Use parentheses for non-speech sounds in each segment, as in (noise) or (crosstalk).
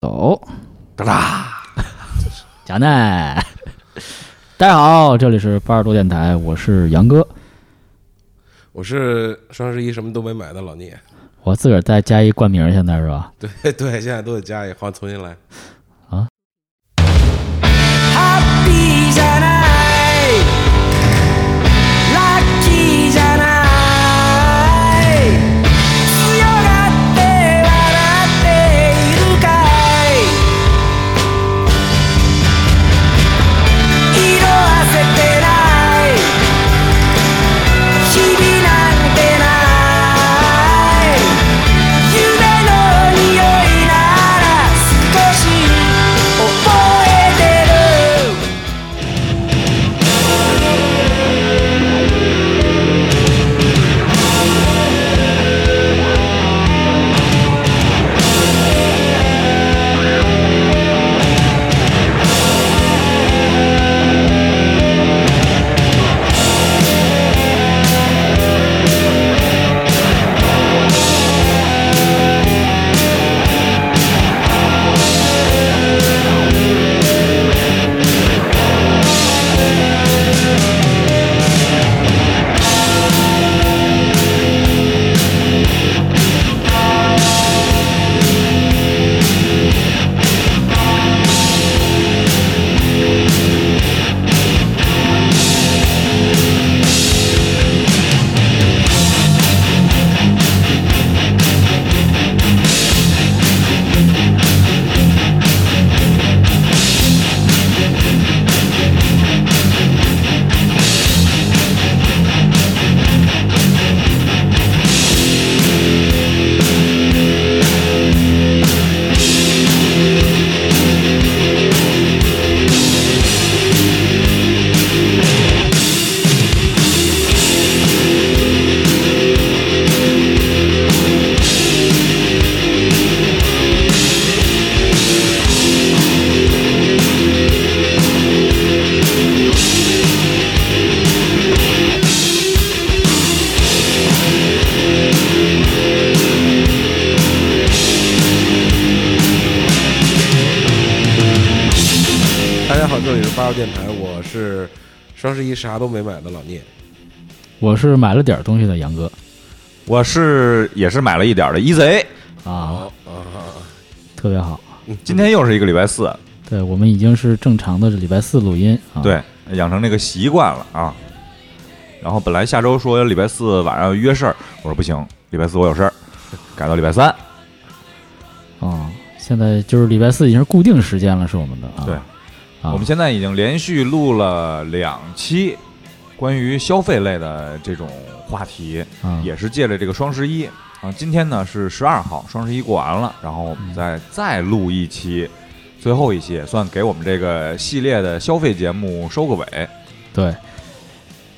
走，哒哒，贾奈，大家好，这里是八十多电台，我是杨哥，我是双十一什么都没买的老聂。我自个儿再加一冠名，现在是吧？对对，现在都得加一，换，重新来。一啥都没买的老聂。我是买了点儿东西的杨哥我是也是买了一点儿的 EZ，啊，啊啊，特别好。今天又是一个礼拜四，对我们已经是正常的礼拜四录音啊。，对，养成这个习惯了啊。然后本来下周说礼拜四晚上要约事儿，我说不行，礼拜四我有事儿，改到礼拜三。啊，现在就是礼拜四已经是固定时间了，是我们的啊。对啊，我们现在已经连续录了两期关于消费类的这种话题，啊也是借着这个双十一啊。今天呢是十二号，双十一过完了，然后我们再再录一期，最后一期也算给我们这个系列的消费节目收个尾。对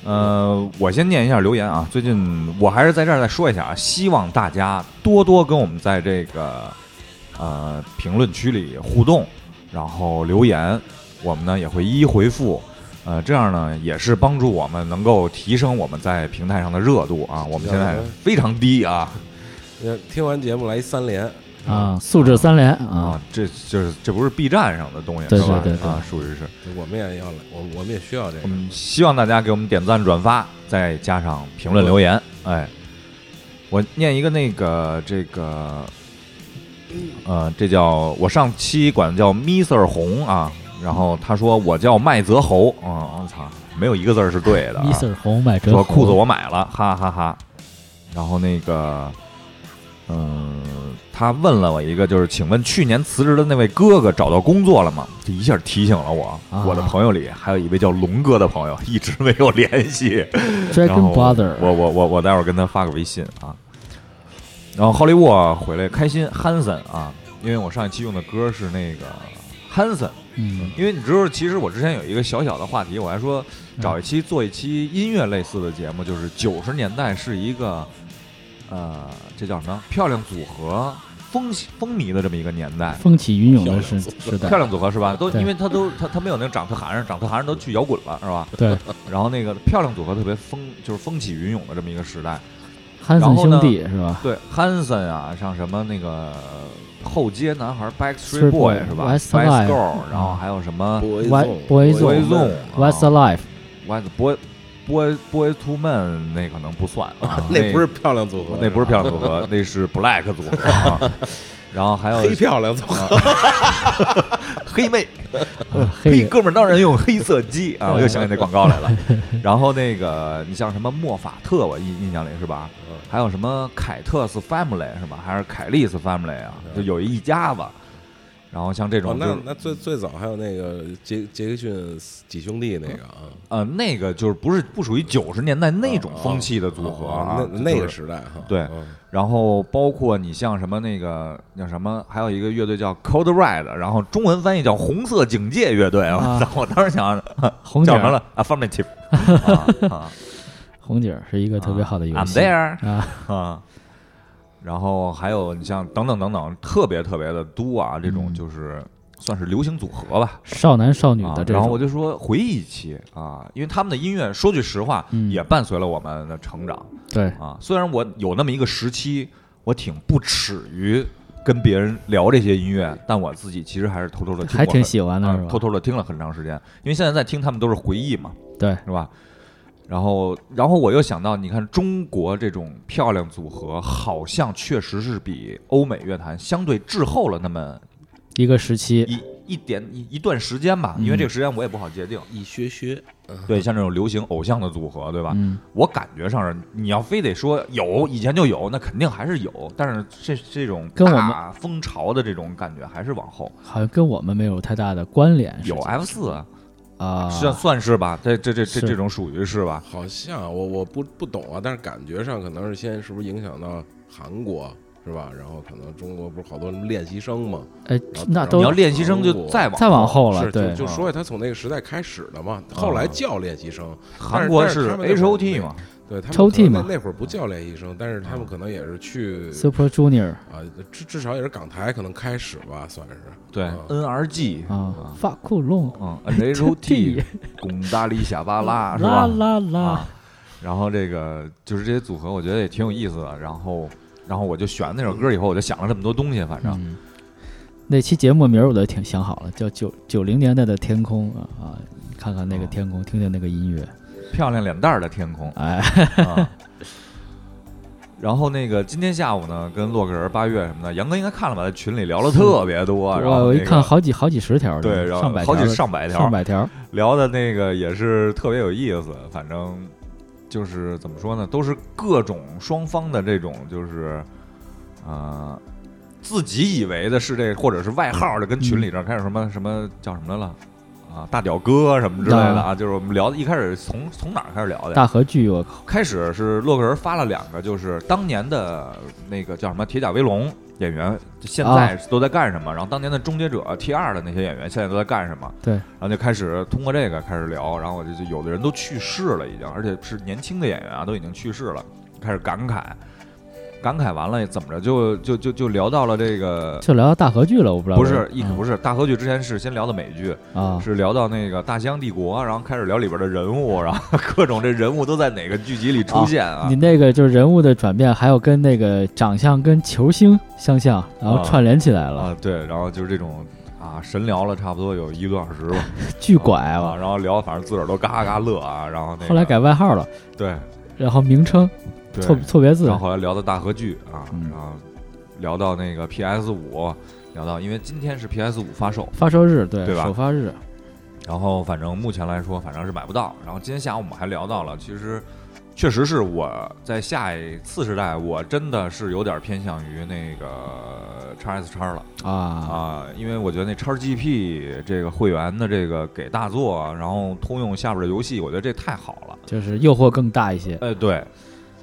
呃，我先念一下留言啊。最近我还是在这儿再说一下啊，希望大家多多跟我们在这个呃评论区里互动，然后留言，我们呢也会一一回复。呃，这样呢也是帮助我们能够提升我们在平台上的热度啊。我们现在非常低啊那听完节目来一三连，啊，素质三连啊啊，这就是这不是 B 站上的东西对是吧？对对对啊，属于是。我们也要来，我我们也需要这个。我们希望大家给我们点赞、转发，再加上评论留言。哎，我念一个那个这个，呃，这叫我上期管叫 Mr 红啊，然后他说我叫麦泽侯啊，我操，没有一个字儿是对的、啊。，Mr 红买折说裤子我买了，哈哈哈然后那个，嗯、他问了我一个，就是请问去年辞职的那位哥哥找到工作了吗？这一下提醒了我，啊我的朋友里还有一位叫龙哥的朋友，一直没有联系。然 Dragon 后 Brother，我我我我待会儿跟他发个微信啊。然后好莱坞回来开心汉森啊，因为我上一期用的歌是那个汉森，嗯因为你知道，其实我之前有一个小小的话题，我还说找一期做一期音乐类似的节目，就是九十年代是一个呃，这叫什么？漂亮组合风风靡的这么一个年代。风起云涌的时时代漂，亮组合是吧？都因为他都他他没有那个长特寒碜，长特寒碜都去摇滚了是吧？对，然后那个漂亮组合特别风，就是风起云涌的这么一个时代。汉森然后呢兄弟是吧？对，汉森啊，像什么那个后街男孩 Backstreet Boy 是吧 Westlife Spice Girl，然后还有什么 Boy Boy Boy Zone Zone 啊 West Life，West Boy Boy Boy to Man 那可能不算啊，那不是漂亮组合，那不是漂亮组合，那是 Black 组合啊。然后还有黑漂亮组合，(laughs) 黑妹，黑哥们儿当然用黑色机啊！我又想起那广告来了。(laughs) 然后那个你像什么莫法特，我印印象里是吧？嗯还有什么凯特斯 Family 是吧？还是凯利斯 Family 啊？就有一家子。然后像这哦种，就那那最最早还有那个杰杰克逊几兄弟那个啊，呃那个就是不是不属于九十年代那种风气的组合那那个就是时代哈，对嗯然后包括你像什么那个叫什么，还有一个乐队叫 Cold Red，然后中文翻译叫红色警戒乐队啊。我当时想红警儿。叫什么了？Affirmative。(laughs) 啊啊。红警儿是一个特别好的游，I'm 戏 there 啊，啊。然后还有你像等等等等，特别特别的多啊，这种嗯。就是算是流行组合吧。少男少女啊的，这然后我，就说回忆期啊，因为他们的音乐，说句实话，嗯也伴随了我们的成长。对，啊，虽然我有那么一个时期，我挺不耻于跟别人聊这些音乐，但我自己其实还是偷偷的听，还挺喜欢的啊偷偷的听了很长时间，因为现在在听他们都是回忆嘛，对，是吧？然后，然后我又想到，你看中国这种漂亮组合，好像确实是比欧美乐坛相对滞后了那么一个时期，一一点一一段时间吧，因为这个时间我也不好界定。一靴靴，对，像这种流行偶像的组合，对吧？嗯，我感觉上是，你要非得说有以前就有，那肯定还是有，但是这这种跟我们大风潮的这种感觉还是往后。好像跟我们没有太大的关联，有 F 四啊，啊，算算是吧，这这这这是这种属于是吧？好像我我不不懂啊，但是感觉上可能是先是不是影响到韩国是吧？然后可能中国不是好多练习生嘛，哎，那都你要练习生就再往再往后了，对。就，说，他从那个时代开始的嘛，后来叫练习生，韩国是 H 会 O 儿 T 嘛，对他们抽屉可能那嘛。那会儿不叫练习生，但是他们可能也是去 Super Junior 啊，至至少也是港台可能开始吧，算是。对啊。N R G 啊，发库隆，嗯 N H O T 巩大力夏巴拉是啦吧？啦啦。啊，，然后这个就是这些组合，我觉得也挺有意思的。然后，然后我就选了那首歌以后，我就想了这么多东西，反正嗯，那期节目名儿我都挺想好了，叫九九零年代的天空啊啊，看看那个天空，听听那个音乐，漂亮脸蛋儿的天空。哎，啊。(laughs) 然后那个今天下午呢，跟洛克人、八月什么的，杨哥应该看了吧，在群里聊了特别多。然后我我一看好几好几十条，对，然后上百好几上百条，上百条，聊的那个也是特别有意思。反正就是怎么说呢，都是各种双方的这种就是呃自己以为的是这，或者是外号的，跟群里这儿开始什么什么叫什么来了。啊，大屌哥什么之类的啊，就是我们聊的，一开始从从哪儿开始聊的？大合剧我靠，开始是洛克人发了两个，就是当年的那个叫什么《铁甲威龙》演员，现在都在干什么？然后当年的《终结者》T 二的那些演员现在都在干什么？对，然后就开始通过这个开始聊，然后我就就有的人都去世了已经，而且是年轻的演员啊，都已经去世了，开始感慨，感慨完了怎么着就就就就聊到了这个。就聊到大河剧了，我不知道。不是一嗯不是大河剧，之前是先聊的美剧，啊，是聊到那个大西洋帝国，然后开始聊里边的人物，(laughs) 然后各种这人物都在哪个剧集里出现啊。你？那个就是人物的转变，还有跟那个长相跟球星相像，然后啊。串联起来了，啊，对，然后就是这种啊，神聊了差不多有一个多小时吧，巨拐啊，了。然后聊，反正自个儿都嘎嘎乐啊，然后那个后来改外号了，对。然后名称对，错错别字然后后来聊到大合剧啊，嗯然后聊到那个 PS 五，聊到因为今天是 PS 五发售，发售日，对对吧首发日，然后反正目前来说反正是买不到，然后今天下午我们还聊到了，其实。确实是我在下一次时代，我真的是有点偏向于那个叉 S 叉了。啊，啊，因为我觉得那叉 GP 这个会员的这个给大作，然后通用下边的游戏，我觉得这太好了。就是诱惑更大一些。哎，对。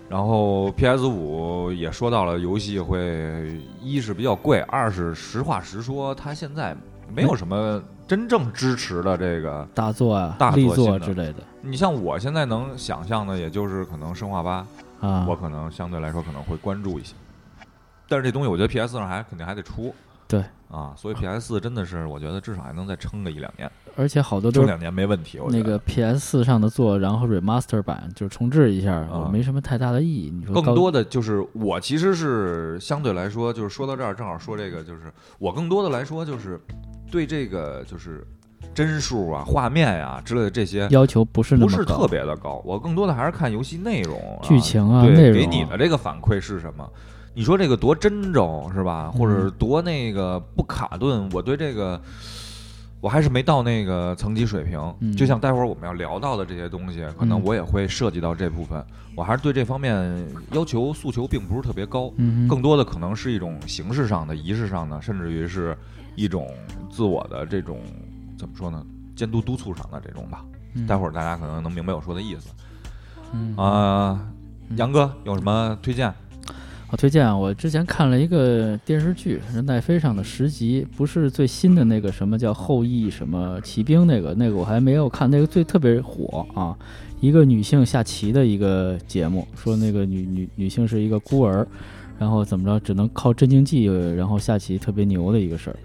然后 PS 五也说到了，游戏会一是比较贵，二是实话实说，它现在没有什么真正支持的这个。大作啊大、作力作之类的你像我现在能想象的，也就是可能生化八，啊，我可能相对来说可能会关注一些。但是这东西我觉得 PS 上还肯定还得出对啊，所以 PS 四真的是我觉得至少还能再撑个一两年，而且好多都撑两年没问题。我那个 PS 四上的做，然后 remaster 版就是重置一下，啊没什么太大的意义。你说更多的就是我其实是相对来说，就是说到这儿正好说这个，就是我更多的来说就是对这个就是帧数啊、画面呀、之类的这些要求不是那么高，不是特别的高，我更多的还是看游戏内容、啊、剧情啊对，内容啊给你的这个反馈是什么？你说这个多真正是吧？或者嗯多那个不卡顿？我对这个我还是没到那个层级水平。嗯就像待会儿我们要聊到的这些东西，可能嗯我也会涉及到这部分。我还是对这方面要求诉求并不是特别高，嗯，更多的可能是一种形式上的、仪式上的，甚至于是一种自我的这种怎么说呢？监督督促上的这种吧。嗯待会儿大家可能能明白我说的意思嗯啊。嗯杨哥有什么推荐？我推荐啊，我之前看了一个电视剧，是奈飞上的十集，不是最新的那个什么叫后羿什么骑兵那个，那个我还没有看，那个最特别火啊，一个女性下棋的一个节目，说那个女女女性是一个孤儿，然后怎么着只能靠镇静剂，然后下棋特别牛的一个事儿。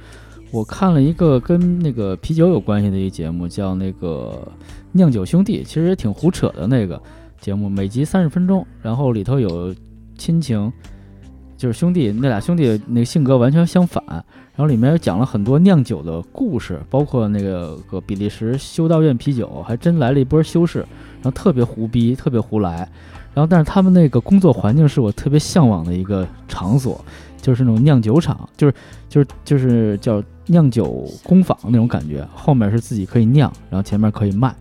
我看了一个跟那个啤酒有关系的一个节目，叫那个酿酒兄弟，其实也挺胡扯的那个节目，每集三十分钟，然后里头有亲情，就是兄弟那俩兄弟那个性格完全相反，然后里面讲了很多酿酒的故事，包括那个个比利时修道院啤酒还真来了一波修士，然后特别胡逼，特别胡来，然后但是他们那个工作环境是我特别向往的一个场所，就是那种酿酒厂，就是就是就是叫酿酒工坊那种感觉，后面是自己可以酿，然后前面可以卖，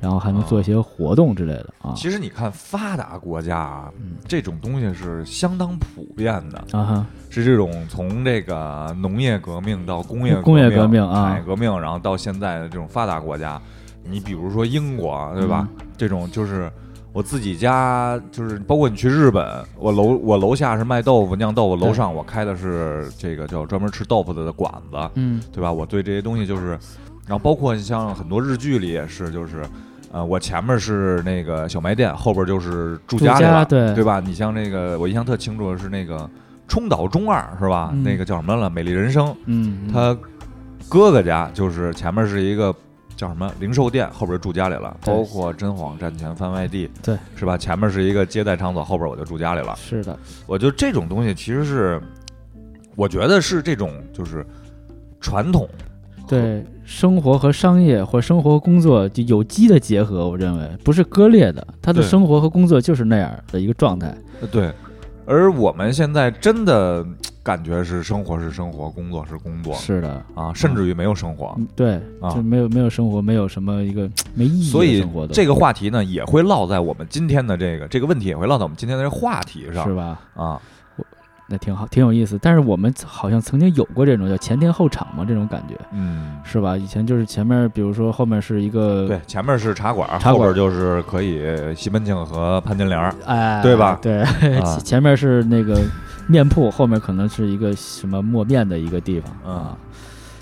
然后还能做一些活动之类的啊。其实你看发达国家啊，嗯这种东西是相当普遍的，啊哈，是这种从这个农业革命到工业工业革革命啊产业革命，然后到现在的这种发达国家，你比如说英国，对吧？嗯这种就是我自己家，就是包括你去日本，我楼我楼下是卖豆腐酿豆腐，楼上我开的是这个叫专门吃豆腐的馆子，嗯对吧？我对这些东西就是，然后包括你像很多日剧里也是，就是，呃，我前面是那个小卖店，后边就是住家里了，对对吧？你像那个我印象特清楚的是那个冲岛中二是吧？嗯那个叫什么了？美丽人生，嗯，他哥哥家就是前面是一个。叫什么零售店，后边住家里了，包括真谎战前番外地，对，是吧？前面是一个接待场所，后边我就住家里了。是的，我觉得这种东西其实是，我觉得是这种就是传统对生活和商业或生活和工作就有机的结合，我认为不是割裂的，他的生活和工作就是那样的一个状态。呃对，而我们现在真的感觉是生活是生活，工作是工作是的，啊，甚至于没有生活。嗯，对，啊就没有没有生活，没有什么一个没意义的所以生活的，这个话题呢，也会落在我们今天的这个这个问题，也会落在我们今天的这个话题上是吧？啊。那挺好，挺有意思。但是我们好像曾经有过这种叫前店后厂嘛，这种感觉嗯，是吧？以前就是前面，比如说后面是一个对，前面是茶馆，茶馆后边就是可以西门庆和潘金莲儿。哎，对吧对，啊前面是那个面铺，后面可能是一个什么磨面的一个地方嗯啊。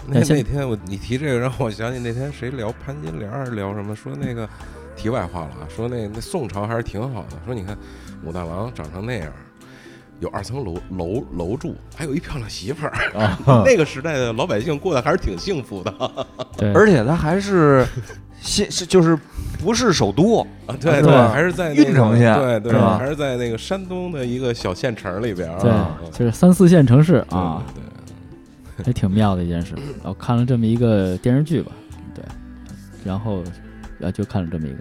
那但现那天我你提这个，让我想起那天谁聊潘金莲还是聊什么，说那个题外话了啊，说那那宋朝还是挺好的，说你看武大郎长成那样。有二层楼楼楼住，还有一漂亮媳妇儿。啊 (laughs) 那个时代的老百姓过得还是挺幸福的 (laughs) 对，而且他还是现是就是不是首都，啊！对对还是在那个郓城县对对还是在那个山东的一个小县城里边儿对啊。，就是三四线城市啊，对对也挺妙的一件事。然后看了这么一个电视剧吧，对，然后呃就看了这么一个，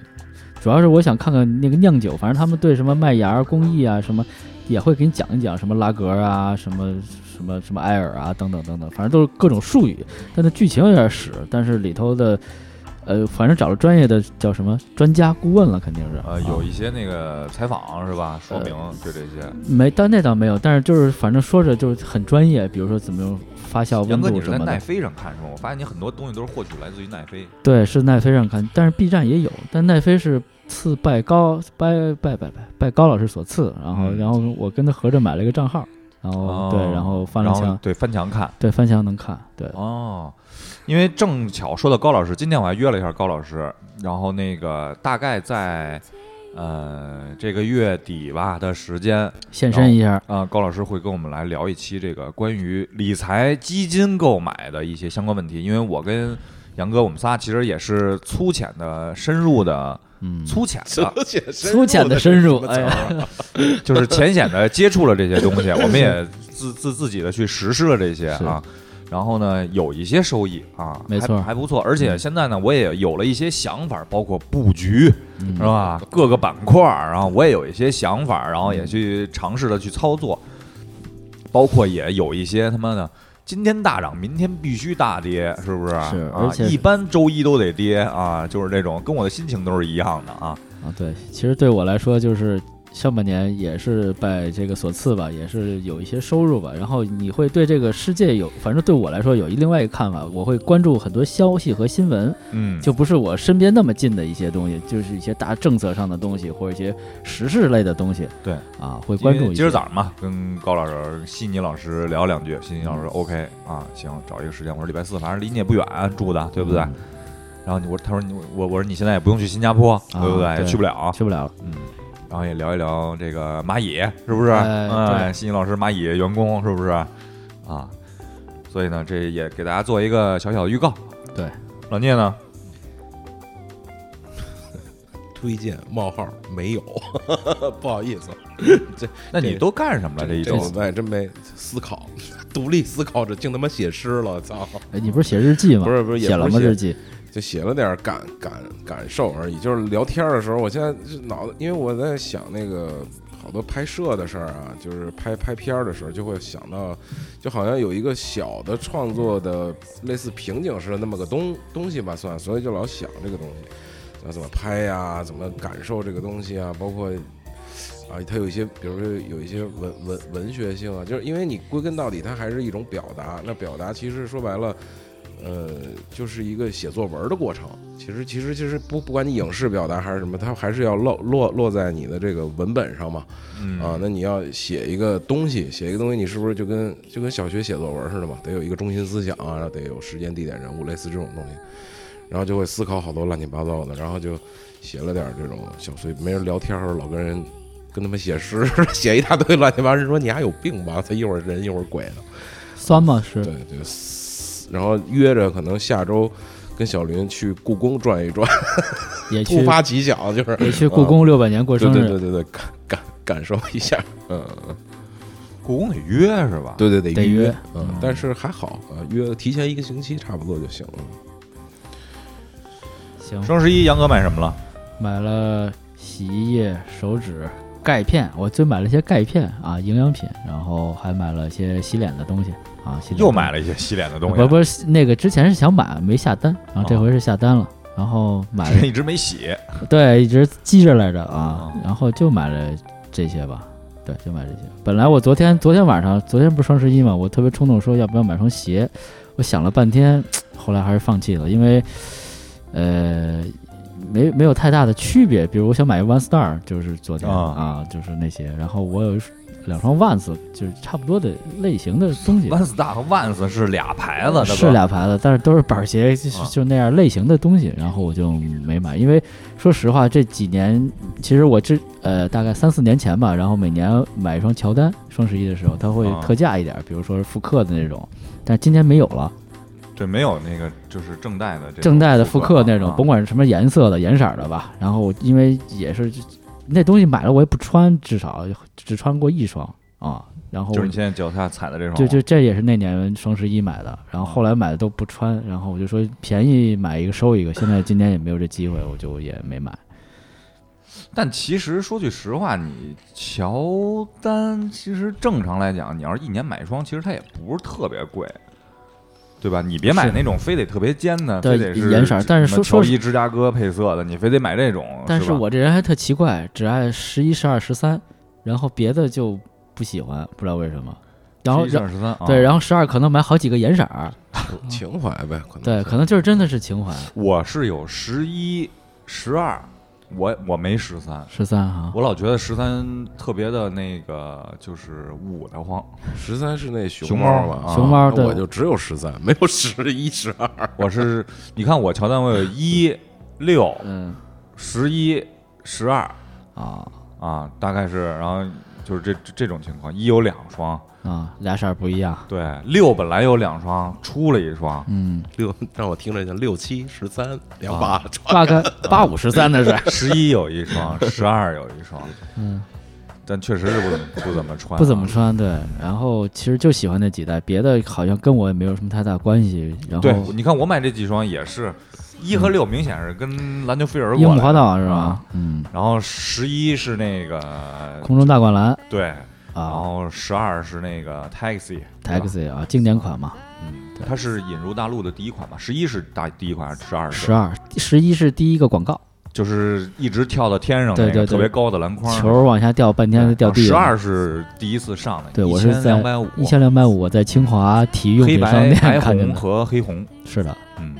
主要是我想看看那个酿酒，反正他们对什么麦芽工艺啊什么也会给你讲一讲，什么拉格啊，什么什么什么埃尔啊等等等等，反正都是各种术语，但那剧情有点屎，但是里头的。呃，反正找了专业的叫什么专家顾问了，肯定是。呃，有啊一些那个采访是吧？说明对这些。没，但那倒没有，但是就是反正说着就是很专业，比如说怎么用发酵温杨哥，你是在度什么的。奈飞上看是吗？我发现你很多东西都是获取来自于奈飞。对，是奈飞上看，但是 B 站也有，但奈飞是赐拜高拜拜拜拜拜高老师所赐，然后、嗯。然后我跟他合着买了一个账号，然后、哦。对，然后翻了墙，对翻墙看。对翻墙能看，对，哦，因为正巧说到高老师，今天我还约了一下高老师，然后那个大概在呃，这个月底吧的时间，现身一下，啊、高老师会跟我们来聊一期这个关于理财基金购买的一些相关问题。因为我跟杨哥我们仨其实也是粗浅的、深入的、嗯，粗浅的，(laughs) 粗浅的深入，哎呀，(laughs) 就是浅显的接触了这些东西，(laughs) 我们也自自自己的去实施了这些啊。然后呢，有一些收益啊，没错还还不错。而且现在呢，我也有了一些想法，包括布局，嗯是吧？各个板块儿，然后我也有一些想法，然后也去尝试的去操作，包括也有一些他妈的。今天大涨，明天必须大跌，是不是？是啊而且一般周一都得跌啊，就是这种，跟我的心情都是一样的啊。啊，对，其实对我来说就是上半年也是拜这个所赐吧，也是有一些收入吧。然后你会对这个世界有，反正对我来说有一另外一个看法，我会关注很多消息和新闻，嗯，就不是我身边那么近的一些东西，就是一些大政策上的东西或者一些时事类的东西。对啊，会关注一些。今儿早上嘛，跟高老师、悉尼老师聊两句，悉尼老师 OK 啊，行，找一个时间。我说礼拜四，反正离你也不远，住的对不对？嗯然后你我他说你我我说你现在也不用去新加坡，对不对？对去不了，去不了了。嗯。然后也聊一聊这个蚂蚁，是不是？哎哎，对悉尼老师蚂蚁员工是不是？啊，所以呢，这也给大家做一个小小的预告。对，老聂呢？推荐冒号没有，(laughs) 不好意思，(laughs) 这那你都干什么了？这一周这我还真没思考，(laughs) 独立思考着，净他妈写诗了，操！哎，你不是写日记吗？不是不是写了吗？日记？就写了点感感感受而已。就是聊天的时候，我现在就脑子，因为我在想那个好多拍摄的事儿啊，就是拍拍片儿的时候，就会想到，就好像有一个小的创作的类似瓶颈似的那么个东东西吧，算，所以就老想这个东西，要怎么拍呀、怎么感受这个东西啊，包括。啊，它有一些，比如说有一些文文文学性啊，就是因为你归根到底，它还是一种表达。那表达其实说白了，呃，就是一个写作文的过程。其实，其实，其实不不管你影视表达还是什么，它还是要落落落在你的这个文本上嘛。嗯啊，那你要写一个东西，写一个东西，你是不是就跟就跟小学写作文似的嘛？得有一个中心思想啊，然后得有时间、地点、人物，类似这种东西。然后就会思考好多乱七八糟的，然后就写了点这种小碎，没人聊天儿，老跟人跟他们写诗，(laughs) 写一大堆乱七八糟，人说你还有病吧？他一会儿人一会儿鬼的。酸吗？是对对，然后约着可能下周跟小林去故宫转一转，(laughs) 也去突发奇想，就是也去故宫六百年过对生日，对对对对，感感感受一下，嗯，嗯故宫得约是吧？对对得约得约，嗯，但是还好啊，约提前一个星期差不多就行了。行，双十一杨哥买什么了？买了洗衣液、手纸、钙片，我就买了些钙片啊，营养品，然后还买了些洗脸的东西啊，洗脸又买了一些洗脸的东西，不不是那个之前是想买没下单，然后这哦回是下单了，然后买了一直没洗。对一直积着来着啊哦，然后就买了这些吧。对，就买这些。本来我昨天昨天晚上，昨天不是双十一嘛，我特别冲动说要不要买双鞋，我想了半天，(tsk) 后来还是放弃了，因为呃没没有太大的区别。比如我想买一 One Star，就是昨天啊啊就是那些，然后我有一两双 Vans，就是差不多的类型的东西。Vans 大和 Vans 是俩牌子的，是俩牌子，但是都是板鞋，就就那样类型的东西，然后我就没买，因为说实话，这几年其实我这呃大概三四年前吧，然后每年买一双乔丹，双十一的时候它会啊。特价一点，比如说是复刻的那种，但今年没有了，对没有那个就是正代的这正代的复刻那种，啊甭管是什么颜色的、颜色的吧，然后因为也是那东西买了我也不穿，至少只穿过一双啊，然后就是你现在脚下踩的这双，就就这也是那年双十一买的，然后后来买的都不穿，然后我就说便宜买一个收一个，现在今年也没有这机会，我就也没买。但其实说句实话，你乔丹其实正常来讲，你要是一年买一双，其实它也不是特别贵，对吧？你别买那种非得特别尖的，对非得是颜色但是什么说说乔伊芝加哥配色的，你非得买这种。但是我这人还特奇怪，只爱十一、十二、十三，然后别的就不喜欢，不知道为什么。然后，11然十三，对，然后十二可能买好几个颜色儿，情怀呗，可能对，可能就是真的是情怀。我是有十一、十二，我我没十三。十三哈，我老觉得十三特别的那个，就是捂得慌。十三是那熊熊猫吧？猫啊熊猫我就只有十三，没有十一、十二。我是，你看我乔丹，我有一六、嗯，十一、十二，啊啊，大概是，然后就是这这这种情况，一有两双，啊，俩色儿不一样。对，六本来有两双，出了一双，嗯，六让我听着像六七十三两啊把八个八五十三的是，十一有一双，十二有一双，嗯，(laughs) 但确实是不怎么不怎么穿啊，不怎么穿。对，然后其实就喜欢那几代，别的好像跟我也没有什么太大关系。然后对，你看我买这几双也是一和六，明显是跟篮球飞人樱木花道是吧啊？嗯，然后十一是那个空中大灌篮对，然啊后十二是那个 Taxi Taxi 啊，经典款嘛。嗯，它是引入大陆的第一款嘛？十一是大第一款，十二十二十一是第一个广告，就是一直跳到天上对对个特别高的篮筐，球往下掉半天就掉地上。十二是第一次上的，对我是在两百五，一千两百五，我在清华体育用黑品商店看见的。红和黑红，是的，嗯，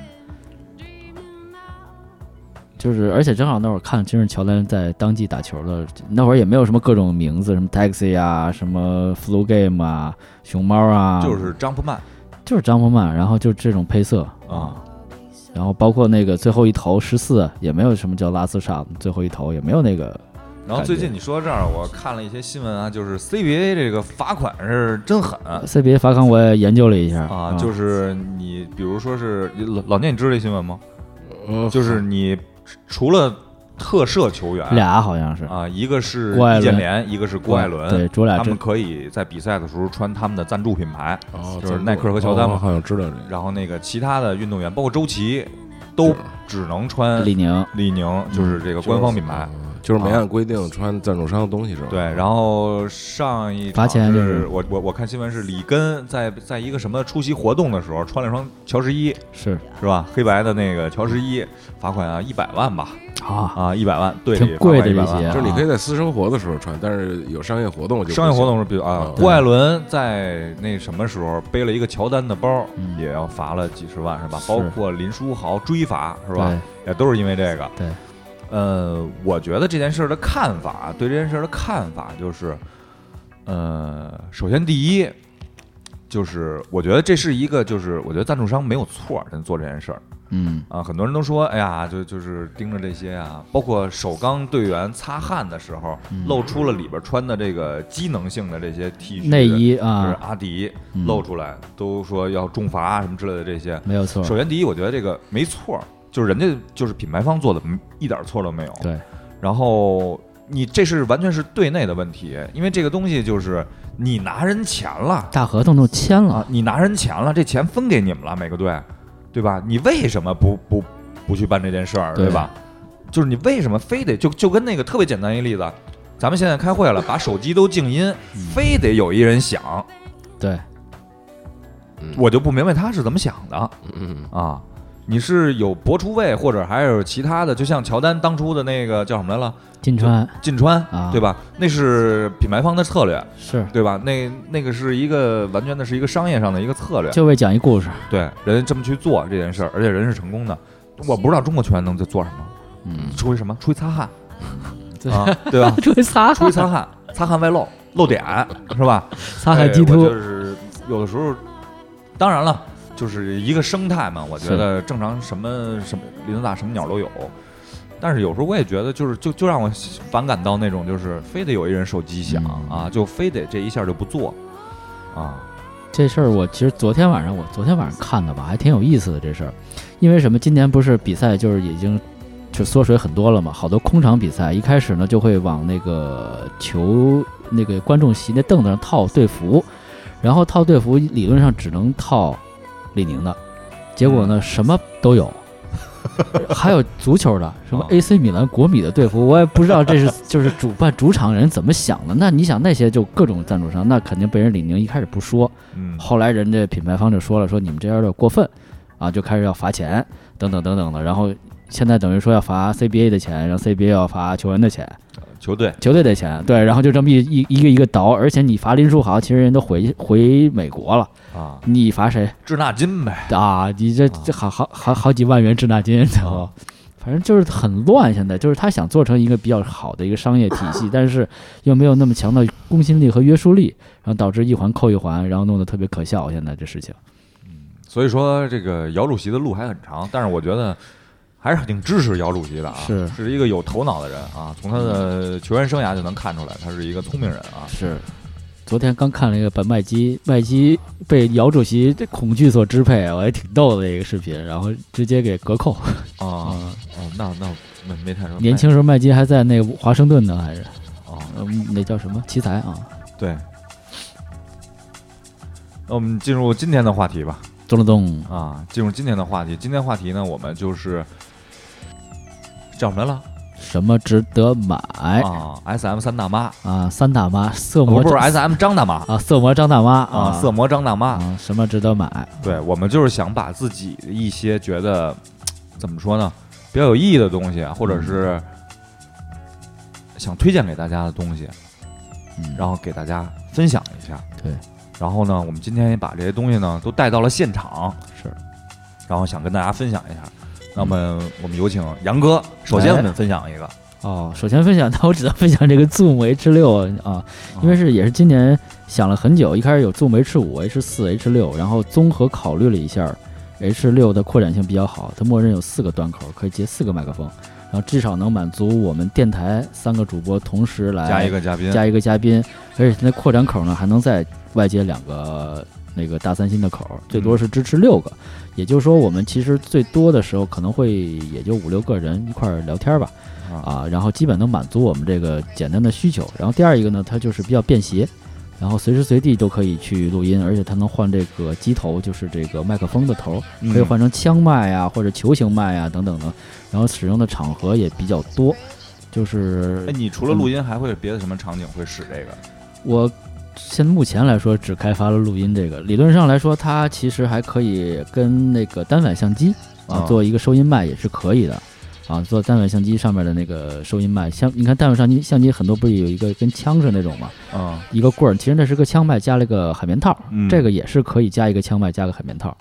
就是而且正好那会儿看真是乔丹在当季打球的，那会儿也没有什么各种名字，什么 Taxi 啊，什么 Flu Game 啊，熊猫啊，就是张普曼就是张伯曼，然后就这种配色啊，然后包括那个最后一投十四也没有什么叫拉斯沙，最后一投也没有那个然后最近你说到这儿，我看了一些新闻啊，就是 CBA 这个罚款是真狠 CBA 罚款，我也研究了一下啊，就是你比如说是老老聂，你知道这新闻吗？嗯就是你除了特赦球员俩好像是。啊，一个是郭艾伦。易建联，一个是郭艾伦，对，主俩他们真可以在比赛的时候穿他们的赞助品牌，哦就是耐克和乔丹嘛。哦好像知道这个。然后那个其他的运动员，包括周琦，都只能穿李宁。李宁，就是这个官方品牌。嗯就是没按规定穿赞助商的东西是吧？对，然后上一罚钱就是我我我看新闻是里根在在一个什么出席活动的时候穿了双乔十一，是是吧？黑白的那个乔十一，罚款啊一百万吧，啊，啊一百万，对，挺贵的100万这些啊就是你可以在私生活的时候穿，但是有商业活动就商业活动是比如啊嗯，郭艾伦在那什么时候背了一个乔丹的包，嗯也要罚了几十万是吧？包括林书豪追罚是吧？也都是因为这个。对，呃，我觉得这件事儿的看法，对这件事儿的看法就是，呃，首先第一，就是我觉得这是一个，就是我觉得赞助商没有错儿，在做这件事儿。嗯，啊。很多人都说，哎呀，就就是盯着这些啊，包括首钢队员擦汗的时候，嗯。露出了里边穿的这个机能性的这些 T 恤内衣啊。就是啊，阿迪嗯露出来，都说要重罚什么之类的这些。没有错，首先，第一，我觉得这个没错儿，就是人家就是品牌方做的，嗯一点错都没有。对，然后你这是完全是对内的问题，因为这个东西就是你拿人钱了。大合同都签了。啊，，你拿人钱了，这钱分给你们了，每个队，对吧？你为什么不不不去办这件事儿，对。对吧？就是你为什么非得就就跟那个特别简单一例子，咱们现在开会了，(laughs) 把手机都静音，嗯。非得有一人响，对，我就不明白他是怎么想的。嗯，啊，你是有博出位，或者还有其他的，就像乔丹当初的那个叫什么来了，进川进川，啊对吧？那是品牌方的策略，是对吧？那那个是一个完全的是一个商业上的一个策略，就为讲一故事，对，人这么去做这件事儿，而且人是成功的。我不知道中国球员能在做什么，嗯，出于什么？出于擦汗 (laughs) 对啊，对吧？出去擦出于擦汗，擦汗外露，露点是吧？(laughs) 擦汗就是有的时候，当然了，就是一个生态嘛。我觉得正常什么什么林子大什么鸟都有，但是有时候我也觉得，就是就就让我反感到那种，就是非得有一人手机响、嗯啊，就非得这一下就不做啊。这事儿我其实昨天晚上我昨天晚上看的吧，还挺有意思的这事儿，因为什么？今年不是比赛就是已经就缩水很多了嘛，好多空场比赛一开始呢就会往那个球那个观众席那凳子上套队服，然后套队服理论上只能套李宁的，结果呢什么都有。(laughs) 还有足球的，什么啊 AC 米兰、国米的队服，我也不知道这是 (laughs) 就是主办主场人怎么想的。那你想那些就各种赞助商，那肯定被人李宁一开始不说，嗯，后来人家品牌方就说了，说你们这样有点过分，啊，就开始要罚钱，等等等等的。然后现在等于说要罚 CBA 的钱，然后 CBA 要罚球员的钱，球队球队的钱，对，然后就这么一一一个一个倒。而且你罚林书豪，其实人都回回美国了，啊，你罚谁滞纳金呗。啊？你这这好好好好几万元滞纳金，然后。反正就是很乱，现在就是他想做成一个比较好的一个商业体系，(laughs) 但是又没有那么强的公信力和约束力，然后导致一环扣一环，然后弄得特别可笑。现在这事情，嗯所以说，这个姚主席的路还很长，但是我觉得还是挺支持姚主席的啊，是是一个有头脑的人啊，从他的球员生涯就能看出来，他是一个聪明人啊。是。昨天刚看了一个把麦基麦基被姚主席这恐惧所支配，我也挺逗的一个视频，然后直接给隔扣啊啊。(laughs) 哦，那那没没太说年轻时候麦基还在那个华盛顿呢，还是哦，嗯那叫什么奇才啊？对。那我们进入今天的话题吧。咚了咚啊，进入今天的话题。今天话题呢，我们就是叫什么来了？什么值得买啊？S M 三大妈啊？三大妈色哦魔不是 S M 张大妈啊？色魔张大妈啊？色魔张大妈啊？什么值得买？对我们就是想把自己的一些觉得怎么说呢，比较有意义的东西，啊或者是想推荐给大家的东西，嗯，然后给大家分享一下。对，然后呢，我们今天也把这些东西呢都带到了现场，是，然后想跟大家分享一下。那么我们有请杨哥，首先我们分享一个。哦，首先分享，那我只能分享这个 Zoom H 六啊，因为是也是今年想了很久，一开始有 Zoom H 五、H 四、H 六，然后综合考虑了一下，H 六的扩展性比较好，它默认有四个端口，可以接四个麦克风，然后至少能满足我们电台三个主播同时来加一个嘉宾，加一个嘉宾，而且那扩展口呢还能再外接两个那个大三星的口，最多是支持六个，也就是说我们其实最多的时候可能会也就五六个人一块儿聊天吧。啊，然后基本能满足我们这个简单的需求。然后第二一个呢，它就是比较便携，然后随时随地都可以去录音，而且它能换这个机头，就是这个麦克风的头，可以换成枪麦啊或者球形麦啊等等的。然后使用的场合也比较多，就是哎，你除了录音还会别的什么场景会使这个？我现在目前来说只开发了录音这个，理论上来说它其实还可以跟那个单反相机啊做一个收音麦也是可以的。啊，做单反相机上面的那个收音麦，像你看单反相机相机很多不是有一个跟枪似的那种嘛，啊，一个棍儿，其实那是个枪麦加了一个海绵套，嗯这个也是可以加一个枪麦加个海绵套，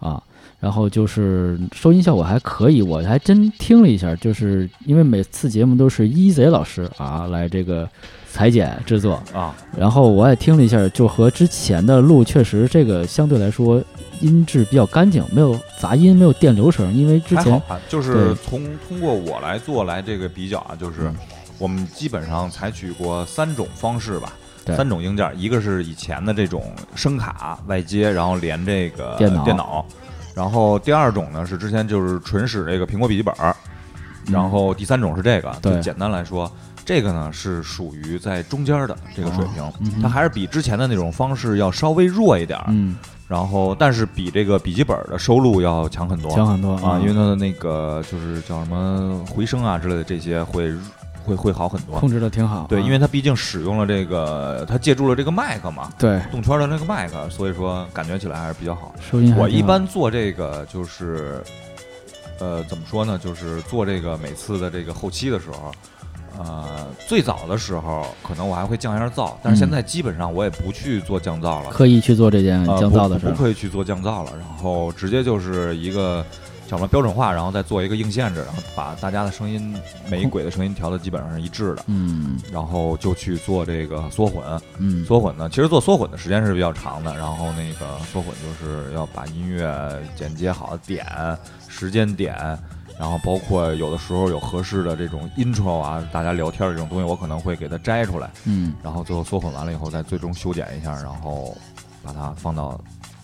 啊，然后就是收音效果还可以，我还真听了一下，就是因为每次节目都是一贼老师啊来这个裁剪制作。啊，然后我也听了一下，就和之前的录确实这个相对来说音质比较干净，没有杂音，没有电流声，因为之前就是从通过我来做来这个比较啊，就是嗯。我们基本上采取过三种方式吧，对。三种硬件，一个是以前的这种声卡外接，然后连这个电脑。电脑，然后第二种呢是之前就是纯使这个苹果笔记本儿，然后第三种是这个，对。就简单来说。这个呢是属于在中间的这个水平，嗯它还是比之前的那种方式要稍微弱一点儿，嗯。然后但是比这个笔记本的收录要强很多，强很多啊，因为它的那个就是叫什么回声啊之类的这些会会会好很多。控制的挺好，对，啊因为它毕竟使用了这个，它借助了这个麦克嘛，对。动圈的那个麦克，所以说感觉起来还是比较好。收音我一般做这个就是，呃，怎么说呢？就是做这个每次的这个后期的时候，呃，最早的时候可能我还会降一下噪，但是现嗯在基本上我也不去做降噪了。刻意去做这件呃降噪的事儿不不，可以去做降噪了，然后直接就是一个叫什么标准化，然后再做一个硬限制，然后把大家的声音每一轨的声音调的基本上是一致的，嗯然后就去做这个缩混。嗯，缩混呢，其实做缩混的时间是比较长的，然后那个缩混就是要把音乐剪接好点时间点。然后包括有的时候有合适的这种 intro 啊，大家聊天的这种东西，我可能会给它摘出来，嗯然后最后缩混完了以后，再最终修剪一下，然后把它放到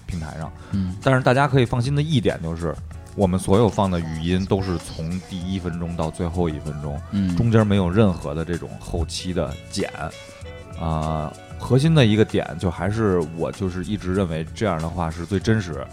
平台上。嗯但是大家可以放心的一点就是，我们所有放的语音都是从第一分钟到最后一分钟，嗯，中间没有任何的这种后期的剪。啊、核心的一个点就还是我就是一直认为这样的话是最真实，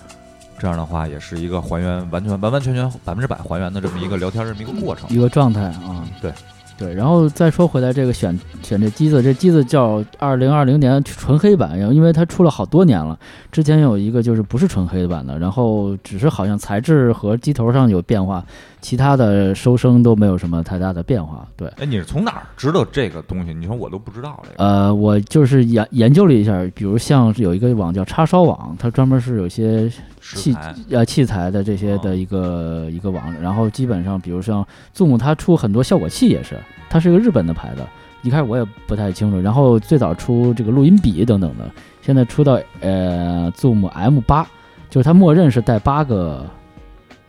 这样的话也是一个还原完全完完全全百分之百还原的这么一个聊天这么一个过程。一个状态啊，对对，然后再说回来，这个选选这机子，这机子叫二零二零年纯黑版，然后因为它出了好多年了，之前有一个就是不是纯黑版的，然后只是好像材质和机头上有变化，其他的收声都没有什么太大的变化，对。哎，你是从哪儿知道这个东西？你说我都不知道这个。呃，我就是研研究了一下，比如像是有一个网叫叉烧网，它专门是有些器呃器材的这些哦的一个、一个网，然后基本上比如像 Zoom 它出很多效果器也是，它是一个日本的牌子，一开始我也不太清楚，然后最早出这个录音笔等等的，现在出到呃 Zoom M 八，就是它默认是带八个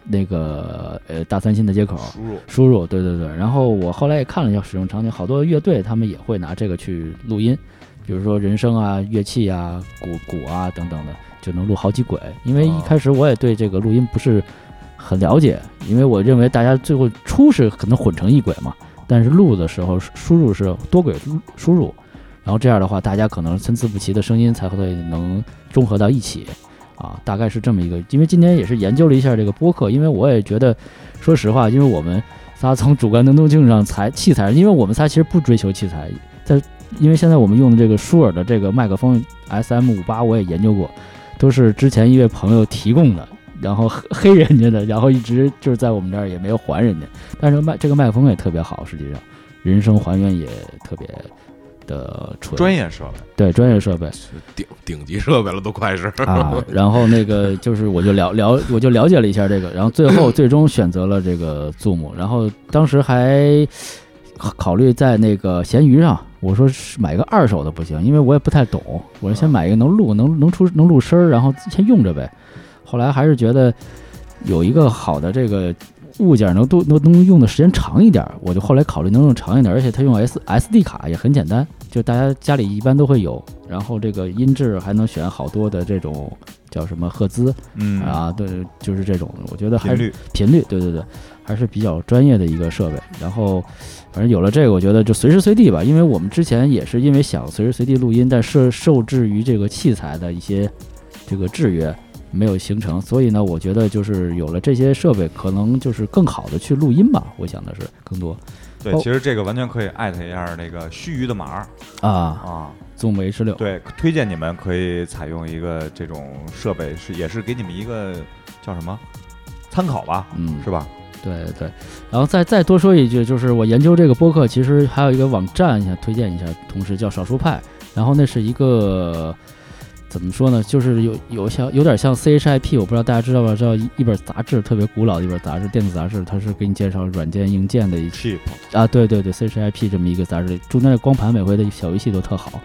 那个呃大三星的接口输入输入，对对对。然后我后来也看了一下使用场景，好多乐队他们也会拿这个去录音，比如说人声啊、乐器啊、鼓鼓啊等等的，就能录好几轨。因为一哦开始我也对这个录音不是很了解，因为我认为大家最后出是可能混成一轨嘛，但是录的时候输入是多轨输入，然后这样的话，大家可能参差不齐的声音才会能综合到一起。啊，大概是这么一个。因为今天也是研究了一下这个播客，因为我也觉得，说实话，因为我们仨从主观能动性上才器材，因为我们仨其实不追求器材，在因为现在我们用的这个舒尔的这个麦克风 S M 五八，我也研究过，都是之前一位朋友提供的，然后黑黑人家的，然后一直就是在我们这儿也没有还人家。但是麦这个麦克风也特别好，实际上人声还原也特别的纯，专业设备，对专业设备。顶顶级设备了，都快是。啊，然后那个 (laughs) 就是我就了了我就了解了一下这个，然后最后最终选择了这个 Zoom，然后当时还考考虑在那个闲鱼上，我说是买个二手的不行，因为我也不太懂，我说先买一个能录能能出能录声儿，然后先用着呗。后来还是觉得有一个好的这个物件能都能能用的时间长一点儿，我就后来考虑能用长一点儿，而且它用 S S D 卡也很简单，就大家家里一般都会有，然后这个音质还能选好多的这种叫什么赫兹嗯，啊，对，就是这种，我觉得还是频率，频率，对对对，还是比较专业的一个设备。然后，反正有了这个，我觉得就随时随地吧，因为我们之前也是因为想随时随地录音，但是受制于这个器材的一些这个制约。没有形成，所以呢，我觉得就是有了这些设备，可能就是更好的去录音吧。我想的是更多对，哦。其实这个完全可以艾特一下那个须臾的马儿。啊。啊，，Zoom H 六，对，推荐你们可以采用一个这种设备，是也是给你们一个叫什么？参考吧，嗯，是吧？对对，然后再再多说一句，就是我研究这个播客，其实还有一个网站想推荐一下，同时叫少数派，然后那是一个怎么说呢，就是有有像有点像 CHIP，我不知道大家知道不知道，一一本杂志特别古老的一本杂志，电子杂志，它是给你介绍软件硬件的一 cheap，啊，对对对，CHIP 这么一个杂志，中间的光盘每回的小游戏都特好。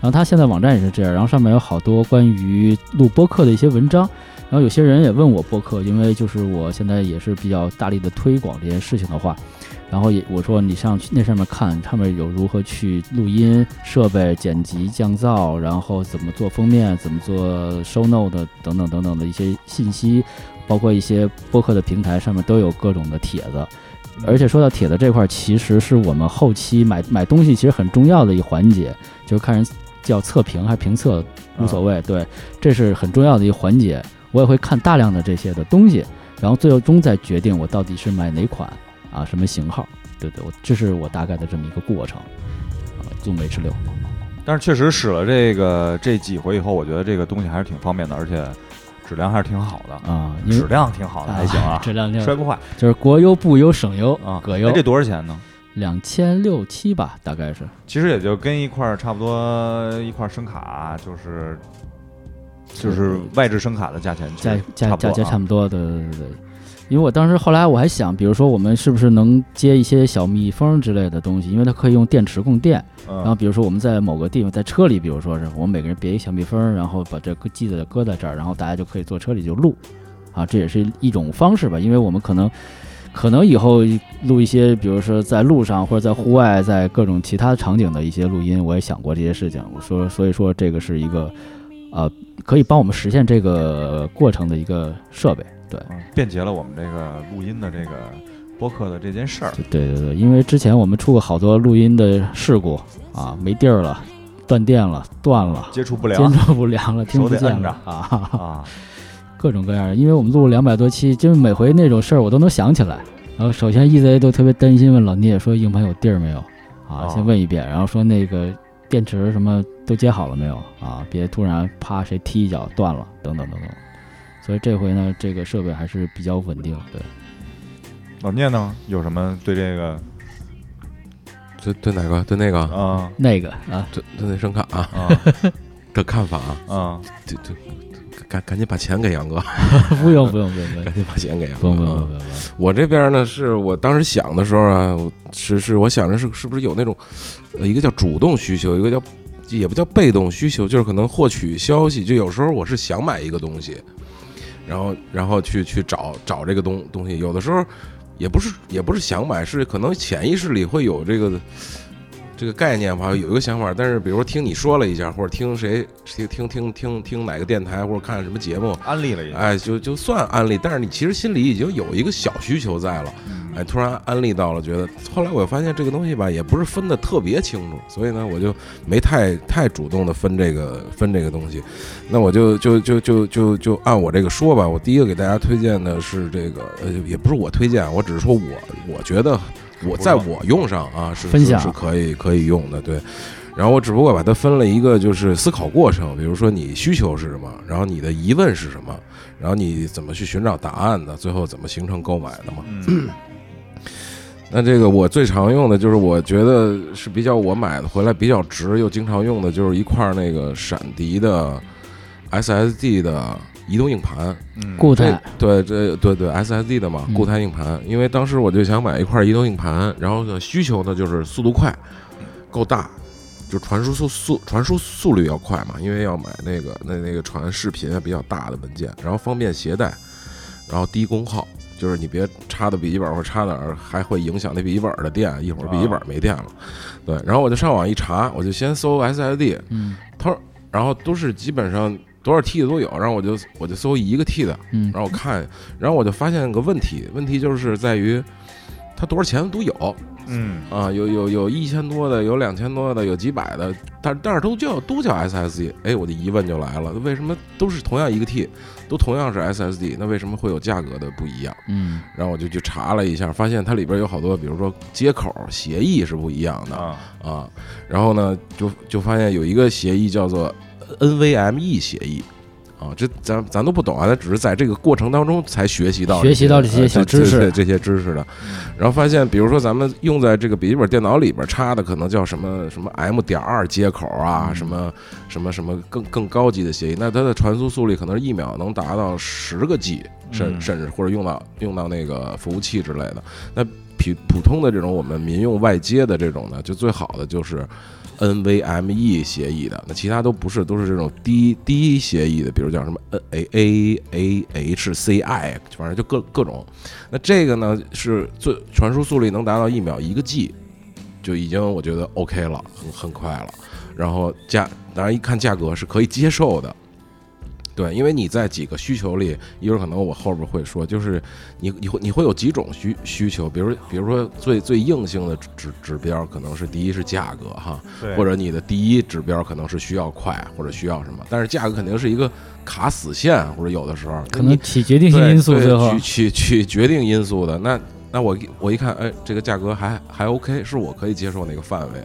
然后它现在网站也是这样，然后上面有好多关于录播客的一些文章。然后有些人也问我播客，因为就是我现在也是比较大力的推广这件事情的话，然后也我说你上去那上面看，上面有如何去录音设备、剪辑、降噪，然后怎么做封面、怎么做 show note 等等等等的一些信息，包括一些播客的平台上面都有各种的帖子。而且说到帖子这块儿，其实是我们后期买买东西其实很重要的一环节，就是看人叫测评还是评测无所谓，对，这是很重要的一个环节。我也会看大量的这些的东西，然后最终再决定我到底是买哪款啊，什么型号，对对，我这是我大概的这么一个过程。啊，Zoom H 六，但是确实使了这个这几回以后，我觉得这个东西还是挺方便的，而且质量还是挺好的，啊，质量挺好的，还行啊，质量 (laughs) 摔不坏就是国优、部优、省优啊。葛优哎，这多少钱呢？两千六七吧，大概是。其实也就跟一块儿差不多一块儿声卡，就是就是外置声卡的价钱价价价差不多啊钱差不多，对对对对。因为我当时后来我还想，比如说我们是不是能接一些小蜜蜂之类的东西，因为它可以用电池供电。然后嗯，比如说我们在某个地方，在车里，比如说是我们每个人别一个小蜜蜂，然后把这个记得搁在这儿，然后大家就可以坐车里就录，啊，这也是一种方式吧。因为我们可能可能以后录一些，比如说在路上或者在户外，在各种其他场景的一些录音，我也想过这些事情。我说，所以说这个是一个呃，可以帮我们实现这个过程的一个设备。对，嗯便捷了我们这个录音的这个播客的这件事儿。对对对，因为之前我们出过好多录音的事故啊，没地儿了，断电了，断了。接触不良接触不良了，听不见啊，(laughs) 各种各样的。因为我们录了两百多期，就是每回那种事儿我都能想起来。然后首先 EZ 都特别担心，问老聂说硬盘有地儿没有啊？哦先问一遍，然后说那个电池什么都接好了没有啊？别突然啪谁踢一脚断了，等等等等。所以这回呢，这个设备还是比较稳定，对。老聂呢？有什么对这个对对哪个对那个啊那个啊，对对那声卡啊啊的看法啊，啊对对赶赶紧把钱给杨哥，(laughs) 不用不用不用不用赶紧把钱给杨哥。不用不用不啊用不用，我这边呢，是我当时想的时候啊，是是我想着是是不是有那种，呃，一个叫主动需求，一个叫也不叫被动需求，就是可能获取消息。就有时候我是想买一个东西，然后然后去去找找这个东东西，有的时候也不是也不是想买，是可能潜意识里会有这个这个概念吧，有一个想法，但是比如说听你说了一下，或者听谁听听听听听哪个电台或者看什么节目，安利了一下，哎，就就算安利，但是你其实心里已经有一个小需求在了，哎，突然安利到了，觉得后来我发现这个东西吧，也不是分的特别清楚，所以呢，我就没太太主动的分这个分这个东西，那我就就就就就就按我这个说吧，我第一个给大家推荐的是这个，呃，也不是我推荐，我只是说我我觉得我在我用上啊是分享是是可以可以用的，对。然后我只不过把它分了一个，就是思考过程，比如说你需求是什么，然后你的疑问是什么，然后你怎么去寻找答案的，最后怎么形成购买的嘛。嗯 (clears throat) 那这个我最常用的就是我觉得是比较我买的回来比较值又经常用的，就是一块那个闪迪的 SSD 的移动硬盘。固态，对这对对 SSD 的嘛嗯固态硬盘，因为当时我就想买一块移动硬盘，然后呢需求呢就是速度快，够大，就传输速速传输速率要快嘛，因为要买那个那那个传视频啊比较大的文件，然后方便携带，然后低功耗，就是你别插到笔记本或插哪儿，还会影响那笔记本的电，一会儿笔记本没电了。对，然后我就上网一查，我就先搜 SSD，嗯他说，然后都是基本上多少 T 的都有，然后我就我就搜一个 T 的，嗯。然后我看，然后我就发现个问题，问题就是在于它多少钱都有嗯。啊，有有有一千多的，有两千多的，有几百的，但但是都叫都叫 SSD，哎，我的疑问就来了，为什么都是同样一个 T，都同样是 SSD，那为什么会有价格的不一样？嗯。然后我就去查了一下，发现它里边有好多，比如说接口协议是不一样的，啊。啊，然后呢，就就发现有一个协议叫做 NVMe 协议。啊，这咱咱都不懂啊，咱只是在这个过程当中才学习到学习到这些呃小知识这这些知识的。然后发现，比如说咱们用在这个笔记本电脑里边插的，可能叫什么什么 M 点二接口啊，嗯什么什么什么更更高级的协议，那它的传输速率可能是一秒能达到十个 G，甚嗯甚至或者用到用到那个服务器之类的。那普普通的这种我们民用外接的这种呢，就最好的就是 NVMe 协议的，那其他都不是，都是这种低低协议的，比如叫什么 N A A A H C I，反正就各各种。那这个呢是最传输速率能达到一秒一个 G，就已经我觉得 OK 了，很很快了。然后价，当然一看价格是可以接受的。对，因为你在几个需求里，一会儿可能我后边会说，就是你你会你会有几种需需求，比如比如说最最硬性的指指标，可能是第一是价格哈，或者你的第一指标可能是需要快或者需要什么，但是价格肯定是一个卡死线，或者有的时候可能起决定性因素，对最后取取取决定因素的。那那我我一看，哎，这个价格还还 OK，是我可以接受那个范围。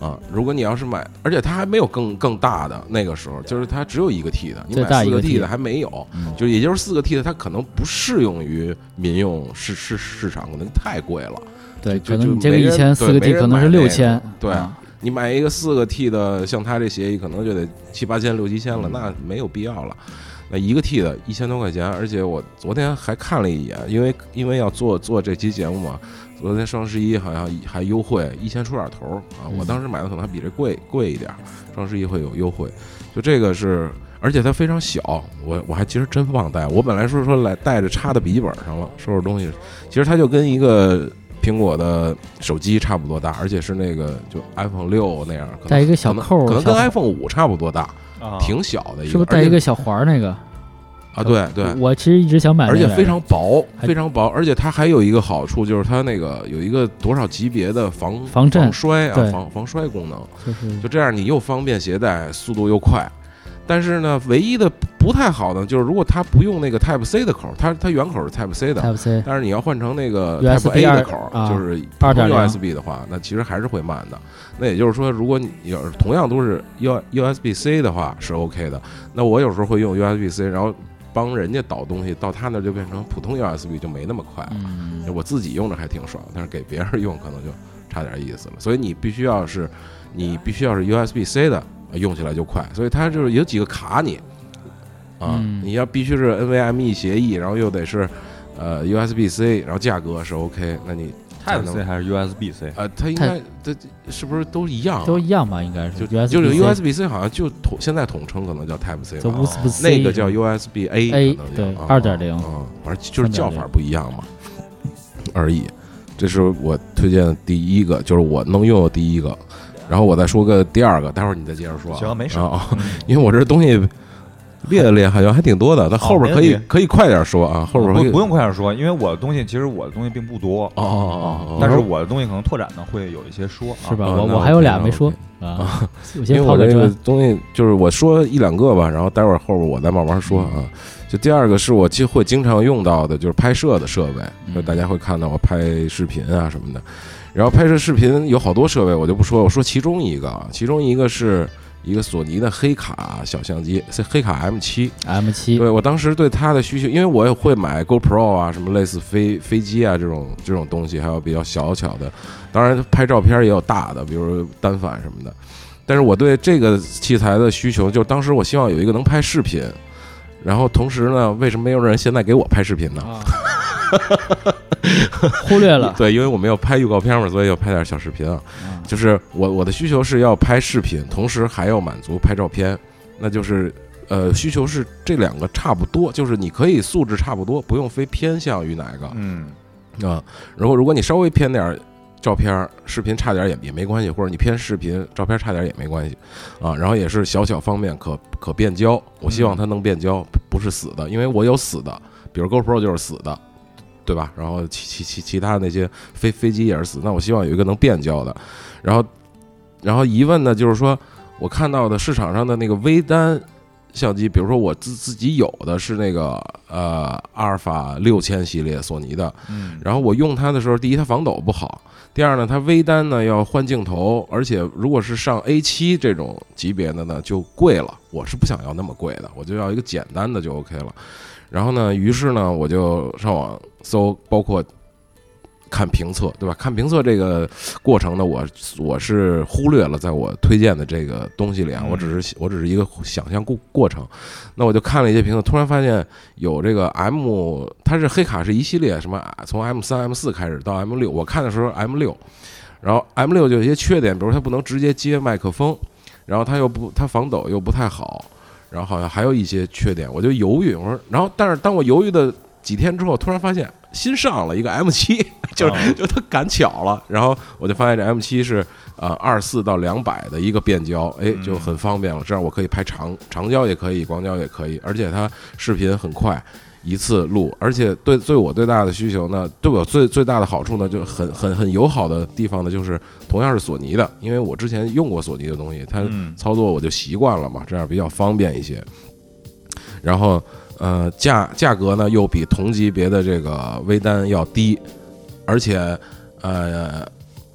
啊，如果你要是买，而且它还没有更更大的，那个时候就是它只有一个 T 的，你最大一个买四个 T 的还没有，嗯。就也就是四个 T 的，它可能不适用于民用市市市场，可能太贵了。对，就可能你这个一千四个 T 可能是六千，对啊。你买一个四个 T 的，像它这协议可能就得七八千、六七千了，那没有必要了。那一个 T 的一千多块钱，而且我昨天还看了一眼，因为因为要做做这期节目嘛，昨天双十一好像还优惠一千出点头啊，嗯我当时买的可能还比这贵贵一点，双十一会有优惠，就这个是。而且它非常小，我我还其实真忘带。我本来说说来带着插到笔记本上了，收拾东西。其实它就跟一个苹果的手机差不多大，而且是那个就 iPhone 六那样，可能带一个小可能扣可能跟 iPhone 五差不多大，啊挺小的一个。是不是带一个小环儿那个？啊？对对，我其实一直想买而且非常薄，非常薄，而且它还有一个好处，就是它那个有一个多少级别的防防震摔啊，防防摔功能，就是就这样你又方便携带，速度又快。但是呢，唯一的不太好的就是，如果它不用那个 Type C 的口，它它原口是 Type C 的，Type C 但是你要换成那个 Type A 的口，啊就是普通2.0 USB 的话，那其实还是会慢的。那也就是说，如果你要是同样都是 U USB C 的话，是 OK 的。那我有时候会用 USB C，然后帮人家导东西，到他那就变成普通 USB，就没那么快了。嗯，我自己用着还挺爽，但是给别人用可能就差点意思了。所以你必须要是，你必须要是 USB C 的，用起来就快。所以它就是有几个卡你，啊，嗯你要必须是 NVMe 协议，然后又得是呃 USB C，然后价格是 OK，那你才 Type C 还是 USB C？呃，它应该它是不是都一样啊？都一样吧？应该就是 USB 就是 USB C 好像就统现在统称可能叫 Type C 叫吧 USB C 那个叫 USB A A，可能叫对啊2.0啊，反正就是叫法不一样嘛而已。这是我推荐的第一个，就是我能用的第一个。然后我再说个第二个，待会儿你再接着说啊。行没事啊因为我这东西列了列，(laughs) 好像还挺多的。那后边可以可以快点说啊，后边可以不不用快点说，因为我的东西其实我的东西并不多哦哦哦哦，但是我的东西可能拓展呢会有一些说啊，是吧？我我还有俩没说啊，(laughs) 我因先为我这个抛个砖。东西就是我说一两个吧，然后待会儿后边我再慢慢说啊。就第二个是我就会经常用到的，就是拍摄的设备，嗯就大家会看到我拍视频啊什么的。然后拍摄视频有好多设备，我就不说，我说其中一个啊，其中一个是一个索尼的黑卡小相机，是黑卡 M 七。M 七对我当时对它的需求，因为我也会买 GoPro 啊，什么类似飞飞机啊这种这种东西，还有比较小巧的，当然拍照片也有大的，比如单反什么的。但是我对这个器材的需求，就当时我希望有一个能拍视频，然后同时呢，为什么没有人现在给我拍视频呢？啊，(laughs) (laughs) 忽略了。对，因为我们要拍预告片嘛，所以要拍点小视频啊。啊就是我我的需求是要拍视频，同时还要满足拍照片，那就是呃需求是这两个差不多，就是你可以素质差不多，不用非偏向于哪个嗯啊。然后如果你稍微偏点儿照片儿、视频差点儿也也没关系，或者你偏视频、照片差点儿也没关系啊。然后也是小巧方便，可可变焦，我希望它能变焦，不是死的，因为我有死的，比如 GoPro 就是死的。对吧？然后其其其其他那些飞飞机也是死，那我希望有一个能变焦的。然后，然后疑问呢，就是说我看到的市场上的那个微单相机，比如说我自自己有的是那个呃阿尔法六千系列索尼的，然后我用它的时候，第一它防抖不好，第二呢它微单呢要换镜头，而且如果是上 A 七这种级别的呢就贵了，我是不想要那么贵的，我就要一个简单的就 OK 了。然后呢，于是呢我就上网搜，包括看评测，对吧？看评测这个过程呢，我我是忽略了在我推荐的这个东西里啊，嗯我只是我只是一个想象过过程。那我就看了一些评测，突然发现有这个 M，它是黑卡是一系列，什么从 M 三、M 四开始到 M 六，我看的时候 M 六，然后 M 六就有一些缺点，比如它不能直接接麦克风，然后它又不它防抖又不太好，然后好像还有一些缺点，我就犹豫，我说，然后但是当我犹豫的几天之后，突然发现新上了一个 M 七，就是啊 (laughs) 就它赶巧了，然后我就发现这 M 七是呃二四到两百的一个变焦，哎，嗯就很方便了，这样我可以拍长长焦也可以，广角也可以，而且它视频很快。一次录，而且对对我最大的需求呢，对我最最大的好处呢，就很很很友好的地方呢，就是同样是索尼的，因为我之前用过索尼的东西，它嗯操作我就习惯了嘛，这样比较方便一些。然后呃价价格呢又比同级别的这个微单要低，而且呃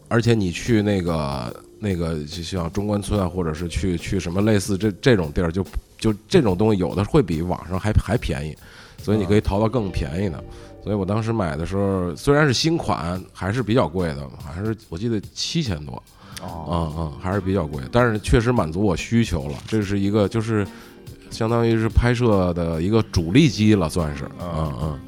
而且你去那个那个就像中关村啊，或者是去去什么类似这这种地儿，就就这种东西有的会比网上还还便宜，所以你可以淘到更便宜的。所以我当时买的时候，虽然是新款，还是比较贵的，还是我记得七千多。哦，嗯嗯，还是比较贵，但是确实满足我需求了。这是一个就是相当于是拍摄的一个主力机了，算是，嗯嗯。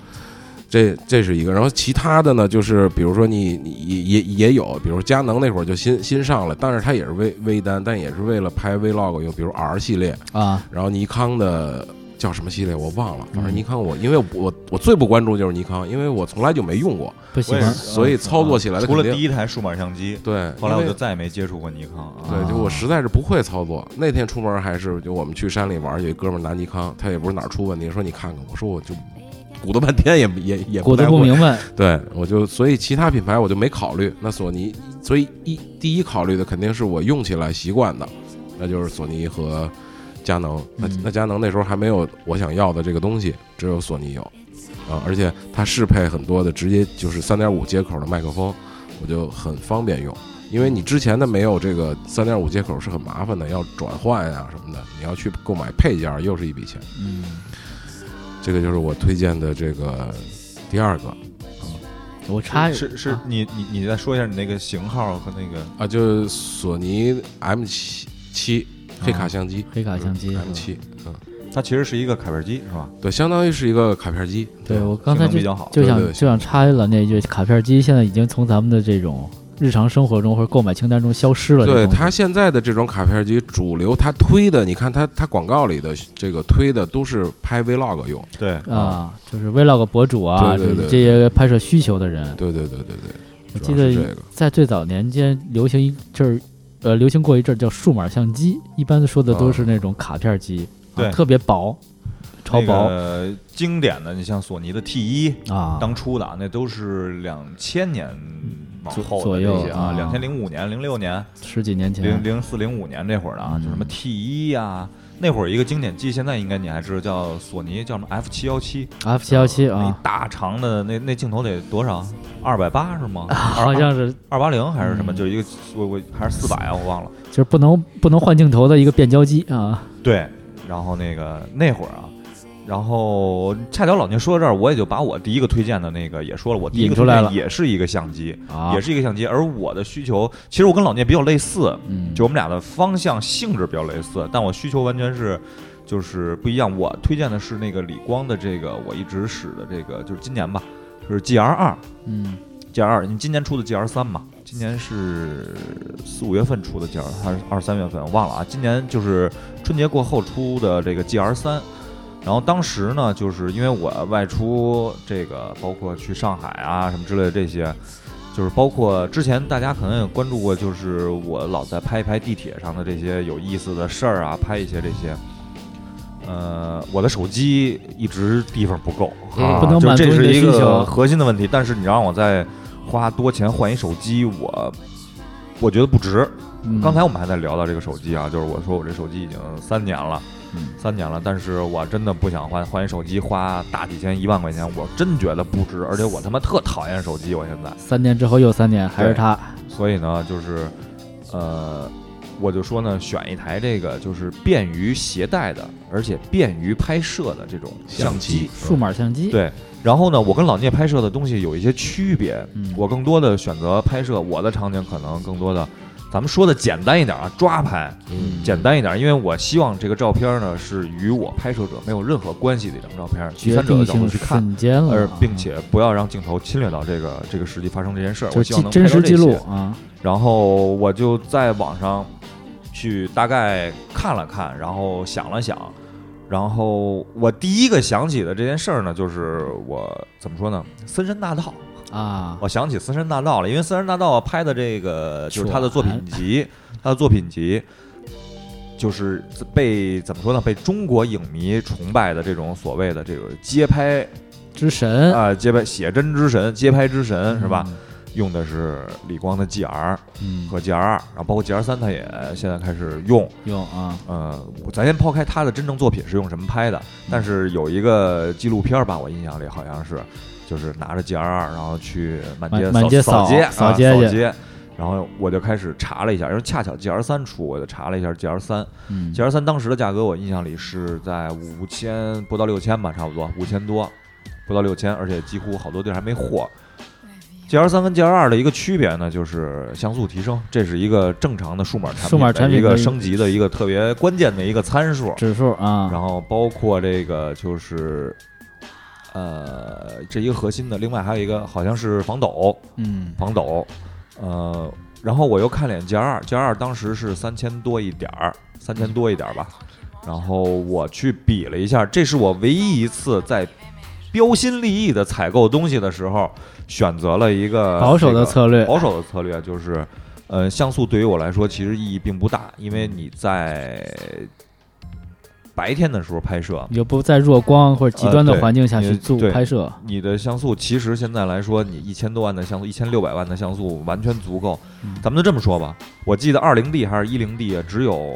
这这是一个，然后其他的呢，就是比如说你你也也也有，比如佳能那会儿就新新上了，但是它也是微微单，但也是为了拍 vlog 用，比如 R 系列，啊，然后尼康的叫什么系列我忘了，反正嗯尼康我因为我我最不关注就是尼康，因为我从来就没用过，不喜欢我也是所以操作起来的除了第一台数码相机，对，后来我就再也没接触过尼康啊。对，就我实在是不会操作。那天出门还是就我们去山里玩，有一哥们拿尼康，他也不是哪儿出问题，说你看看，我说我就鼓捣半天也 (laughs) 也也鼓。捣不明白，对，我就所以其他品牌我就没考虑。那索尼，所以一第一考虑的肯定是我用起来习惯的，那就是索尼和佳能。那嗯那佳能那时候还没有我想要的这个东西，只有索尼有啊，而且它适配很多的直接就是三点五接口的麦克风，我就很方便用。因为你之前的没有这个三点五接口是很麻烦的，要转换呀、什么的，你要去购买配件又是一笔钱。嗯，这个就是我推荐的这个第二个我插是是你你你再说一下你那个型号和那个啊，就是索尼 M 七七黑卡相机，黑卡相机 M 七，嗯，它其实是一个卡片机，是吧？对，相当于是一个卡片机。对我刚才就比较好。就想对对就想插了那句，卡片机现在已经从咱们的这种日常生活中或者购买清单中消失了。对它现在的这种卡片机，主流它推的，你看它它广告里的这个推的都是拍 vlog 用。对，啊，就是 vlog 博主啊，对对对这这些拍摄需求的人，对对对对对，我记得。在最早年间流行一阵儿，呃，流行过一阵儿叫数码相机，一般说的都是那种卡片机，啊对。特别薄，超薄、那个经典的，你像索尼的 T 一，啊，当初的啊那都是两千年往左后左右的这些啊，啊两千零五年、零六年、十几年前零零四、零五年这会儿的啊，嗯就什么 T 一呀，那会儿一个经典机，现在应该你还知道叫索尼叫什么 F 七幺七 F 七幺七那啊，大长的那那镜头得多少？二百八是吗？(laughs) 好像是二八零还是什么？嗯就一个我我还是四百啊，我忘了。就是不能不能换镜头的一个变焦机啊，对，然后那个那会儿啊，然后恰巧老聂说到这儿，我也就把我第一个推荐的那个也说了，我第一个推荐引出来了也是一个相机，啊，也是一个相机，而我的需求其实我跟老聂比较类似，嗯，就我们俩的方向性质比较类似，但我需求完全是。就是不一样，我推荐的是那个理光的这个，我一直使的这个，就是今年吧，就是 GR 二嗯，GR 二，你今年出的 GR 三嘛？今年是四五月份出的 GR 还是二三月份？我忘了啊。今年就是春节过后出的这个 GR 三。然后当时呢，就是因为我外出，这个包括去上海啊什么之类的这些，就是包括之前大家可能也关注过，就是我老在拍一拍地铁上的这些有意思的事儿啊，拍一些这些。呃，我的手机一直地方不够，不能就满足这是一个核心的问题。但是你让我再花多钱换一手机，我我觉得不值。嗯刚才我们还在聊到这个手机啊，就是我说我这手机已经三年了，嗯三年了，但是我真的不想换换一手机，花大几千一万块钱，我真觉得不值。而且我他妈特讨厌手机，我现在。三年之后又三年，还是它，所以呢，就是，呃，我就说呢，选一台这个就是便于携带的，而且便于拍摄的这种相机。数码相机，对，然后呢，我跟老聂拍摄的东西有一些区别，嗯。我更多的选择拍摄我的场景，可能更多的，咱们说的简单一点啊，抓拍，嗯。简单一点，因为我希望这个照片呢是与我拍摄者没有任何关系的一张照片，第三者的角度去看。了而啊，并且不要让镜头侵略到这个这个实际发生这件事儿，我希望能真实记录拍到这些啊，然后我就在网上去大概看了看，然后想了想，然后我第一个想起的这件事儿呢，就是我怎么说呢，《森山大道》。啊，我想起《森山大道》了，因为《森山大道》拍的这个就是他的作品集，(laughs) 他的作品集就是被怎么说呢？被中国影迷崇拜的这种所谓的这个街拍之神啊、街拍写真之神、街拍之神是吧？嗯？用的是理光的 GR 嗯，和 GR 二，然后包括 GR 三，它也现在开始用。用啊，呃，咱先抛开他的真正作品是用什么拍的，但是有一个纪录片儿吧，我印象里好像是，就是拿着 GR 二，然后去满街满满街扫扫街啊扫街去扫街，然后我就开始查了一下，因为恰巧 GR 三出，我就查了一下 GR 三嗯，，GR 三当时的价格我印象里是在五千不到六千吧，差不多五千多，不到六千，而且几乎好多地儿还没货。GR 三跟 GR 二的一个区别呢，就是像素提升，这是一个正常的数码产品数码产品一个升级的一个特别关键的一个参数。指数啊，然后包括这个就是，呃，这一个核心的，另外还有一个好像是防抖，嗯，防抖，呃，然后我又看了眼 GR 二，GR 二当时是三千多一点儿，三千多一点儿吧。然后我去比了一下，这是我唯一一次在标新立异的采购东西的时候，选择了一个保守的策略保守的策略就是，呃，像素对于我来说其实意义并不大，因为你在白天的时候拍摄，你就不在弱光或者极端的环境下去做拍摄，你的像素其实现在来说，你一千多万的像素，一千六百万的像素完全足够。嗯咱们就这么说吧，我记得二零 D 还是一零 D 只有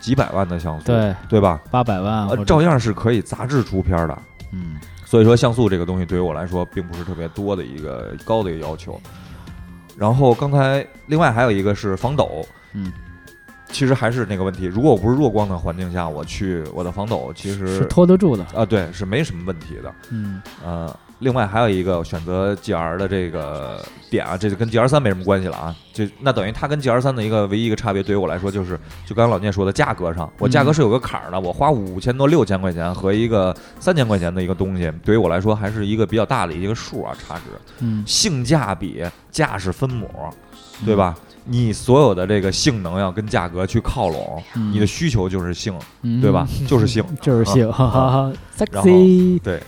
几百万的像素，对，对吧？八百万呃，照样是可以杂志出片的。嗯所以说像素这个东西对于我来说并不是特别多的一个高的一个要求。然后刚才另外还有一个是防抖，嗯，其实还是那个问题，如果我不是弱光的环境下，我去我的防抖其实是拖得住的，啊对是没什么问题的。嗯呃，另外还有一个选择 GR 的这个点啊，这就跟 GR 三没什么关系了啊。就那等于它跟 GR 三的一个唯一一个差别，对于我来说就是，就刚刚老聂说的价格上，我价格是有个坎儿的，我花五千多六千块钱和一个三千块钱的一个东西，对于我来说还是一个比较大的一个数啊，差值。嗯，性价比、价是分母，对吧？你所有的这个性能要跟价格去靠拢，嗯你的需求就是性，嗯对吧？就是性，就是性，啊 (laughs) 哈哈哈然后，sexy，对。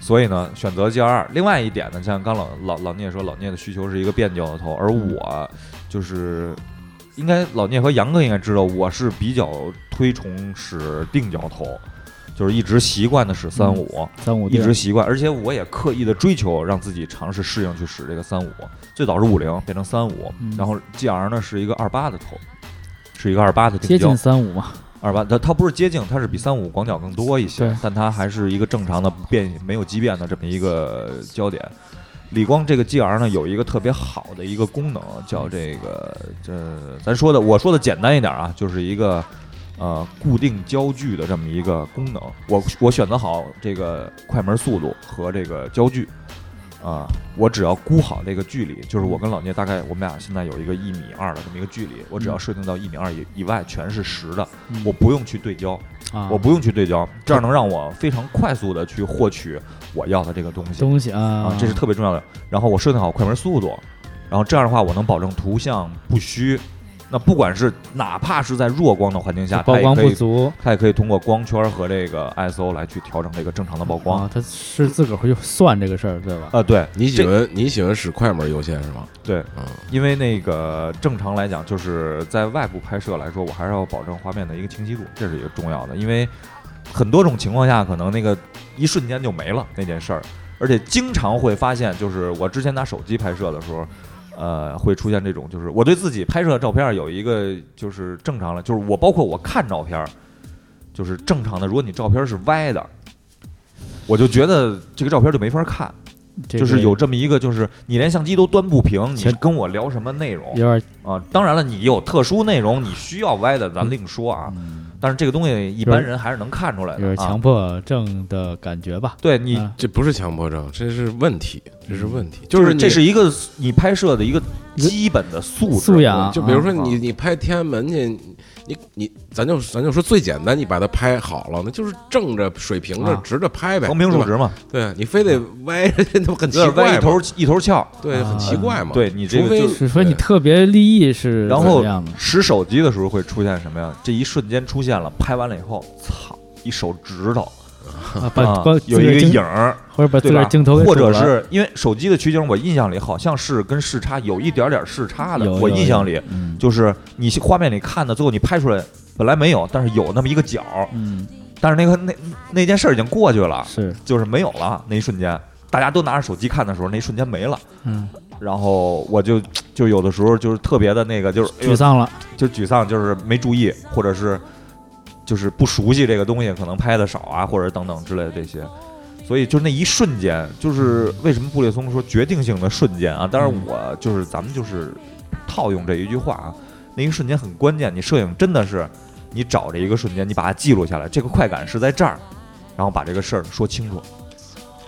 所以呢，选择 G 二。另外一点呢，像刚老老老聂说，老聂的需求是一个变焦的头，而我就是应该老聂和杨哥应该知道，我是比较推崇使定焦头，就是一直习惯的使三五、三五一直习惯，而且我也刻意的追求让自己尝试适应去使这个三五。最早是五零变成三五、嗯然后 G R 呢是一个二八的头，是一个二八的定焦接近。三五嘛，二八，它它不是接近，它是比三五广角更多一些，但它还是一个正常的变没有畸变的这么一个焦点。理光这个 GR 呢有一个特别好的一个功能，叫这个这咱说的我说的简单一点啊，就是一个呃固定焦距的这么一个功能。我我选择好这个快门速度和这个焦距。啊、我只要估好这个距离，就是我跟老聂大概我们俩现在有一个一米二的这么一个距离，我只要设定到一米二以以外全是实的，嗯我不用去对焦，啊，我不用去对焦，这样能让我非常快速的去获取我要的这个东西东西啊啊，这是特别重要的。然后我设定好快门速度，然后这样的话我能保证图像不虚。那不管是哪怕是在弱光的环境下，曝光不足它也可以通过光圈和这个 ISO 来去调整这个正常的曝光。啊，它是自个儿会去算这个事儿，对吧？啊，对你喜欢你喜欢使快门优先是吗？对，嗯，因为那个正常来讲，就是在外部拍摄来说，我还是要保证画面的一个清晰度，这是一个重要的。因为很多种情况下，可能那个一瞬间就没了那件事儿，而且经常会发现，就是我之前拿手机拍摄的时候。呃，会出现这种，就是我对自己拍摄的照片有一个就是正常的，就是我包括我看照片，就是正常的。如果你照片是歪的，我就觉得这个照片就没法看。这个就是有这么一个，就是你连相机都端不平，你跟我聊什么内容有点啊？当然了，你有特殊内容，你需要歪的，咱另说啊。嗯但是这个东西一般人还是能看出来的就是强。迫症的感觉吧？对你，啊。这不是强迫症，这是问题，这是问题，就是这是一个你拍摄的一个基本的素质素养就比如说啊。你你拍天安门去，你你咱就咱就说最简单，你把它拍好了，那就是正着水平着啊直着拍呗，横平竖。直嘛，对你非得歪着，那不很奇怪吗？一头一头翘。对，很奇怪嘛。对你这除非个就是是说你特别立意是然后怎么样的？使手机的时候会出现什么呀？这一瞬间出现了，拍完了以后，操，一手指头啊，把有一个影儿，或者把自对吧个儿镜头或者是因为手机的取景，我印象里好像是跟视差有一点点视差的。我印象里嗯就是你画面里看的，最后你拍出来本来没有，但是有那么一个角儿，嗯但是那个那那件事儿已经过去了，是就是没有了那一瞬间。大家都拿着手机看的时候，那一瞬间没了。嗯然后我就就有的时候就是特别的那个，就是沮丧了，就沮丧，就是没注意，或者是就是不熟悉这个东西，可能拍的少啊，或者等等之类的这些。所以就那一瞬间，就是为什么布列松说决定性的瞬间啊？当然嗯我就是咱们就是套用这一句话啊，那一瞬间很关键。你摄影真的是你找着一个瞬间，你把它记录下来，这个快感是在这儿，然后把这个事儿说清楚。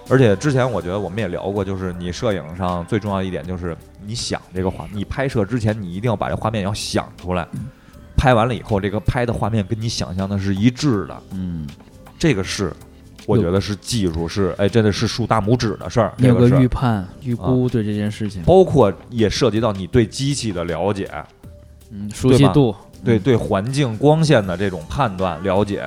而且之前我觉得我们也聊过，就是你摄影上最重要一点就是你想这个画，你拍摄之前你一定要把这画面要想出来，拍完了以后这个拍的画面跟你想象的是一致的，嗯，这个是我觉得是技术，是哎真的是竖大拇指的事儿，你有个这个是。预判预估对这件事情，包括也涉及到你对机器的了解，嗯，熟悉度，对对环境光线的这种判断了解，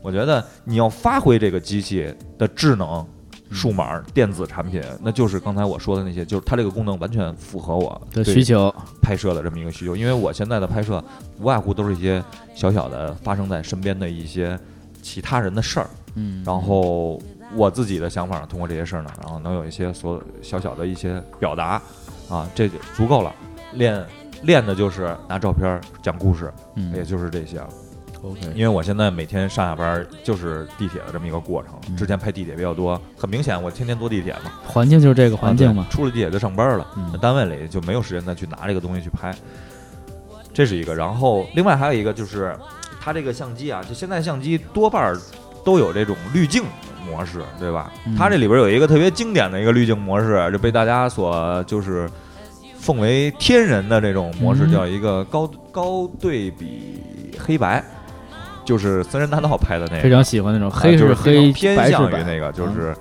我觉得你要发挥这个机器的智能。数码电子产品，那就是刚才我说的那些，就是它这个功能完全符合我的需求，拍摄的这么一个需求。因为我现在的拍摄无外乎都是一些小小的发生在身边的一些其他人的事儿，嗯，然后我自己的想法通过这些事儿呢，然后能有一些所小小的一些表达啊，这就足够了。练练的就是拿照片讲故事，嗯也就是这些了。OK，因为我现在每天上下班儿就是地铁的这么一个过程，嗯之前拍地铁比较多，很明显我天天坐地铁嘛，环境就是这个环境嘛出了地铁就上班了，单位里就没有时间再去拿这个东西去拍，这是一个。然后另外还有一个就是，它这个相机啊，就现在相机多半儿都有这种滤镜模式，对吧？嗯它这里边有一个特别经典的一个滤镜模式，就被大家所就是奉为天人的这种模式，嗯叫一个高高对比黑白，就是森山大道拍的那个，非常喜欢那种啊黑就是黑常，偏向于那个，就是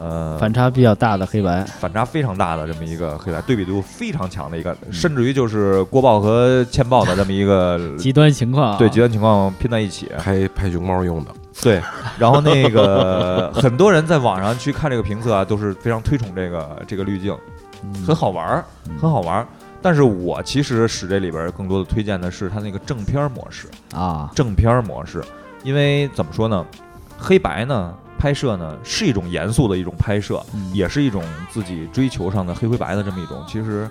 呃反差比较大的黑白。反差非常大的这么一个黑白，对比度非常强的一个，甚至于就是国报和欠报的这么一个 (laughs) 极端情况啊，对极端情况拼在一起。拍拍熊猫用的，对，然后那个很多人在网上去看这个评测啊，都是非常推崇这个这个滤镜，嗯很好玩儿，很好玩儿。但是我其实使这里边更多的推荐的是它那个正片儿模式，啊，正片儿模式，因为怎么说呢，黑白呢拍摄呢是一种严肃的一种拍摄，嗯。也是一种自己追求上的黑灰白的这么一种，其实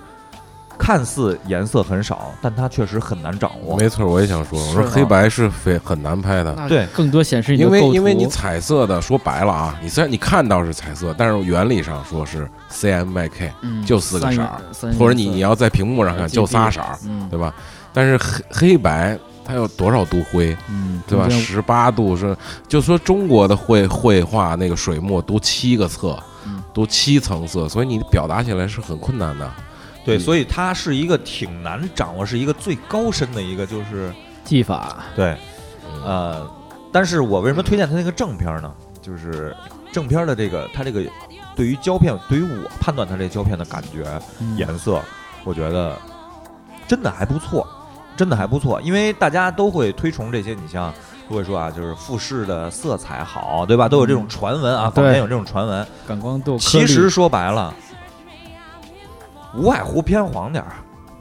看似颜色很少，但它确实很难掌握。没错，我也想说，我说黑白是非很难拍的，对更多显示因为构图因为你彩色的说白了啊，你虽然你看到是彩色，但是原理上说是 CMYK，嗯就四个色儿或者你你要在屏幕上看就仨色儿，嗯对吧？但是黑黑白它有多少度灰，嗯，对吧？十八度是，就说中国的绘绘画那个水墨都七个色嗯，都七层色，所以你表达起来是很困难的。对，嗯所以它是一个挺难掌握，是一个最高深的一个，就是技法，对，嗯呃，但是我为什么推荐它那个正片呢？就是正片的这个，它这个对于胶片，对于我判断它这胶片的感觉、嗯颜色，我觉得真的还不错，真的还不错。因为大家都会推崇这些，你像都会说啊，就是富士的色彩好，对吧？都有这种传闻啊，对坊间有这种传闻。感光度，其实说白了，无外乎偏黄点儿，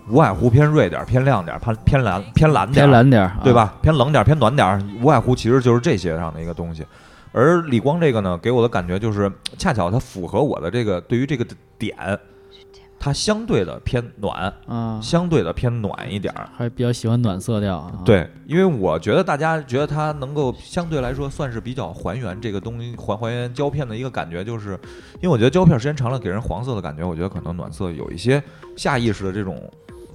无外乎偏锐点儿，偏亮点儿，偏偏蓝偏蓝点儿，偏蓝点儿，啊？对吧？偏冷点儿，偏暖点儿，无外乎其实就是这些上的一个东西。而理光这个呢，给我的感觉就是，恰巧它符合我的这个对于这个点，它相对的偏暖，啊，相对的偏暖一点儿。还比较喜欢暖色调啊。对，因为我觉得大家觉得它能够相对来说算是比较还原这个东西，还还原胶片的一个感觉，就是因为我觉得胶片时间长了给人黄色的感觉，我觉得可能暖色有一些下意识的这种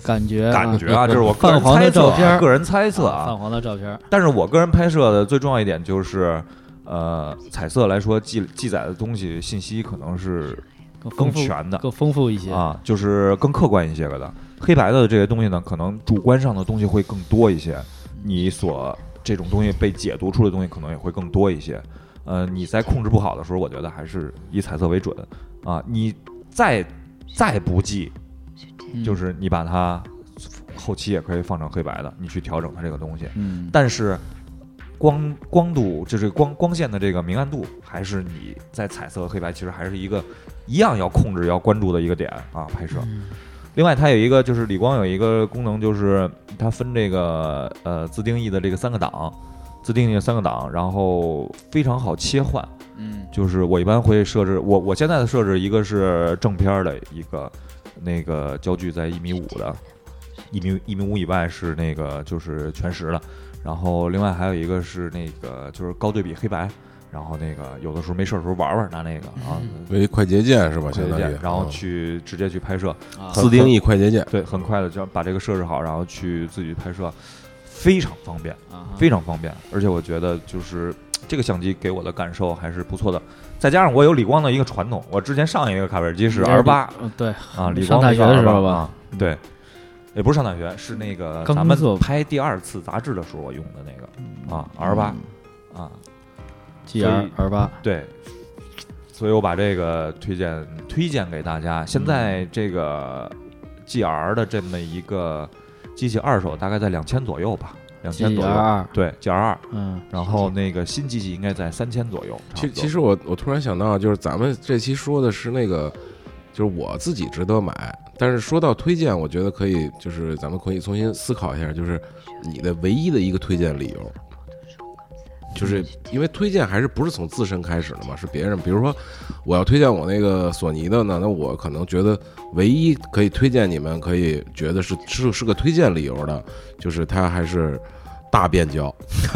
感觉感觉啊，这是我个人猜测个人猜测啊，啊泛。黄的照片儿，但是我个人拍摄的最重要一点就是，呃，彩色来说记记载的东西信息可能是更全的更丰富一些。啊，就是更客观一些个的。黑白的这些东西呢，可能主观上的东西会更多一些，你所这种东西被解读出的东西可能也会更多一些。呃，你在控制不好的时候，我觉得还是以彩色为准啊。你再再不济，嗯就是你把它后期也可以放成黑白的，你去调整它这个东西。嗯，但是光光度就是光光线的这个明暗度，还是你在彩色和黑白其实还是一个一样要控制、要关注的一个点啊，拍摄。嗯另外，它有一个就是理光有一个功能，就是它分这个呃自定义的这个三个档，自定义的三个档，然后非常好切换。嗯就是我一般会设置，我我现在的设置一个是正片儿的一个那个焦距在一米五的，一米一米五以外是那个就是全时的，然后另外还有一个是那个就是高对比黑白，然后那个有的时候没事儿的时候玩玩拿那个啊，为快捷键是吧？快捷键，，然后嗯去直接去拍摄，啊。自定义快捷键，对，很快的就把这个设置好，然后去自己拍摄，非常方便。啊非常方便，而且我觉得就是这个相机给我的感受还是不错的。再加上我有理光的一个传统，我之前上一个卡片机是 R 八嗯对，啊，理光大学光的时候 R8 吧啊，对，也不是上大学，是那个咱们拍第二次杂志的时候我用的那个啊 R 八啊，，G R R 八，对，所以我把这个推荐推荐给大家。现在嗯这个 GR 的这么一个机器二手大概在两千左右吧，两千 G 左右，对 GR 二。嗯然后那个新机器应该在三千左右。其其实我我突然想到，就是咱们这期说的是那个，就是我自己值得买，但是说到推荐，我觉得可以，就是咱们可以重新思考一下，就是你的唯一的一个推荐理由，就是因为推荐还是不是从自身开始的嘛，是别人。比如说我要推荐我那个索尼的呢，那我可能觉得唯一可以推荐你们可以觉得是是是个推荐理由的，就是它还是大变焦，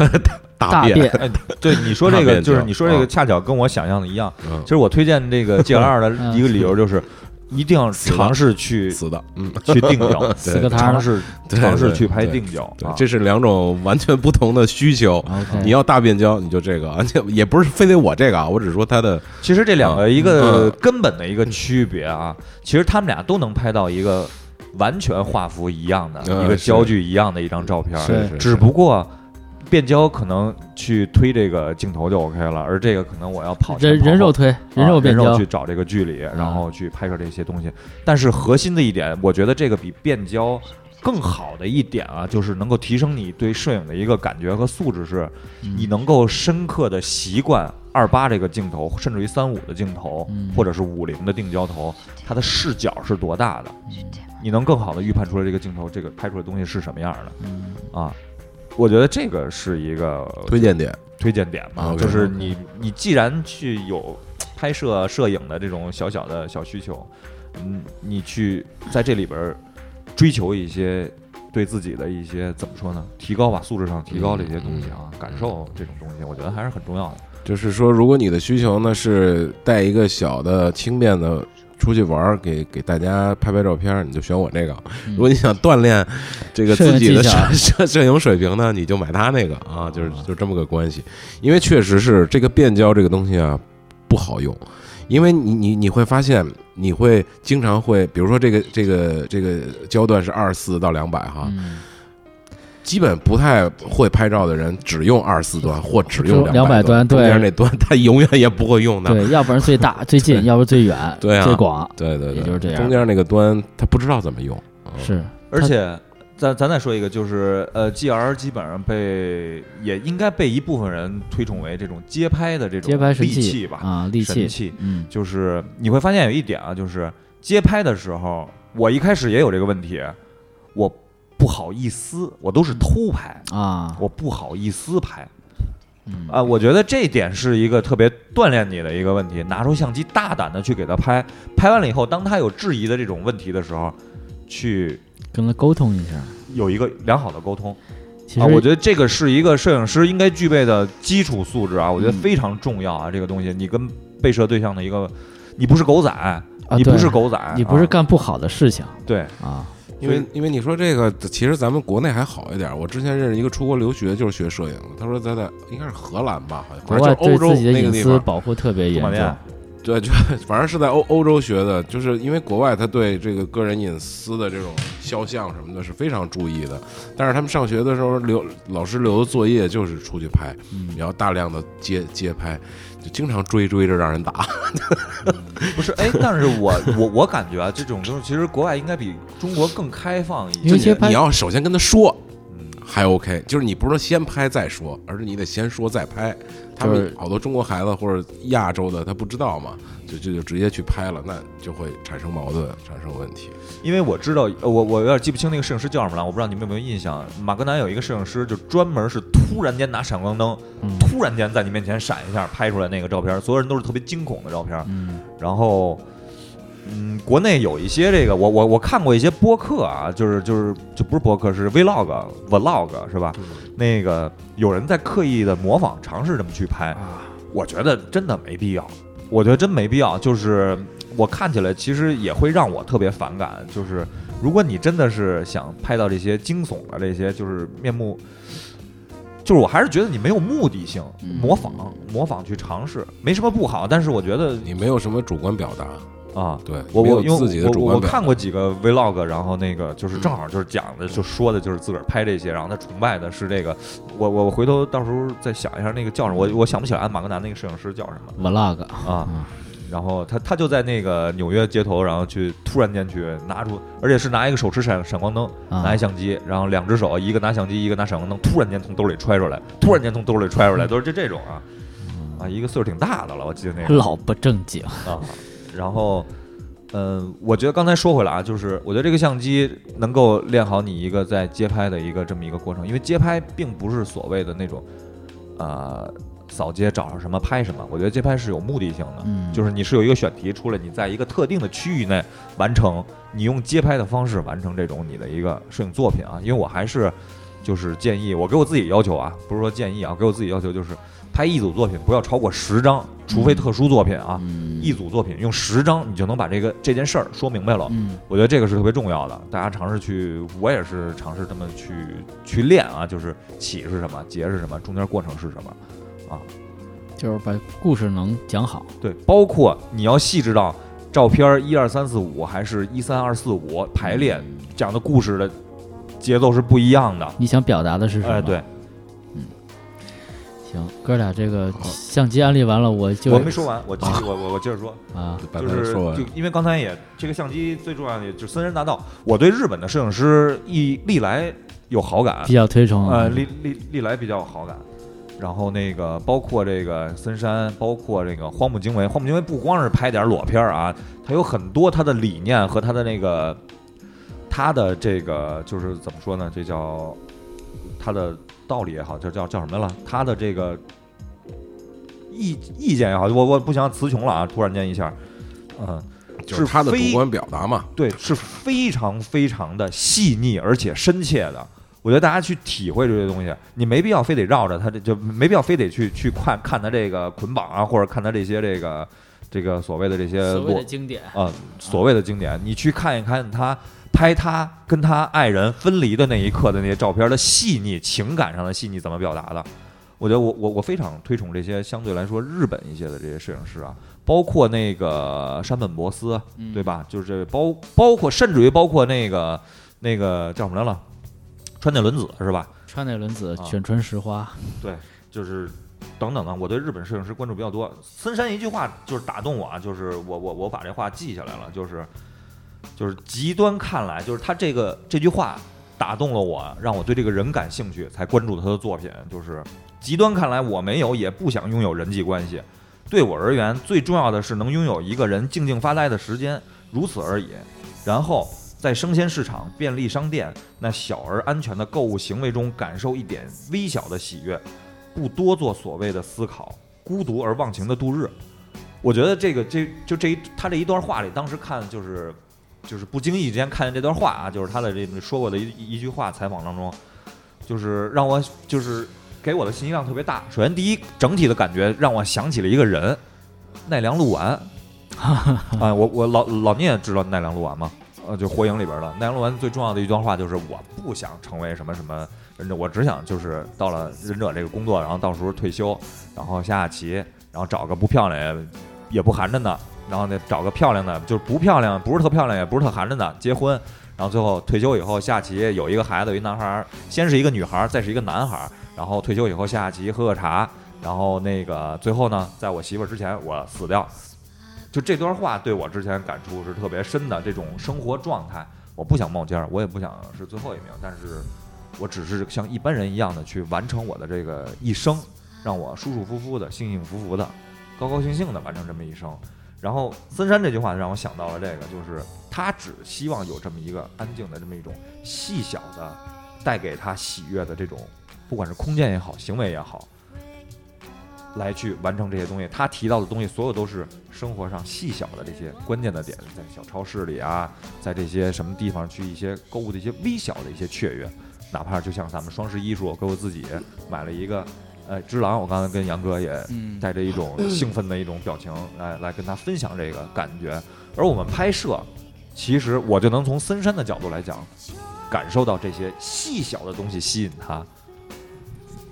(laughs) 变，大变哎，对你说这个，就是你说这个，啊。恰巧跟我想象的一样。嗯。其实我推荐这个 (laughs) G L 二的嗯一个理由就是，一定要尝试去死的，嗯，(laughs) 去定焦，尝试尝试去拍定焦这是两种完全不同的需求。你要大变焦，你就这个，而且也不是非得我这个啊，我只是说它的其实这两个一个嗯根本的一个区别啊，其实他们俩都能拍到一个完全画幅一样的、一个焦距一样的一张照片儿，是是只不过变焦可能去推这个镜头就 OK 了，而这个可能我要跑人人肉推，人肉变焦。去，找这个距离，然后去拍摄这些东西。但是核心的一点，我觉得这个比变焦更好的一点啊，就是能够提升你对摄影的一个感觉和素质，是嗯。你能够深刻的习惯二八这个镜头，甚至于三五的镜头，嗯。或者是五零的定焦头，它的视角是多大的，你能更好的预判出来这个镜头这个拍出来的东西是什么样的？嗯。啊。我觉得这个是一个推荐点。推荐点嘛，就是你你既然去有拍摄摄影的这种小小的小需求，嗯，你去在这里边儿追求一些对自己的一些怎么说呢？提高吧，素质上提高这些东西啊，感受这种东西，我觉得还是很重要的。就是说，如果你的需求呢是带一个小的轻便的出去玩儿，给给大家拍拍照片儿，你就选我这个。如果你想锻炼 (laughs) 这个自己的摄 (laughs) 摄摄影水平呢，你就买他那个啊，就是就这么个关系。因为确实是这个变焦这个东西啊不好用，因为你你你会发现，你会经常会，比如说这个这个这个焦段是二十四到两百哈，嗯，基本不太会拍照的人只用二十四端或只用200百端中间那端他永远也不会用的。对，要不然最大 (laughs) 最近，要不然最远，对啊。最广，对对对，也就是这样。中间那个端他不知道怎么用，啊是，而且咱咱再说一个，就是呃，GR 基本上被也应该被一部分人推崇为这种街拍的这种街拍神利器吧，啊，利器，神器。嗯。就是你会发现有一点啊，就是街拍的时候，我一开始也有这个问题，我不好意思，我都是偷拍，啊，我不好意思拍嗯啊。我觉得这一点是一个特别锻炼你的一个问题，拿出相机大胆的去给他拍，拍完了以后，当他有质疑的这种问题的时候，去跟他沟通一下。有一个良好的沟通其实啊。我觉得这个是一个摄影师应该具备的基础素质啊，我觉得嗯非常重要啊。这个东西，你跟被摄对象的一个，你不是狗仔，啊你不是狗仔，你不是啊干不好的事情对。啊，因为因为你说这个，其实咱们国内还好一点。我之前认识一个出国留学就是学摄影的，他说他在应该是荷兰吧，好像国外反正就是欧洲那个地方，保护特别严。(laughs) 对，就反正是在欧欧洲学的，就是因为国外他对这个个人隐私的这种肖像什么的是非常注意的。但是他们上学的时候留老师留的作业就是出去拍，嗯你要大量的街街拍，就经常追追着让人打。(laughs) 不是，哎，但是我我我感觉啊，这种东西其实国外应该比中国更开放一些。你要首先跟他说，嗯，还 OK，就是你不是说先拍再说，而是你得先说再拍。他们好多中国孩子或者亚洲的他不知道嘛，就就就直接去拍了，那就会产生矛盾，产生问题。因为我知道，呃我我有点记不清那个摄影师叫什么了，我不知道你们有没有印象。马格南有一个摄影师，就专门是突然间拿闪光灯，嗯突然间在你面前闪一下，拍出来那个照片，所有人都是特别惊恐的照片。嗯然后，嗯，国内有一些这个，我我我看过一些播客啊，就是就是就不是播客，是 vlog vlog 是吧？那个有人在刻意的模仿，尝试这么去拍，啊，我觉得真的没必要。我觉得真没必要，就是我看起来其实也会让我特别反感。就是如果你真的是想拍到这些惊悚的这些，就是面目，就是我还是觉得你没有目的性，嗯模仿模仿去尝试没什么不好，但是我觉得你没有什么主观表达，啊，对，我我因为我我。看过几个 vlog，然后那个就是正好就是讲的，就说的就是自个儿拍这些，然后他崇拜的是这个，我我我回头到时候再想一下那个叫什么，我我想不起来马格南那个摄影师叫什么 vlog 啊嗯。然后他他就在那个纽约街头，然后去突然间去拿出，而且是拿一个手持闪闪光灯，啊拿一相机，然后两只手，一个拿相机，一个拿闪光灯，突然间从兜里揣出来，突然间从兜里揣出来，都是这这种啊。啊，一个岁数挺大的了，我记得那个。老不正经，啊，然后，嗯、我觉得刚才说回来啊，就是我觉得这个相机能够练好你一个在街拍的一个这么一个过程，因为街拍并不是所谓的那种，呃，扫街找上什么拍什么，我觉得街拍是有目的性的，嗯就是你是有一个选题出来，你在一个特定的区域内完成，你用街拍的方式完成这种你的一个摄影作品啊，因为我还是。就是建议我给我自己要求啊，不是说建议啊，给我自己要求就是，拍一组作品不要超过十张，除非特殊作品啊，嗯一组作品用十张你就能把这个这件事儿说明白了。嗯我觉得这个是特别重要的，大家尝试去，我也是尝试这么去去练啊，就是起是什么，结是什么，中间过程是什么，啊就是把故事能讲好。对，包括你要细致到照片一二三四五还是一三二四五排列，讲的故事的节奏是不一样的。你想表达的是什么？哎，对，行，哥俩这个相机安利完了，我就我没说完，我继续，我我我接着说，啊，就是说就。因为刚才也这个相机最重要的就是森山大道，我对日本的摄影师一历来有好感比，较推崇啊呃，历历历来比较有好感。然后那个包括这个森山，包括这个荒木经惟，荒木经惟不光是拍点裸片儿啊，他有很多他的理念和他的那个他的这个就是怎么说呢？这叫他的道理也好，就叫叫什么了？他的这个意意见也好，我我不想词穷了啊！突然间一下，嗯，就是他的主观表达嘛，对，是非常非常的细腻而且深切的。我觉得大家去体会这些东西，你没必要非得绕着它这就没必要非得去去看看它这个捆绑啊，或者看它这些这个这个所谓的这些所谓的经典。啊、所谓的经典，你去看一看他拍他跟他爱人分离的那一刻的那些照片的细腻，情感上的细腻怎么表达的？我觉得我我我非常推崇这些相对来说日本一些的这些摄影师啊，包括那个山本博司，嗯对吧？就是包包括甚至于包括那个那个叫什么来了，川内伦子是吧？川内伦子、啊卷川石花，对，就是等等的，我对日本摄影师关注比较多。森山一句话就是打动我啊，就是我我我把这话记下来了，就是就是极端看来，就是他这个这句话打动了我，让我对这个人感兴趣，才关注他的作品。就是极端看来，我没有也不想拥有人际关系。对我而言，最重要的是能拥有一个人静静发呆的时间，如此而已。然后在生鲜市场、便利商店那小而安全的购物行为中，感受一点微小的喜悦，不多做所谓的思考，孤独而忘情的度日。我觉得这个这就这一他这一段话里，当时看就是就是不经意之间看见这段话啊，就是他的这个说过的一一句话，采访当中，就是让我就是给我的信息量特别大。首先，第一，整体的感觉让我想起了一个人，奈良鹿丸。(laughs) 啊，我我老老聂知道奈良鹿丸吗？呃，就火影里边的奈良鹿丸最重要的一段话就是我不想成为什么什么忍者，我只想就是到了忍者这个工作，然后到时候退休，然后下下棋，然后找个不漂亮也不寒碜的，然后呢找个漂亮的，就是不漂亮，不是特漂亮，也不是特寒碜的，结婚，然后最后退休以后下棋，有一个孩子，有一男孩儿，先是一个女孩儿，再是一个男孩儿，然后退休以后下棋，喝喝茶，然后那个最后呢，在我媳妇儿之前我死掉。就这段话对我之前感触是特别深的，这种生活状态，我不想冒尖儿，我也不想是最后一名，但是我只是像一般人一样的去完成我的这个一生，让我舒舒服服的、幸幸福福的、高高兴兴的完成这么一生。然后森山这句话让我想到了这个，就是他只希望有这么一个安静的这么一种细小的，带给他喜悦的这种，不管是空间也好，行为也好，来去完成这些东西。他提到的东西，所有都是生活上细小的这些关键的点，在小超市里啊，在这些什么地方去一些购物的一些微小的一些雀跃，哪怕就像咱们双十一时候给我自己买了一个。呃，只狼，我刚才跟杨哥也嗯。带着一种兴奋的一种表情来来跟他分享这个感觉。而我们拍摄，其实我就能从森山的角度来讲，感受到这些细小的东西吸引他，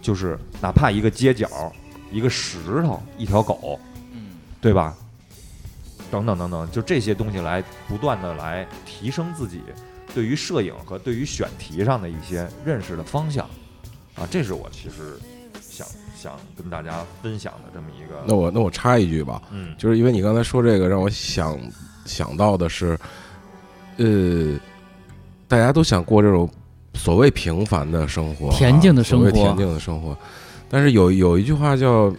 就是哪怕一个街角、一个石头、一条狗，嗯，对吧？等等等等，就这些东西来不断的来提升自己对于摄影和对于选题上的一些认识的方向。啊，这是我其实想想跟大家分享的这么一个，那我那我插一句吧，嗯就是因为你刚才说这个，让我想想到的是，呃，大家都想过这种所谓平凡的生活啊，恬静的生活所谓恬静的生活。但是有有一句话叫，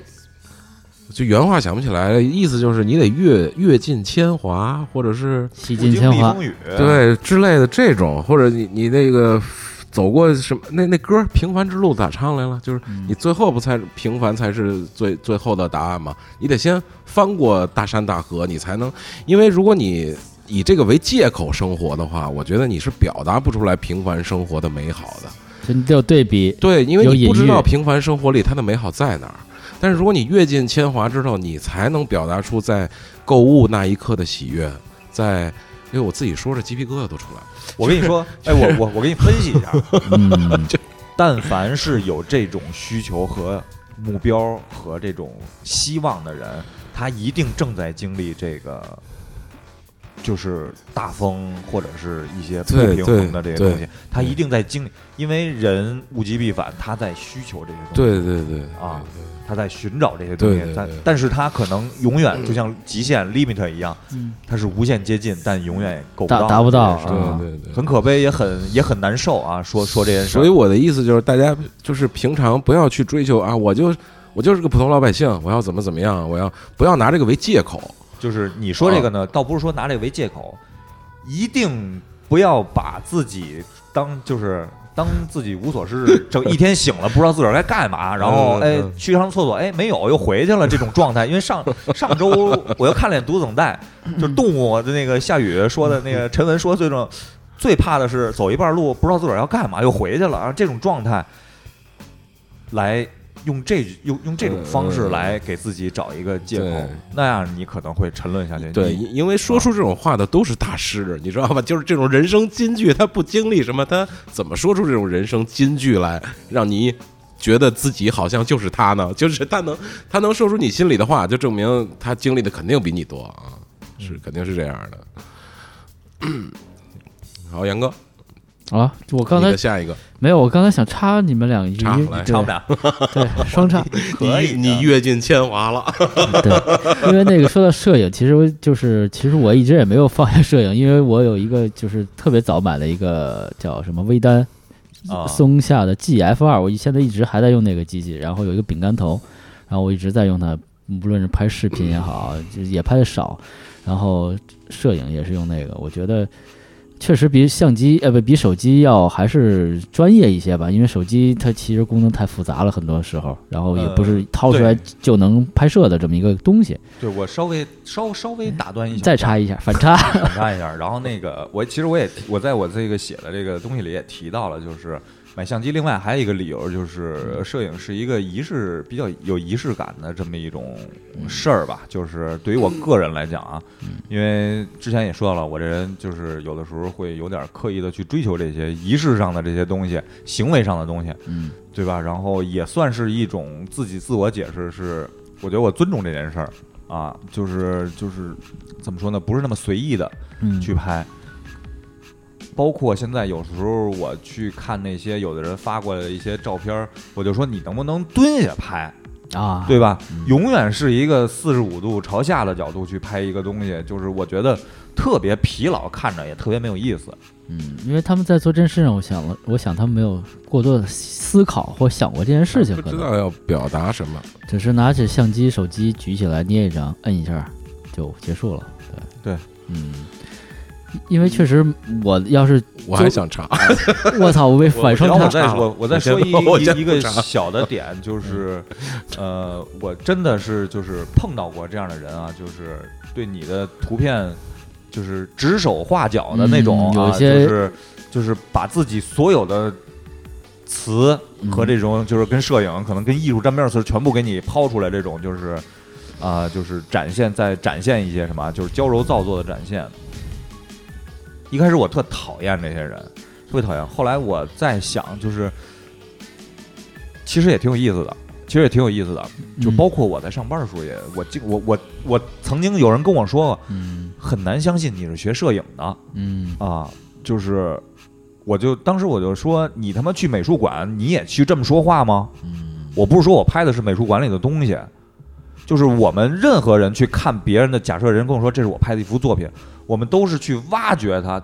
就原话想不起来了，意思就是你得阅阅尽铅华，或者是洗尽铅华对之类的这种，或者你你那个走过什么那那歌《平凡之路》咋唱来了？就是你最后不才平凡才是最最后的答案吗？你得先翻过大山大河，你才能，因为如果你以这个为借口生活的话，我觉得你是表达不出来平凡生活的美好的。就你得有对比，对，因为你不知道平凡生活里它的美好在哪儿。但是如果你阅尽铅华之后，你才能表达出在购物那一刻的喜悦，在，因为我自己说着鸡皮疙瘩都出来了。我跟你说，(laughs) 哎，我我我给你分析一下 (laughs) (laughs) 嗯，但凡是有这种需求和目标和这种希望的人，他一定正在经历这个，就是大风或者是一些不对平衡的这些东西对，他一定在经历，因为人物极必反，他在需求这些东西，对对对啊，他在寻找这些东西但但是他可能永远就像极限 limit 一样，嗯它是无限接近，但永远够不到达达不到对对对。很可悲，也很也很难受啊。说说这件事，所以我的意思就是，大家就是平常不要去追求啊，我就我就是个普通老百姓，我要怎么怎么样，我要不要拿这个为借口。就是你说这个啊呢，倒不是说拿这个为借口，一定不要把自己当就是当自己无所事事，整一天醒了不知道自个儿该干嘛，然后哎去上厕所哎没有又回去了这种状态。因为上 (laughs) 上周我又看了眼读等带，就动物的那个夏雨说的那个陈文说这种最怕的是走一半路不知道自个儿要干嘛又回去了啊这种状态，来用这用用这种方式来给自己找一个借口对，那样你可能会沉沦下去。对，因因为说出这种话的都是大师，你知道吧？(laughs) 就是这种人生金句，他不经历什么，他怎么说出这种人生金句来，让你觉得自己好像就是他呢？(laughs) 就是他能他能说出你心里的话，就证明他经历的肯定比你多啊，是肯定是这样的。(coughs) 好，杨哥，啊，我刚才下一个，没有，我刚才想插你们两句，插不了。对双插，(laughs) 可以你你阅尽铅华了，(laughs) 对，因为那个说到摄影，其实我就是其实我一直也没有放下摄影，因为我有一个就是特别早买了一个叫什么微单啊松下的 GF 二，我现在一直还在用那个机器，然后有一个饼干头，然后我一直在用它，不论是拍视频也好，就也拍的少，然后摄影也是用那个，我觉得。确实比相机呃不比手机要还是专业一些吧，因为手机它其实功能太复杂了，很多时候，然后也不是呃掏出来就能拍摄的这么一个东西。对我稍微稍稍微打断一下，再插一下反差，(laughs) 反插一下。然后那个我其实我也我在我这个写的这个东西里也提到了，就是买相机。另外还有一个理由就是摄影是一个仪式比较有仪式感的这么一种事儿吧。就是对于我个人来讲啊，因为之前也说到了，我这人就是有的时候会有点刻意的去追求这些仪式上的这些东西，行为上的东西。嗯对吧？然后也算是一种自己自我解释是，我觉得我尊重这件事儿啊，就是就是怎么说呢，不是那么随意的嗯，去拍。包括现在有时候我去看那些有的人发过来的一些照片儿，我就说你能不能蹲下拍，啊，对吧？嗯永远是一个四十五度朝下的角度去拍一个东西，就是我觉得特别疲劳，看着也特别没有意思。嗯，因为他们在做这件事上，我想了，我想他们没有过多的思考或想过这件事情，可能不知道要表达什么。只是拿起相机、手机举起来捏一张，摁一下就结束了。对对，嗯，因为确实我要是我还想查，(laughs) 我操，我被反双插然后我再说我我再说一我一一个小的点，就是，呃，我真的是就是碰到过这样的人啊，就是对你的图片就是指手画脚的那种啊，嗯有些就是就是把自己所有的词和这种就是跟摄影可能跟艺术沾边的词全部给你抛出来，这种就是啊、就是展现在展现一些什么，啊就是矫揉造作的展现。一开始我特讨厌这些人，特别讨厌。后来我在想，就是其实也挺有意思的，其实也挺有意思的。就嗯包括我在上班的时候也，我经我我我曾经有人跟我说过，嗯很难相信你是学摄影的嗯啊，就是。我就当时我就说，你他妈去美术馆，你也去这么说话吗？嗯我不是说我拍的是美术馆里的东西，就是我们任何人去看别人的，假设人跟我说这是我拍的一幅作品，我们都是去挖掘他，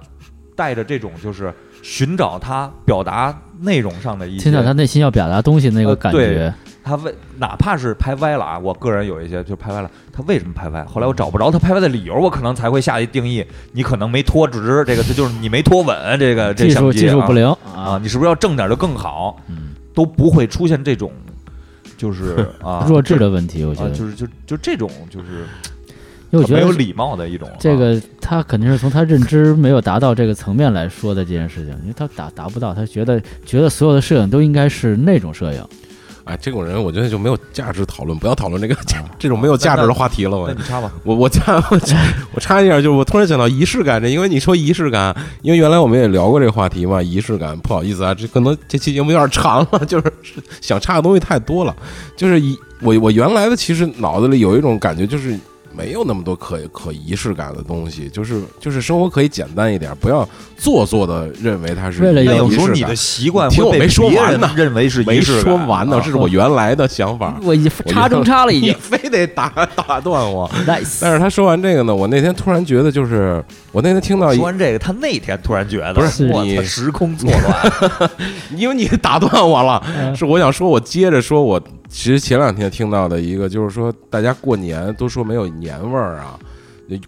带着这种就是寻找他表达内容上的一些，寻找他内心要表达东西那个感觉，他为哪怕是拍歪了啊，我个人有一些就拍歪了，他为什么拍歪？后来我找不着他拍歪的理由，我可能才会下一定义，你可能没拖直，这个这就是你没拖稳，这个这技术相机啊。技术不灵啊，，你是不是要正点就更好？嗯，都不会出现这种就是 (laughs) 啊弱智的问题，我觉啊，得，就是就就这种就是因为我觉得没有礼貌的一种啊这个他肯定是从他认知没有达到这个层面来说的这件事情，因为他达达不到，他觉得觉得所有的摄影都应该是那种摄影，哎，这种人我觉得就没有价值讨论，不要讨论这个这种没有价值的话题了。我那你插吧。我我插我插 (laughs) 我插一下，就是我突然想到仪式感这，因为你说仪式感，因为原来我们也聊过这个话题嘛，仪式感，不好意思啊，这可能这期节目有点长了，(laughs) 就是想插的东西太多了，就是一我我原来的其实脑子里有一种感觉，就是没有那么多可可仪式感的东西，就是就是生活可以简单一点，不要做作的认为它是为了有那有仪式感。时候你的。习惯听我没会被别说完呢人认为是没仪式感。说完呢，啊。这是我原来的想法。我已经插中插了，已 (laughs) 你经非得打打断我，nice。但是他说完这个呢，我那天突然觉得，就是我那天听到一说完这个，他那天突然觉得不是我你时空错乱，(laughs) 因为你打断我了，嗯。是我想说，我接着说，我其实前两天听到的一个，就是说大家过年都说没有年味儿啊，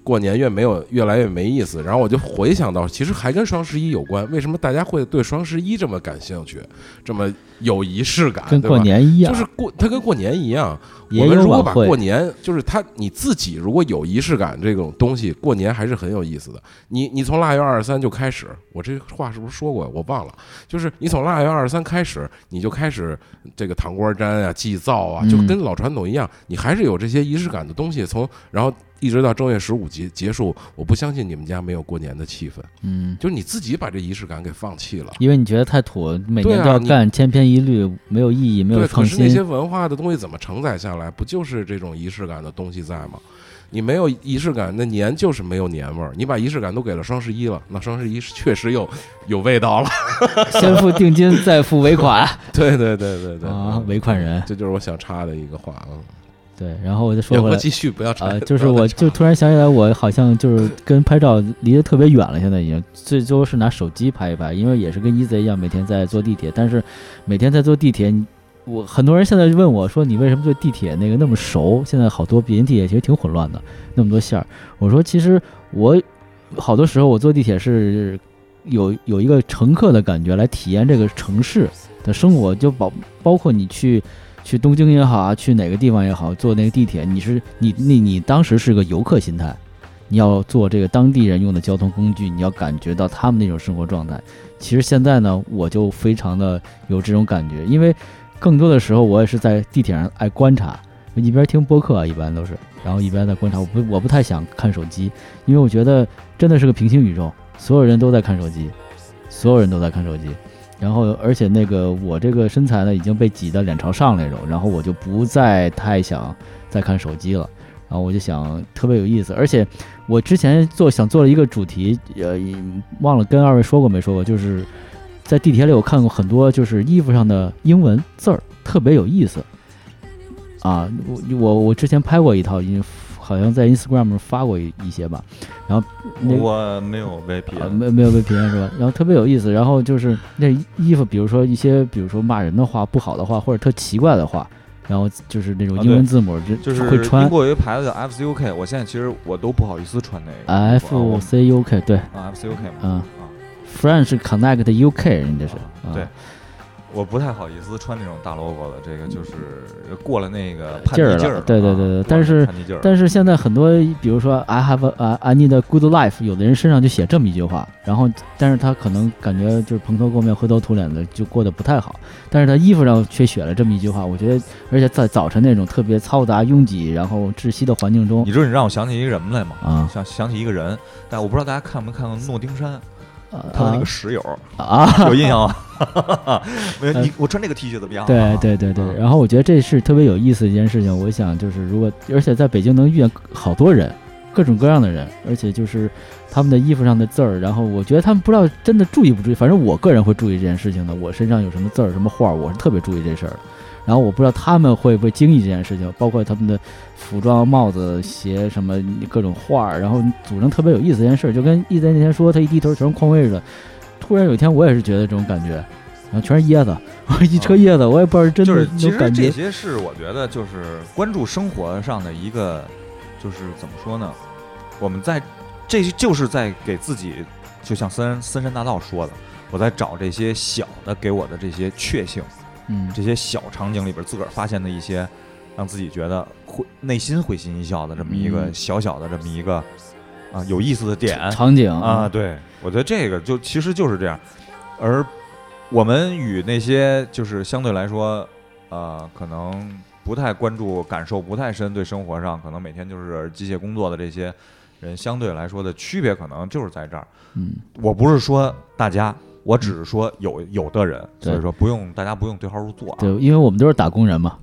过年越没有越来越没意思。然后我就回想到，其实还跟双十一有关，为什么大家会对双十一这么感兴趣，这么有仪式感，跟过年一样，就是过，它跟过年一样。我们如果把过年，就是它你自己如果有仪式感这种东西，过年还是很有意思的。你你从腊月二十三就开始，我这话是不是说过？我忘了。就是你从腊月二十三开始，你就开始这个糖瓜粘啊、祭灶啊，就嗯跟老传统一样，你还是有这些仪式感的东西。从然后一直到正月十五结结束，我不相信你们家没有过年的气氛，嗯，就是你自己把这仪式感给放弃了。因为你觉得太土，每年都要你干千篇一律，没有意义，没有对，可创是那些。文化的东西怎么承载下来？不就是这种仪式感的东西在吗？你没有仪式感，那年就是没有年味儿。你把仪式感都给了双十一了，那双十一确实有有味道了。(laughs) 先付定金，再付尾款 (laughs) 对对对对对啊，尾款人。这就是我想插的一个话啊。对，然后我就说回来继续不要吵啊，就是我就突然想起来，我好像就是跟拍照离得特别远了，现在已经最多是拿手机拍一拍，因为也是跟一贼一样，每天在坐地铁，但是每天在坐地铁，我很多人现在就问我说，你为什么对地铁那个那么熟？现在好多北京地铁其实挺混乱的，那么多线儿。我说其实我好多时候我坐地铁是有有一个乘客的感觉来体验这个城市的生活，就包包括你去。去东京也好啊，去哪个地方也好，坐那个地铁，你是你你你当时是个游客心态，你要做这个当地人用的交通工具，你要感觉到他们那种生活状态。其实现在呢，我就非常的有这种感觉，因为更多的时候我也是在地铁上爱观察，一边听播客啊，一般都是，然后一边在观察。我不我不太想看手机，因为我觉得真的是个平行宇宙，所有人都在看手机，所有人都在看手机。然后，而且那个我这个身材呢已经被挤得脸朝上那种，然后我就不再太想再看手机了。然后我就想特别有意思，而且我之前做想做了一个主题，呃，忘了跟二位说过没说过，就是在地铁里我看过很多就是衣服上的英文字儿，特别有意思。啊，我我我之前拍过一套，因为好像在 Instagram 上发过一一些吧，然后那个我没有 VPN，、啊，没没有被评论是吧？然后特别有意思，然后就是那衣服，比如说一些，比如说骂人的话、不好的话，或者特奇怪的话，然后就是那种啊英文字母就就是会穿。英国有一个牌子叫 FCUK，我现在其实我都不好意思穿那个。F C U K 对。啊 FCUK 嘛。嗯啊，，French Connect UK 人家是。啊。对，我不太好意思穿那种大 logo 的，这个就是过了那个叛劲儿了对对对对但是但是现在很多，比如说 I have a 啊 I need a good life，有的人身上就写这么一句话，然后但是他可能感觉就是蓬头垢面、灰头土脸的，就过得不太好。但是他衣服上却写了这么一句话，我觉得，而且在早晨那种特别嘈杂、拥挤，然后窒息的环境中你知道你让我想起一个人来吗？啊想想起一个人，但我不知道大家看没看过诺丁山，啊他的那个室友，啊，有印象吗？(laughs) 没有，你我穿这个 T 恤怎么样啊？对对对对啊，然后我觉得这是特别有意思的一件事情。我想就是，如果而且在北京能遇见好多人，各种各样的人，而且就是他们的衣服上的字儿，然后我觉得他们不知道真的注意不注意，反正我个人会注意这件事情的。我身上有什么字儿、什么画儿，我是特别注意这事儿的。然后我不知道他们会不会经历这件事情，包括他们的服装、帽子、鞋什么各种画儿，然后组成特别有意思的一件事儿，就跟一贼那天说他一低头全是匡威似的。突然有一天我也是觉得这种感觉，然后全是椰子，我 (laughs) 一车椰子，我也不知道是真的就是其实。这些是我觉得就是关注生活上的一个，就是怎么说呢？我们在这就是在给自己，就像森森山大道说的，我在找这些小的给我的这些确幸，嗯，这些小场景里边自个儿发现的一些，让自己觉得会内心会心一笑的这么一个嗯。小小的这么一个啊有意思的点。场景啊，，对我觉得这个就其实就是这样，而我们与那些就是相对来说呃，可能不太关注、感受不太深，对生活上可能每天就是机械工作的这些人，相对来说的区别可能就是在这儿。嗯，我不是说大家，我只是说有有的人，所以说不用大家不用对号入座啊。对，因为我们都是打工人嘛。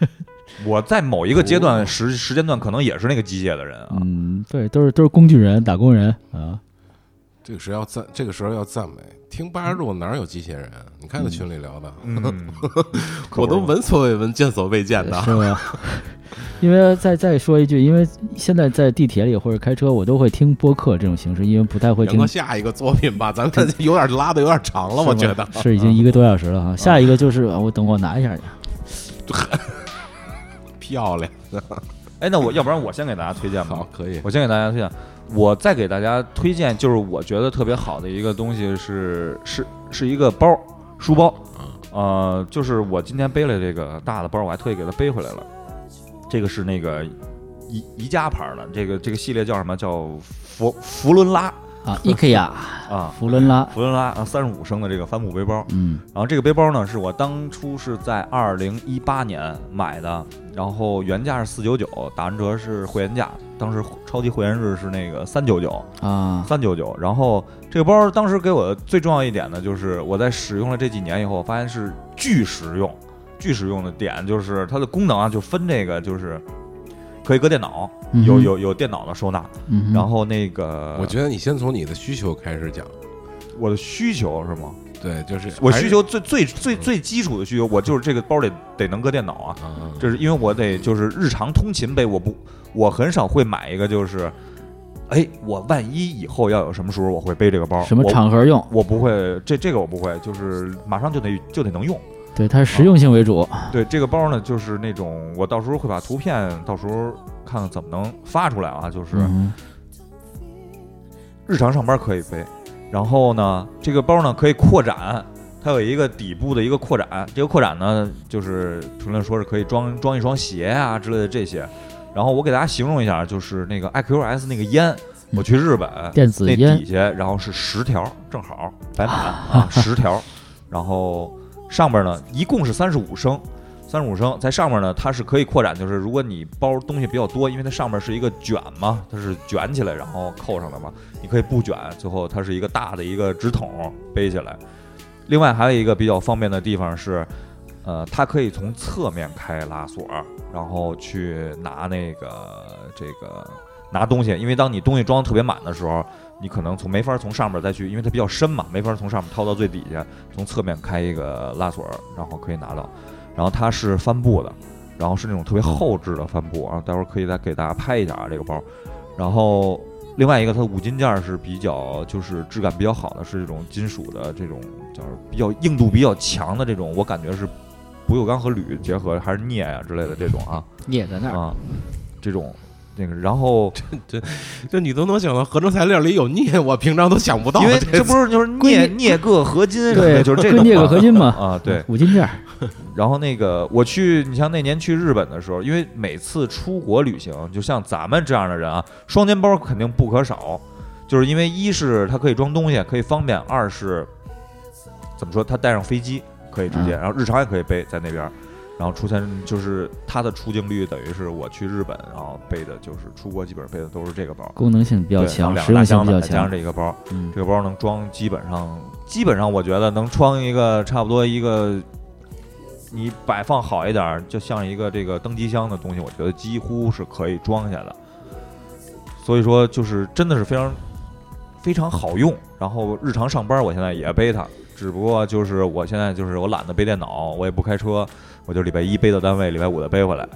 (laughs) 我在某一个阶段时时间段可能也是那个机械的人啊。嗯，对，都是都是工具人、打工人啊。这个时候要赞，这个时候要赞美。听八十度哪有机器人？啊你看那群里聊的，(laughs) 嗯，我都闻所未闻、见所未见的。是吗？(laughs) 因为再再说一句，因为现在在地铁里或者开车，我都会听播客这种形式，因为不太会听。下一个作品吧，咱们有点拉的有点长了，我觉得是已经一个多小时了哈。下一个就是啊我等我拿一下去。(laughs) 漂亮。哎，那我要不然我先给大家推荐吧好，。可以。我先给大家推荐，我再给大家推荐，就是我觉得特别好的一个东西是是是一个包，书包，呃，就是我今天背了这个大的包，我还特意给它背回来了。这个是那个宜宜家牌的，这个这个系列叫什么？叫佛佛伦拉。啊，IKEA (laughs) 啊，福伦拉，佛伦拉啊，三十五升的这个帆布背包。嗯。然后这个背包呢，是我当初是在二零一八年买的，然后原价是四九九，打完折是会员价，当时超级会员日是那个三九九，啊，三九九。然后这个包当时给我的最重要一点呢，就是我在使用了这几年以后，我发现是巨实用，巨实用的点就是它的功能啊，就分这个就是可以搁电脑，有有有电脑的收纳，嗯，然后那个我觉得你先从你的需求开始讲。我的需求是吗？对，就是我需求最最最最基础的需求，我就是这个包得得能搁电脑啊。啊，这是因为我得就是日常通勤背，我不我很少会买一个就是，哎，我万一以后要有什么时候我会背这个包，什么场合用？我不会，这这个我不会，就是马上就得就得能用。对，它是实用性为主。对这个包呢，就是那种我到时候会把图片到时候看看怎么能发出来啊，就是嗯日常上班可以背，然后呢，这个包呢可以扩展，它有一个底部的一个扩展，这个扩展呢就是评论说是可以装装一双鞋啊之类的这些。然后我给大家形容一下，就是那个 IQS 那个烟，我去日本那电子烟底下，然后是十条，正好摆满啊，十条，然后上边呢一共是三十五升，三十五升，在上面呢它是可以扩展，就是如果你包东西比较多，因为它上面是一个卷嘛，它是卷起来然后扣上的嘛，你可以不卷，最后它是一个大的一个纸筒背起来。另外还有一个比较方便的地方是，呃，它可以从侧面开拉锁，然后去拿那个这个拿东西，因为当你东西装得特别满的时候，你可能从没法从上面再去，因为它比较深嘛，没法从上面掏到最底下，从侧面开一个拉锁，然后可以拿到。然后它是帆布的，然后是那种特别厚质的帆布啊，待会儿可以再给大家拍一下啊这个包。然后另外一个它五金件是比较就是质感比较好的，是这种金属的这种叫比较硬度比较强的这种，我感觉是不锈钢和铝结合还是镍啊、之类的这种啊镍在那儿。啊这种那个，然后这这这你都能想到合成材料里有镍，我平常都想不到。因为这这不是就是镍镍铬合金什么对，的，就是这镍铬合金嘛，啊对。五金件儿。(laughs) 然后那个我去，你像那年去日本的时候，因为每次出国旅行，就像咱们这样的人啊，双肩包肯定不可少，就是因为一是它可以装东西，可以方便；二是怎么说，它带上飞机可以直接，嗯然后日常也可以背在那边儿。然后出现就是它的出镜率等于是我去日本，然后背的就是出国基本上背的都是这个包，功能性比较强，两个大箱比较强。子加上这一个包，嗯，这个包能装基本上，基本上我觉得能装一个差不多一个，你摆放好一点儿，就像一个这个登机箱的东西，我觉得几乎是可以装下的。所以说，就是真的是非常非常好用。然后日常上班，我现在也背它，只不过就是我现在就是我懒得背电脑，我也不开车，我就礼拜一背到单位，礼拜五再背回来。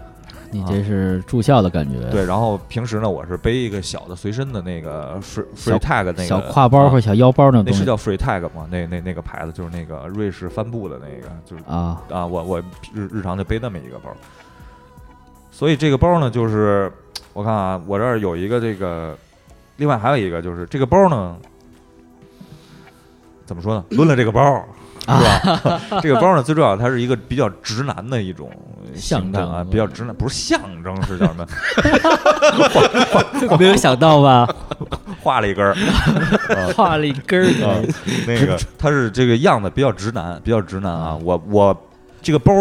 你这是住校的感觉。对，然后平时呢，我是背一个小的随身的那个 free free tag 那个小挎包啊或者小腰包那种东西那是叫 free tag 吗？那那那个牌子就是那个瑞士帆布的那个，就是啊，啊，我我日日常就背那么一个包。所以这个包呢，就是我看啊，我这儿有一个这个，另外还有一个就是这个包呢，怎么说呢？抡了这个包。是吧？(laughs) (laughs) 这个包呢，最重要，它是一个比较直男的一种象形态啊，比较直男，不是象征，是叫什么？(laughs) 没有想到吧？画了一根儿，画了一根啊儿，那个它是这个样子比较直男，比较直男啊。我我这个包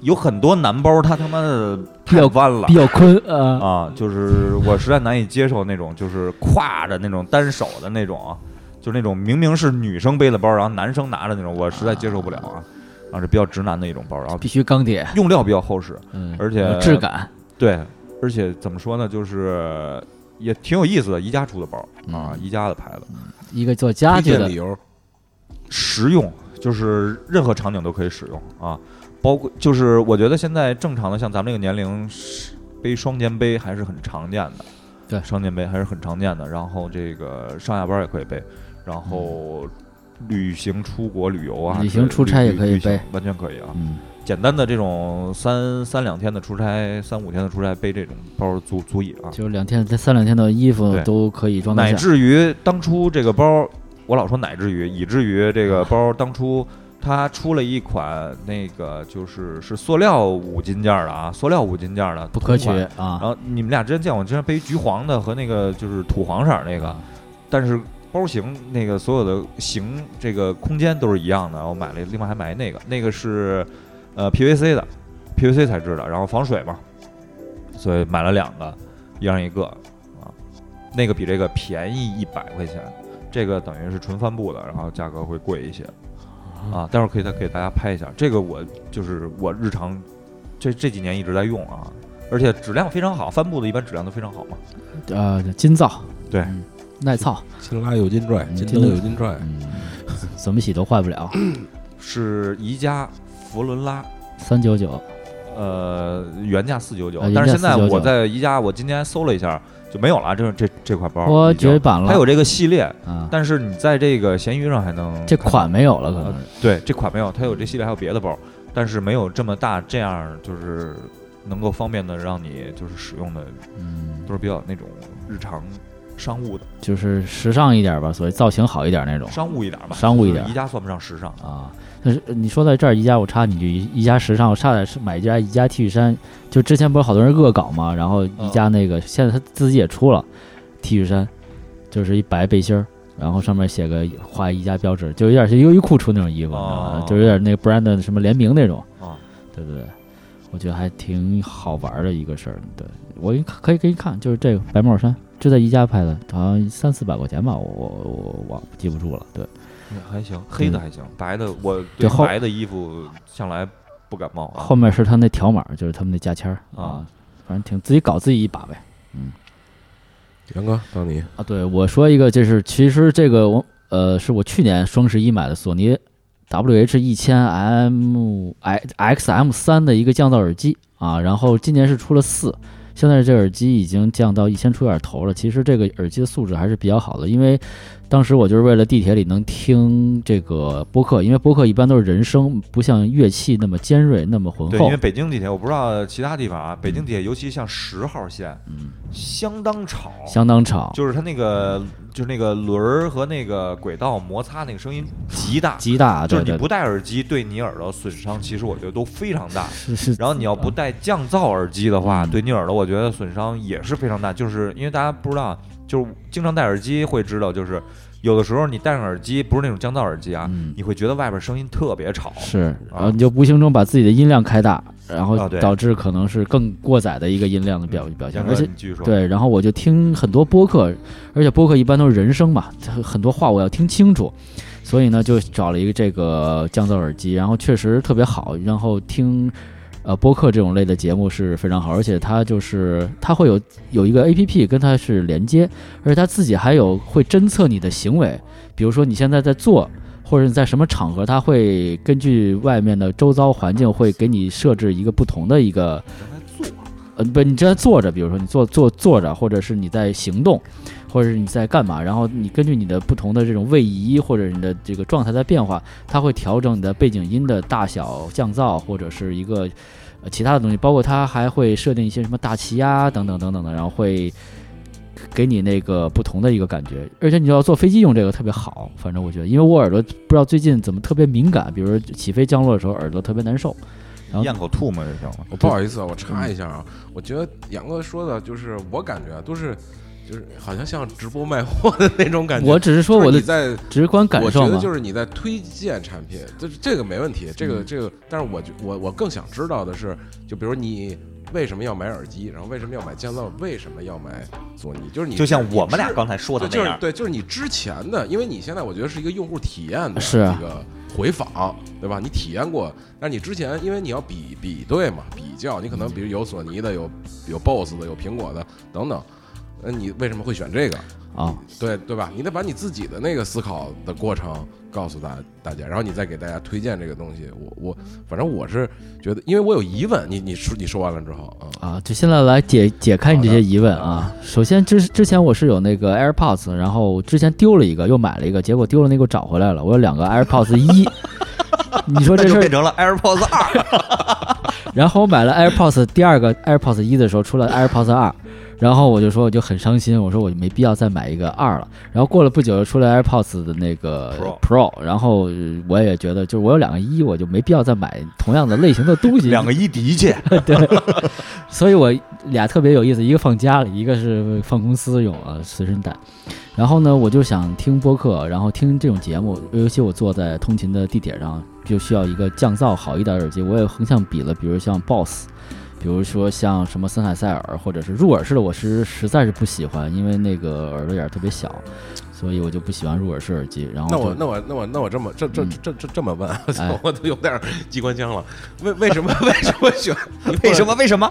有很多男包，它他妈的比较太弯了比。较宽啊，啊，就是我实在难以接受那种，就是挎着那种单手的那种啊，就那种明明是女生背的包，然后男生拿着那种，我实在接受不了啊。啊，是比较直男的一种包，然后必须钢铁，用料比较厚实，嗯，而且质感，对，而且怎么说呢，就是也挺有意思的，宜家出的包啊，嗯。宜家的牌子，一个做家推具的。理由，实用，就是任何场景都可以使用啊，包括就是我觉得现在正常的像咱们这个年龄是背双肩背还是很常见的，对。双肩背还是很常见的，然后这个上下班也可以背，然后旅行出国旅游啊，旅行出差也可以背。完全可以啊，嗯，简单的这种三三两天的出差，三五天的出差背这种包足足以啊，就是两天、三两天的衣服都可以装得乃，至于当初这个包，我老说乃至于，以至于这个包当初它出了一款那个就是是塑料五金件儿的啊，塑料五金件儿的不可取啊。然啊，后你们俩之前见我，之前背橘黄的和那个就是土黄色儿那个，但是包型那个所有的型这个空间都是一样的。我买了，另外还买那个，那个是呃 PVC 的，PVC 材质的，然后防水嘛，所以买了两个，一人一个啊。那个比这个便宜一百块钱，这个等于是纯帆布的，然后价格会贵一些啊。待会儿可以再给大家拍一下，这个我就是我日常这这几年一直在用啊。而且质量非常好，帆布的一般质量都非常好嘛。呃，金造，对耐操，金拉有金拽，金灯嗯金灯有金拽，嗯，怎么洗都坏不了，(coughs) 是宜家佛伦拉，三九九，呃，原价四九九但是现在我在宜家，我今天搜了一下就没有了，这这这块包。我绝版了，它有这个系列，啊，但是你在这个闲鱼上还能这款没有了，可呃能对这款没有，它有这系列还有别的包，但是没有这么大这样就是能够方便的让你就是使用的，嗯，都是比较那种日常商务的。就是时尚一点吧，所以造型好一点那种。商务一点吧，商务一点。就是宜家算不上时尚，啊。但是你说到这儿，宜家，我插你句，宜宜家时尚，我差点是买一件宜家 T 恤衫，就之前不是好多人恶搞嘛，然后宜家那个、现在他自己也出了 T 恤衫，就是一白背心儿，然后上面写个画宜家标志，就有点像优衣库出那种衣服？就有点那个 brand 的什么联名那种。啊，对对对，我觉得还挺好玩的一个事儿。对。我可以给你看，就是这个白帽衫，就在宜家拍的，好像三四百块钱吧，我我我忘记不住了。对，嗯还行，黑的还行，白的我对白的衣服向来不感冒啊。后面是他那条码，就是他们那价签儿啊，反正挺自己搞自己一把呗。嗯杨哥到你，啊，对我说一个，就是其实这个我呃是我去年双十一买的索尼 WH 一千 M X M 三的一个降噪耳机啊，然后今年是出了四，现在这耳机已经降到一千出点头了。其实这个耳机的素质还是比较好的，因为当时我就是为了地铁里能听这个播客，因为播客一般都是人声，不像乐器那么尖锐，那么浑对，厚因为。北京地铁我不知道其他地方啊，北京地铁尤其像十号线，嗯，相当吵，相当吵，就是它那个就是那个轮儿和那个轨道摩擦那个声音极大，极大，对对就是你不戴耳机对你耳朵损伤，其实我觉得都非常大。是是，然后你要不戴降噪耳机的话，嗯。对你耳朵我觉得损伤也是非常大。就是因为大家不知道，就是经常戴耳机会知道，就是有的时候你戴上耳机不是那种降噪耳机啊，嗯你会觉得外边声音特别吵。是，然后你就无形中把自己的音量开大，然后啊对导致可能是更过载的一个音量的表表现，杨哥，而且你继续说。对，然后我就听很多播客，而且播客一般都是人声嘛，很很多话我要听清楚，所以呢就找了一个这个降噪耳机，然后确实特别好，然后听。呃，播客这种类的节目是非常好，而且它就是它会有有一个 A P P 跟它是连接，而且它自己还有会侦测你的行为，比如说你现在在做，或者你在什么场合，它会根据外面的周遭环境会给你设置一个不同的一个呃，不，你正在坐着，比如说你坐坐坐着，或者是你在行动，或者是你在干嘛，然后你根据你的不同的这种位移或者你的这个状态在变化，它会调整你的背景音的大小、降噪或者是一个呃其他的东西，包括它还会设定一些什么大气压等等等等的，然后会给你那个不同的一个感觉，而且你要坐飞机用这个特别好，反正我觉得，因为我耳朵不知道最近怎么特别敏感，比如说起飞降落的时候耳朵特别难受，然后咽口吐沫就行了。我不好意思啊，我插一下啊，我觉得杨哥说的就是我感觉啊，都是就是好像像直播卖货的那种感觉。我只是说我的你在直观感受我觉得，就是你在推荐产品，就是这个没问题，这个嗯这个，但是我觉我我更想知道的是，就比如你为什么要买耳机，然后为什么要买降噪，为什么要买索尼，就是你就像我们俩刚才说的对，那样，就是对，就是你之前的，因为你现在我觉得是一个用户体验的这个回访，对吧？你体验过，但是你之前因为你要比比对嘛，比较，你可能比如有索尼的，有有 BOSS 的，有苹果的等等，那你为什么会选这个？啊，对对吧？你得把你自己的那个思考的过程告诉大大家，然后你再给大家推荐这个东西。我我反正我是觉得，因为我有疑问，你你说你说完了之后啊，啊，就现在来解解开你这些疑问啊。首先之之前我是有那个 AirPods，然后之前丢了一个，又买了一个，结果丢了那个找回来了。我有两个 AirPods 一，(laughs) 你说这事变，成了 AirPods 二。(laughs) 然后我买了 AirPods 第二个 AirPods 一的时候出了 AirPods 二，然后我就说我就很伤心，我说我就没必要再买一个二了。然后过了不久又出了 AirPods 的那个 Pro Pro，然后呃我也觉得就是我有两个一，我就没必要再买同样的类型的东西。(laughs) 两个一抵一切，所以我俩特别有意思，一个放家里，一个是放公司用啊，随身带。然后呢，我就想听播客，然后听这种节目，尤其我坐在通勤的地铁上，就需要一个降噪好一点的耳机。我也横向比了，比如像 BOSS，比如说像什么森海塞尔，或者是入耳式的，我是实在是不喜欢，因为那个耳朵眼儿特别小，所以我就不喜欢入耳式耳机。然后那我那我那我那我这么这这嗯这这这么问，(laughs) 我都有点机关枪了。为为什么 (laughs) 为什么选？为什么？为什么？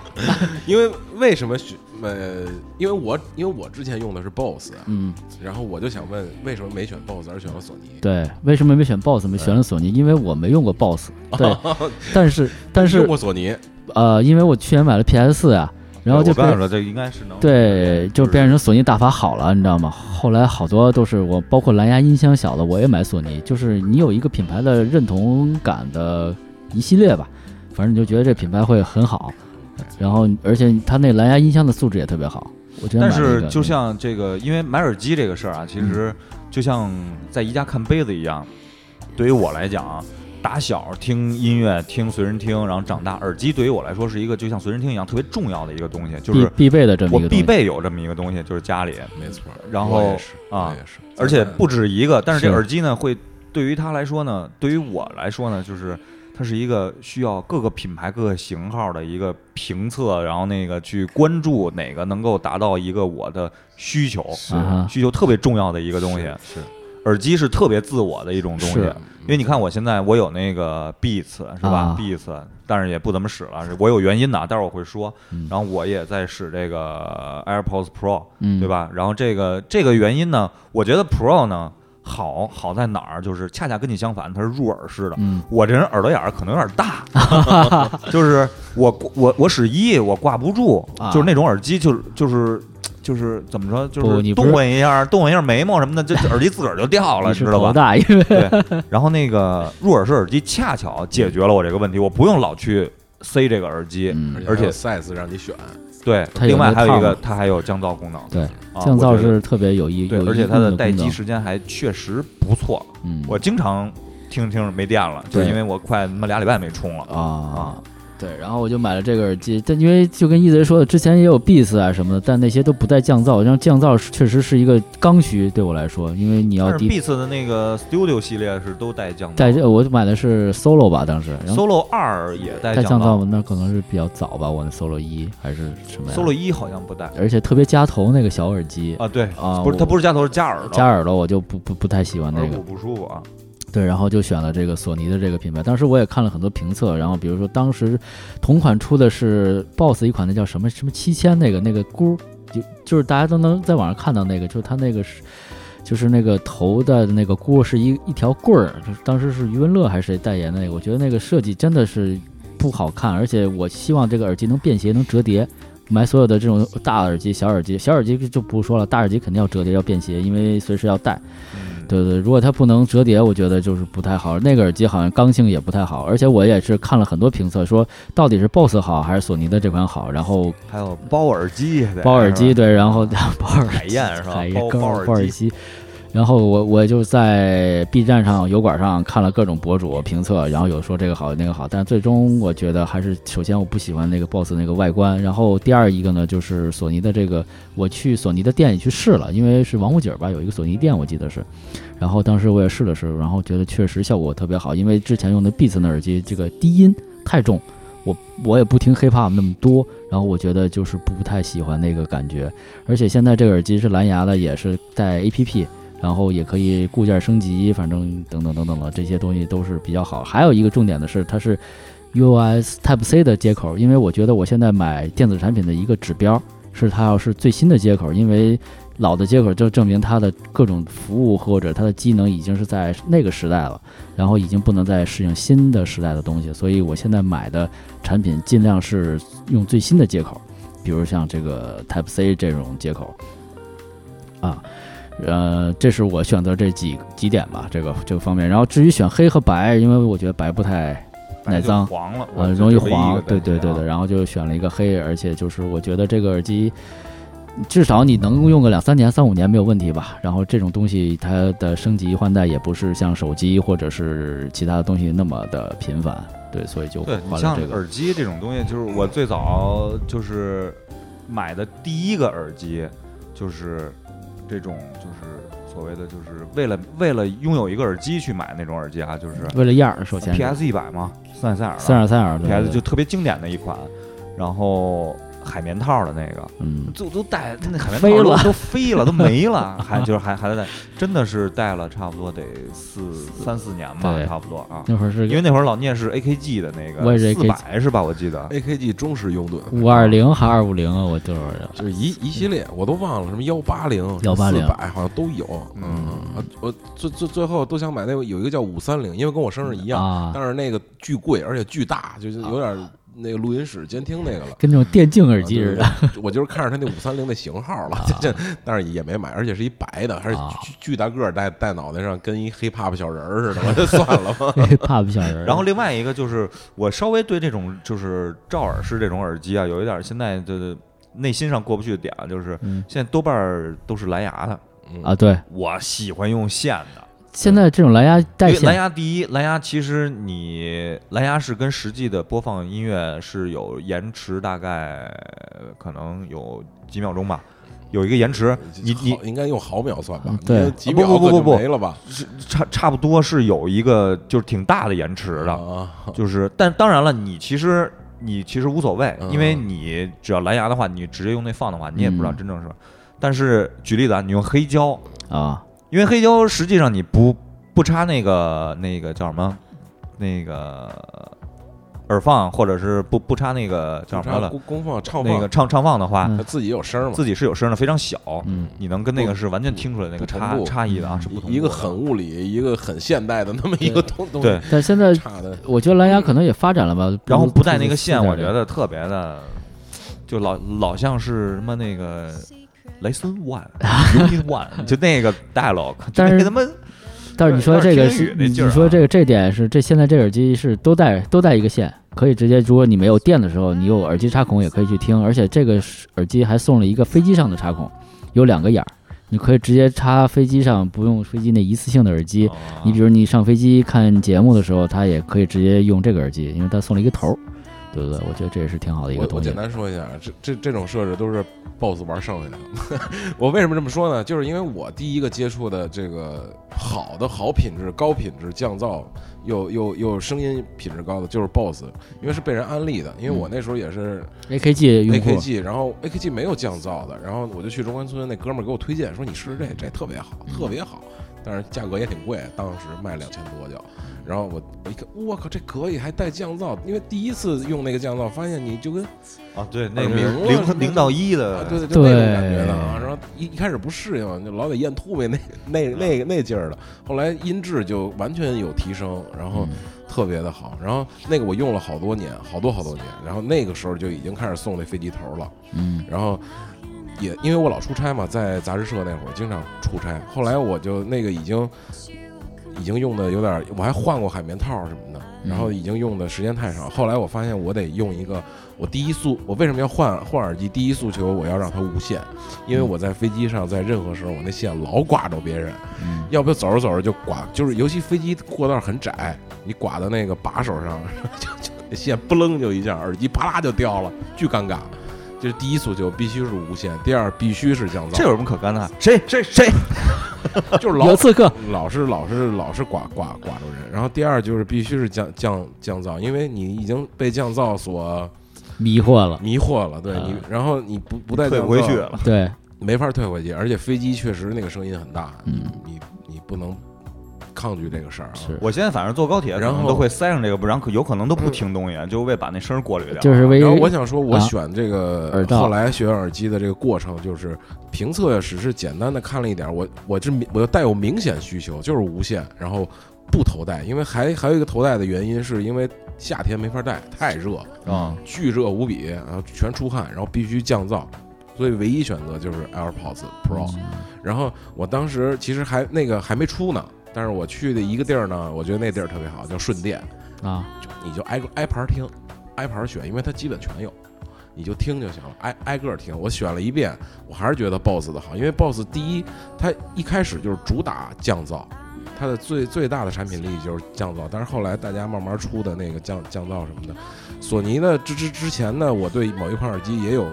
因为为什么选？呃，因为我因为我之前用的是 BOSS，嗯，然后我就想问，为什么没选 BOSS 而选了索尼？对，为什么没选 BOSS，没选了索尼？因为我没用过 BOSS。对，(laughs) 但是但是用是过索尼，呃，因为我去年买了 PS 四呀，然后就被我刚才说这应该是能对，就变成索尼大法好了，你知道吗？后来好多都是我，包括蓝牙音箱小的，我也买索尼。就是你有一个品牌的认同感的一系列吧，反正你就觉得这品牌会很好。然后，而且它那蓝牙音箱的素质也特别好，我觉得但。是就像这个，因为买耳机这个事儿啊，其实就像在宜家看杯子一样，对于我来讲啊，打小听音乐、听随身听，然后长大，耳机对于我来说是一个就像随身听一样特别重要的一个东西，就是必必备的这么我一个东西。必备有这么一个东西，就是家里，没错。然后啊而且不止一个。但是这是。耳机呢，会对于他来说呢，对于我来说呢，就是它是一个需要各个品牌、各个型号的一个评测，然后那个去关注哪个能够达到一个我的需求，啊需求特别重要的一个东西。是。耳机是特别自我的一种东西。是，因为你看我现在我有那个 Beats 是吧啊？Beats，但是也不怎么使了，我有原因的，待会儿我会说。嗯然后我也在使这个 AirPods Pro，嗯，对？吧？然后这个这个原因呢，我觉得 Pro 呢好好在哪儿，就是恰恰跟你相反，它是入耳式的。嗯我这人耳朵眼儿可能有点大，(laughs) 就是我我我使一我挂不住，啊就是那种耳机就是就是就是怎么说，就是动一下动一下眉毛什么的，这这耳机自个儿就掉了，你知道吧？大，因为对。然后那个入耳式耳机恰巧解决了我这个问题，我不用老去塞这个耳机。嗯，而且 size 让你选，对，另外还有一个它还有降噪功能。对，啊降噪是特别有意，对，而且它的待机，时间还确实不错。嗯，我经常听听着没电了，就是因为我快他妈俩礼拜没充了。啊，对，然后我就买了这个耳机，但因为就跟一贼说的，之前也有 Beats 啊什么的，但那些都不带降噪，然后降噪是确实是一个刚需对我来说，因为你要 Beats 的那个 Studio 系列是都带降噪，带这，我买的是 Solo 吧，当时，Solo 二也带带降噪噪，那可能是比较早吧，我那 Solo 一还是什么呀，Solo 一好像不带而且特别夹头那个小耳机，啊，对啊不是它不是夹头是夹耳朵，夹耳朵我就不不不太喜欢那个不舒服啊。对，然后就选了这个索尼的这个品牌。当时我也看了很多评测，然后比如说当时同款出的是 BOSS 一款，那叫什么什么七千那个那个箍，就就是大家都能在网上看到那个，就是它那个是。就是那个头的那个箍是一一条棍儿，就是当时是余文乐还是谁代言的那个，我觉得那个设计真的是不好看，而且我希望这个耳机能便携，能折叠。买所有的这种大耳机、小耳机，小耳机就不说了，大耳机肯定要折叠、要便携，因为随时要带。嗯，对对，如果它不能折叠，我觉得就是不太好。那个耳机好像刚性也不太好，而且我也是看了很多评测，说到底是 BOSS 好还是索尼的这款好。然后还有包耳机，包耳机，对，然后 (laughs) 包耳海燕是吧？海燕高包包包耳，机，然后我我就在 B 站上、油管上看了各种博主评测，然后有说这个好那个好，但最终我觉得还是首先我不喜欢那个 BOSS 那个外观，然后第二一个呢就是索尼的这个，我去索尼的店里去试了，因为是王府井吧有一个索尼店我记得是，然后当时我也试了试，然后觉得确实效果特别好，因为之前用的 Beats 的耳机这个低音太重，我我也不听 hiphop 那么多，然后我觉得就是不太喜欢那个感觉，而且现在这个耳机是蓝牙的，也是带 APP。然后也可以固件升级，反正等等等等的这些东西都是比较好。还有一个重点的是，它是 US Type C 的接口，因为我觉得我现在买电子产品的一个指标是它要是最新的接口，因为老的接口就证明它的各种服务或者它的机能已经是在那个时代了，然后已经不能再适应新的时代的东西，所以我现在买的产品尽量是用最新的接口，比如像这个 Type C 这种接口啊。呃，这是我选择这几几点吧，这个这个方面。然后至于选黑和白，因为我觉得白不太耐脏，黄了，呃，容易黄。对对对对，然后就选了一个黑，而且就是我觉得这个耳机至少你能用个两三年、三五年没有问题吧。然后这种东西它的升级换代也不是像手机或者是其他的东西那么的频繁，对，所以就对你像换了这个。耳机这种东西，就是我最早就是买的第一个耳机，就是这种就是所谓的就是为了为了拥有一个耳机去买那种耳机啊，就是为了样儿，首先 PS 一百嘛，斯坦塞尔的三耳三耳对 PS 就特别经典的一款，然后海绵套的那个，嗯，就都戴那海绵飞了套都都飞了，都没了，(laughs) 还就是还还在戴，真的是戴了差不多得四三四年吧，差不多啊。那会儿是因为那会儿老聂是 AKG 的那个，我也是四 AKG 百是吧？我记得 AKG 忠实拥趸，五二零还二五零啊，我多少人？就是一一系列，我都忘了什么幺八零、幺八零四百好像都有。嗯啊，我最最最后都想买那个有一个叫五三零，因为跟我生日一样，啊，但是那个巨贵，而且巨大，就是有点那个录音室监听那个了。跟那种电竞耳机似的。我就是看着他那五三零的型号了，这 (laughs) 这，但是也没买，而且是一白的，还是啊巨巨大个儿，戴戴脑袋上，跟一黑怕怕小人儿似的，我就算了吧。(laughs) 怕不小人。然后另外一个就是我稍微对这种就是罩耳式这种耳机啊，有一点现在的内心上过不去的点啊，就是嗯现在多半都是蓝牙的，嗯啊，对，我喜欢用线的。现在这种蓝牙带蓝，牙第一，蓝牙其实你蓝牙是跟实际的播放音乐是有延迟，大概可能有几秒钟吧，有一个延迟。你你应该用毫秒算吧嗯？对你几秒可就不不不不没了吧？是差差不多是有一个就是挺大的延迟的，啊，就是但当然了，你其实你其实无所谓，嗯因为你只要蓝牙的话，你直接用那放的话，你也不知道嗯真正是。但是举例子啊，你用黑胶，啊，因为黑胶实际上你不不插那个那个叫什么？那个耳放，或者是不不插那个叫什么了？公公放唱放，那个唱唱放的话，嗯。它自己有声嘛，自己是有声的，非常小，嗯，你能跟那个是完全听出来那个差差异的啊，是不同一个很物理，一个很现代的那么一个东东西，对，但现在差的。我觉得蓝牙可能也发展了吧，然后不带那个线，我觉得特别的，就老老像是什么那个雷森 One、(laughs) Unit One，(laughs) 就那个 dialog，但是他妈但是你说这个是你说这个这点是这现在这耳机是都带都带一个线，可以直接如果你没有电的时候，你有耳机插孔也可以去听，而且这个是耳机还送了一个飞机上的插孔，有两个眼儿，你可以直接插飞机上，不用飞机那一次性的耳机。啊你比如你上飞机看节目的时候，它也可以直接用这个耳机，因为它送了一个头儿，对不对？我觉得这也是挺好的一个东西我我简。单说一下，这这这种设置都是 BOSS 玩剩下的。(laughs) 我为什么这么说呢？就是因为我第一个接触的这个好的好品质、高品质降噪又又又声音品质高的，就是 BOSS，因为是被人安利的。因为我那时候也是 AKG 用 AKG，然后 AKG 没有降噪的，然后我就去中关村，那哥们儿给我推荐说你试试这，这特别好，特别好，但是价格也挺贵，当时卖两千多就。然后我我一看，我靠，这可以，还带降噪，因为第一次用那个降噪，发现你就跟啊，对，那个零零到一啊，的，对对，就那种对感觉的啊。然后一一开始不适应，就老得咽吐沫那那那那劲儿的。后来音质就完全有提升，然后嗯特别的好。然后那个我用了好多年，好多好多年。然后那个时候就已经开始送那飞机头了。嗯然后也因为我老出差嘛，在杂志社那会儿经常出差。后来我就那个已经已经用的有点儿，我还换过海绵套什么的。然后已经用的时间太少。后来我发现我得用一个，我第一诉我为什么要换换耳机？第一诉求我要让它无线，因为我在飞机上，在任何时候我那线老刮着别人，嗯要不走着走着就刮，就是尤其飞机过道很窄，你刮到那个把手上，(laughs) 就就那线不楞就一下，耳机啪啦就掉了，巨尴尬。这是第一诉求，必须是无线；第二，必须是降噪，这有什么可干的？谁谁谁？(laughs) 就是老有刺客，老是老是老是刮刮刮住人。然后第二就是必须是降降降噪，因为你已经被降噪所迷惑了，迷惑了，对啊你，然后你不不带退不回去了。对，没法退回去，而且飞机确实那个声音很大，嗯你你不能抗拒这个事儿啊。是，我现在反正坐高铁，然后都会塞上这个，不然可有可能都不听东西，就为把那声儿过滤掉。就是为然后我想说，我啊选这个、后来选耳机的这个过程，就是评测只是简单的看了一点，我我这我带有明显需求，就是无线，然后不头戴，因为还还有一个头戴的原因，是因为夏天没法戴，太热，啊，巨热无比，然后全出汗，然后必须降噪，所以唯一选择就是 AirPods Pro。然后我当时其实还那个还没出呢，但是我去的一个地儿呢，我觉得那地儿特别好，叫顺电，啊，就你就挨个挨盘听，挨盘选，因为它基本全有，你就听就行了，挨挨个听。我选了一遍，我还是觉得 BOSS 的好，因为 BOSS 第一，它一开始就是主打降噪。它的最最大的产品力就是降噪，但是后来大家慢慢出的那个降降噪什么的，索尼呢之之之前呢，我对某一款耳机也有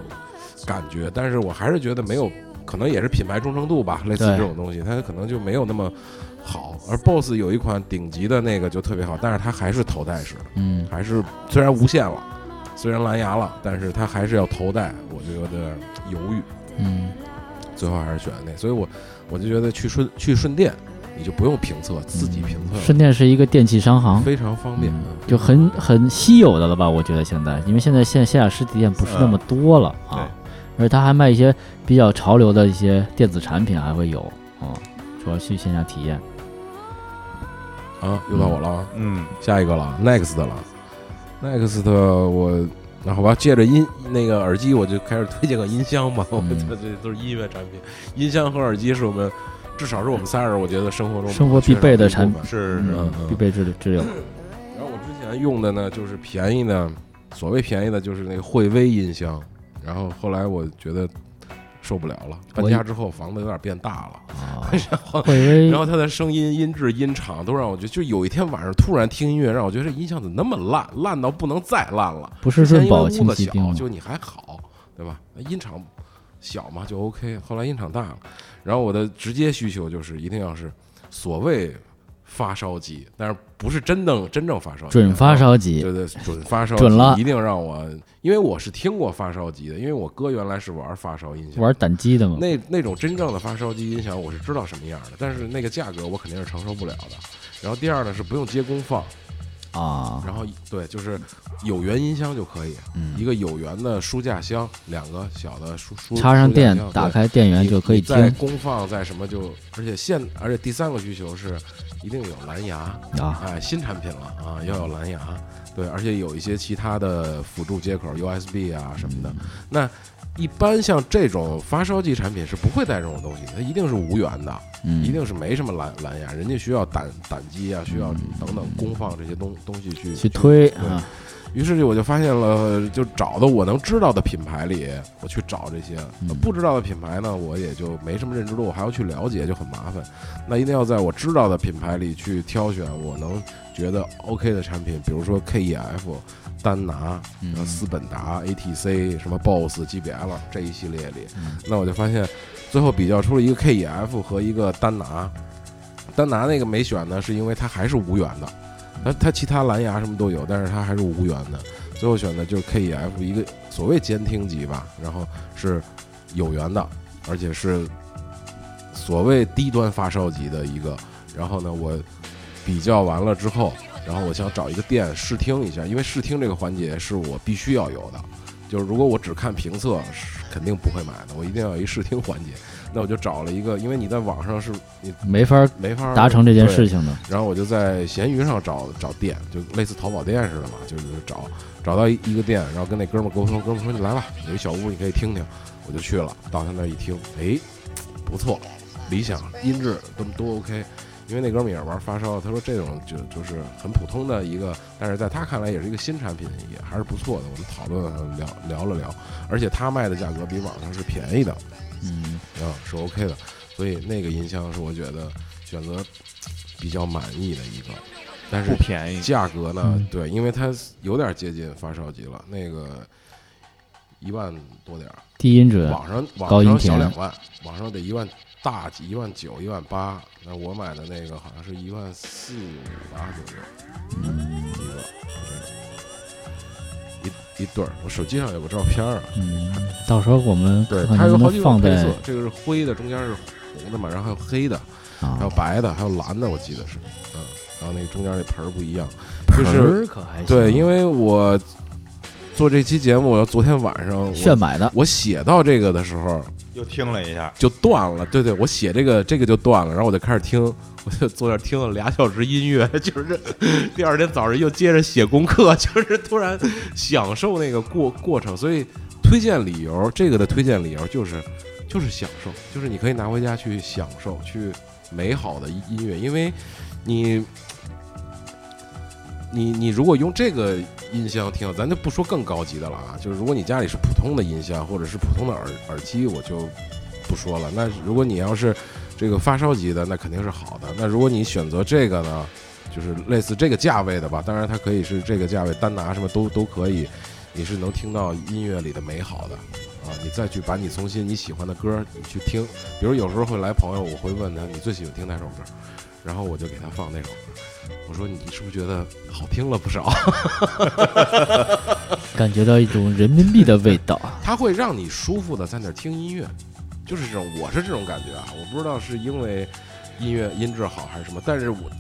感觉，但是我还是觉得没有，可能也是品牌忠诚度吧，类似这种东西，它可能就没有那么好。而 BOSS 有一款顶级的那个就特别好，但是它还是头戴式的，嗯，还是虽然无线了，虽然蓝牙了，但是它还是要头戴，我就有点犹豫，嗯，最后还是选那，所以我我就觉得去顺去顺电，你就不用评测，自己评测了，顺电是一个电器商行，非常方便，就很很稀有的了吧？我觉得现在，因为现在线线下实体店不是那么多了对啊，而且它还卖一些比较潮流的一些电子产品，还会有啊，主要去线下体验。啊，又到我了啊。嗯，下一个了，Next 了，Next 我那好吧，借着音那个耳机，我就开始推荐个音箱吧。我嗯觉得这都是音乐产品，音箱和耳机是我们至少是我们仨人，我觉得生活中生活必备的产品。是嗯嗯嗯必备之之有。然后我之前用的呢，就是便宜的，所谓便宜的，就是那个惠威音箱。然后后来我觉得受不了了，搬家之后房子有点变大了，啊，(laughs) 然后然后他的声音、音质、音场都让我觉得，就有一天晚上突然听音乐，让我觉得这音响怎么那么烂，烂到不能再烂了。不是之前润宝因为屋子小？就你还好，对吧？音场小嘛就 OK。后来音场大了，然后我的直接需求就是一定要是所谓发烧机，但是不是真正真正发烧机，准发烧机对对，准发烧机准了。一定让我，因为我是听过发烧机的，因为我哥原来是玩发烧音响，玩胆机的嘛。那那种真正的发烧机音响，我是知道什么样的，但是那个价格我肯定是承受不了的。然后第二呢是不用接功放，啊，然后对，就是有源音箱就可以，嗯。一个有源的书架箱，两个小的书书插上电打开电源就可以听。功放在什么就，而且现而且第三个需求是一定有蓝牙，啊。哎，新产品了啊，要有蓝牙，对，而且有一些其他的辅助接口，USB 啊什么的。那一般像这种发烧级产品是不会带这种东西，它一定是无源的，嗯，一定是没什么蓝蓝牙，人家需要胆胆机啊，需要等等功放这些东东西去去推啊，于是我就发现了，就找的我能知道的品牌里，我去找这些嗯不知道的品牌呢，我也就没什么认知度，我还要去了解，就很麻烦。那一定要在我知道的品牌里去挑选我能觉得 OK 的产品，比如说 KEF、丹拿、嗯斯本达、ATC、什么 BOSS、GBL 这一系列里，嗯那我就发现最后比较出了一个 KEF 和一个丹拿。丹拿那个没选呢，是因为它还是无源的，它它其他蓝牙什么都有，但是它还是无源的。最后选的就是 KEF 一个所谓监听级吧，然后是有源的，而且是所谓低端发烧级的一个。然后呢，我比较完了之后，然后我想找一个店试听一下，因为试听这个环节是我必须要有的。就是如果我只看评测，是肯定不会买的，我一定要有一试听环节。那我就找了一个，因为你在网上是你没法没法达成这件事情的。然后我就在闲鱼上找找店，就类似淘宝店似的嘛，就是找找到一一个店，然后跟那哥们儿沟通，哥们儿说你来吧，有一小屋你可以听听，我就去了，到他那儿一听，哎，不错，理想音质都都 OK，因为那哥们儿也是玩发烧，他说这种就就是很普通的一个，但是在他看来也是一个新产品，也还是不错的。我们讨论聊聊了聊，而且他卖的价格比网上是便宜的，嗯，啊，是 OK 的，所以那个音箱是我觉得选择比较满意的一个，但是不便宜，价格呢，嗯对，因为它有点接近发烧级了，那个一万多点儿，低音准，网上高音网上小两万，网上得一万大几，一万九、一万八，那我买的那个好像是一万四五八左右嗯一个，一一对儿，我手机上有个照片儿啊，嗯，到时候我们对，它有好几种配色，这个是灰的，中间是红的嘛，然后还有黑的，还有啊，白的，还有蓝的，我记得是，嗯，然后那个中间那盆儿不一样，盆就是儿可还行对，因为我做这期节目，我昨天晚上我炫买的，我写到这个的时候又听了一下，就断了，对对，我写这个这个就断了，然后我就开始听，我就坐那儿听了俩小时音乐，(laughs) 就是第二天早上又接着写功课，(laughs) 就是突然享受那个过过程，所以推荐理由，这个的推荐理由就是就是享受，就是你可以拿回家去享受，去美好的音乐，因为你你你如果用这个音箱听，咱就不说更高级的了啊，就是如果你家里是普通的音箱或者是普通的耳耳机，我就不说了。那如果你要是这个发烧级的，那肯定是好的。那如果你选择这个呢，就是类似这个价位的吧，当然它可以是这个价位单拿什么都都可以，你是能听到音乐里的美好的啊。你再去把你重新你喜欢的歌你去听，比如有时候会来朋友，我会问他你最喜欢听哪首歌，然后我就给他放那首歌。我说你是不是觉得好听了不少？(laughs) 感觉到一种人民币的味道。(laughs) 它会让你舒服的在那儿听音乐，就是这种，我是这种感觉啊。我不知道是因为音乐音质好还是什么，但是我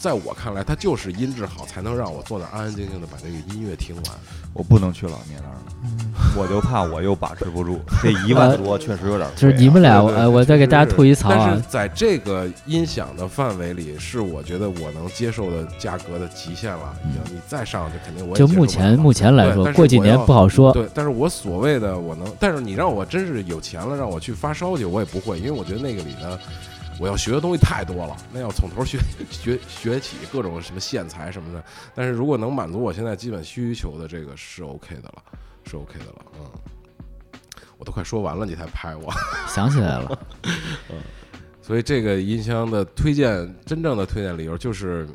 在我看来，它就是音质好才能让我坐那儿安安静静的把这个音乐听完。我不能去老聂那儿了，我就怕我又把持不住，(laughs) 这一万多确实有点。就是你们俩，我对对哎，我再给大家吐一槽啊但是，在这个音响的范围里，是我觉得我能接受的价格的极限了。已经，你再上去肯定我也就目前目前来说，过几年不好说。对，但是我所谓的我能，但是你让我真是有钱了，让我去发烧去，我也不会，因为我觉得那个里呢，我要学的东西太多了，那要从头学 (laughs) 学学起，各种什么线材什么的。但是如果能满足我现在基本需求的这个是 OK 的了，是 OK 的了，嗯。我都快说完了，你才拍我。(laughs) 想起来了，嗯所以这个音箱的推荐，真正的推荐理由就是，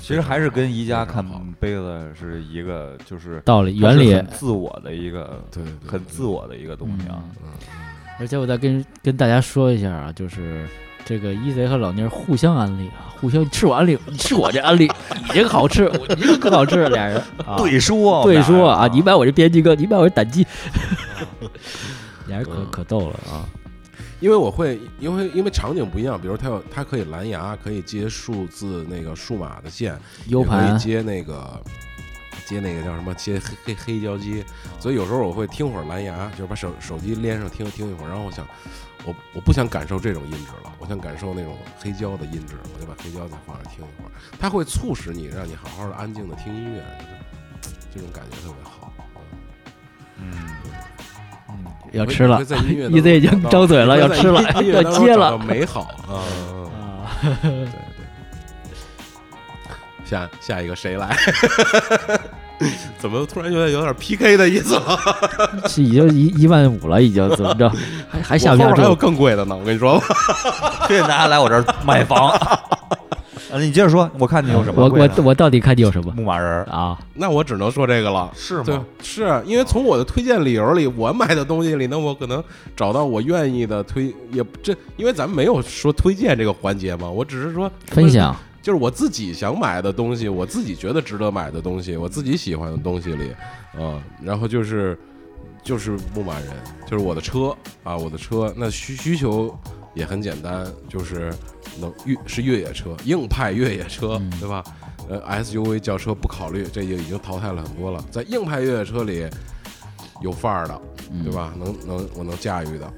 其实还是跟宜家看杯子是一个，就是道理原理自我的一个，对很自我的一个东西啊。嗯而且我再跟跟大家说一下啊，就是这个一贼和老聂互相安利啊，互相吃我安利，你吃我这安利，你这个好吃，我你这个更好吃，俩人。(laughs) 啊。对说，对说啊，你买我这编辑哥，你买我这胆机，俩人可嗯可逗了啊！因为我会，因为因为场景不一样，比如它有它可以蓝牙，可以接数字那个数码的线，U 盘。可以盘接那个接那个叫什么接黑黑黑胶机，所以有时候我会听会儿蓝牙，就是把手手机连上听听一会儿，然后我想我我不想感受这种音质了，我想感受那种黑胶的音质，我就把黑胶再放上听一会儿，它会促使你让你好好的安静的听音乐，就是这种感觉特别好。嗯，要吃了会在音乐，(laughs) 一贼已经张嘴了，要吃了，要接了美好啊！(laughs) 嗯啊！(laughs) 对对。下下一个谁来？(laughs) 怎么突然觉得有点 PK 的意思了？(laughs) 是已经一一万五了，已经怎么着？还还下不下我后边还有？更贵的呢，我跟你说吧。推荐大家来我这儿买房。(laughs) 啊，你接着说，我看你有什么我？我我到底看你有什么牧马人儿啊？那我只能说这个了。是吗？，是因为从我的推荐理由里，我买的东西里那，我可能找到我愿意的推，也这，因为咱们没有说推荐这个环节嘛，我只是说分，享就是我自己想买的东西，我自己觉得值得买的东西，我自己喜欢的东西里，啊、然后就是就是牧马人，就是我的车啊，我的车，那需需求也很简单，就是能越是越野车，硬派越野车，嗯对吧？呃，SUV 轿车不考虑，这也已经淘汰了很多了，在硬派越野车里有范儿的，嗯对吧？能能我能驾驭的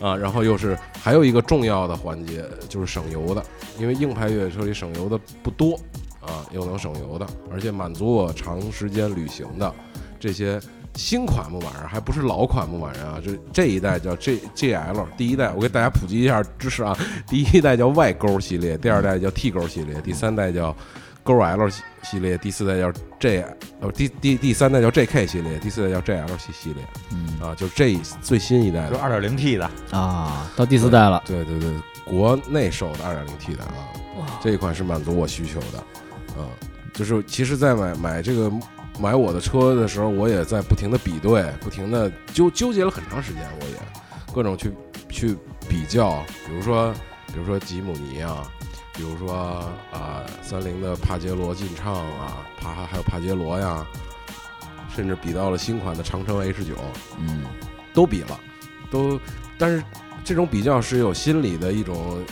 (laughs) 啊，然后又是还有一个重要的环节就是省油的，因为硬派越野车里省油的不多啊，又能省油的，而且满足我长时间旅行的这些新款牧马人，还不是老款牧马人啊，这这一代叫 G G L，第一代我给大家普及一下知识啊，第一代叫 Y 勾系列，第二代叫 T 勾系列，第三代叫勾 L 系系列，第四代叫 J 呃第第第三代叫 JK 系列，第四代叫 JL 系系列。嗯。啊，就是这最新一代的。就二点零 T 的，啊，到第四代了，对对对，国内售的二点零 T 的啊，这一款是满足我需求的，嗯，就是其实，在买买这个买我的车的时候，我也在不停的比对，不停的纠纠结了很长时间，我也各种去去比较，比如说比如说吉姆尼啊，比如说啊、三菱的帕杰罗劲畅啊，帕还有帕杰罗呀，甚至比到了新款的长城 H 九嗯都比了，都，但是这种比较是有心理的一种，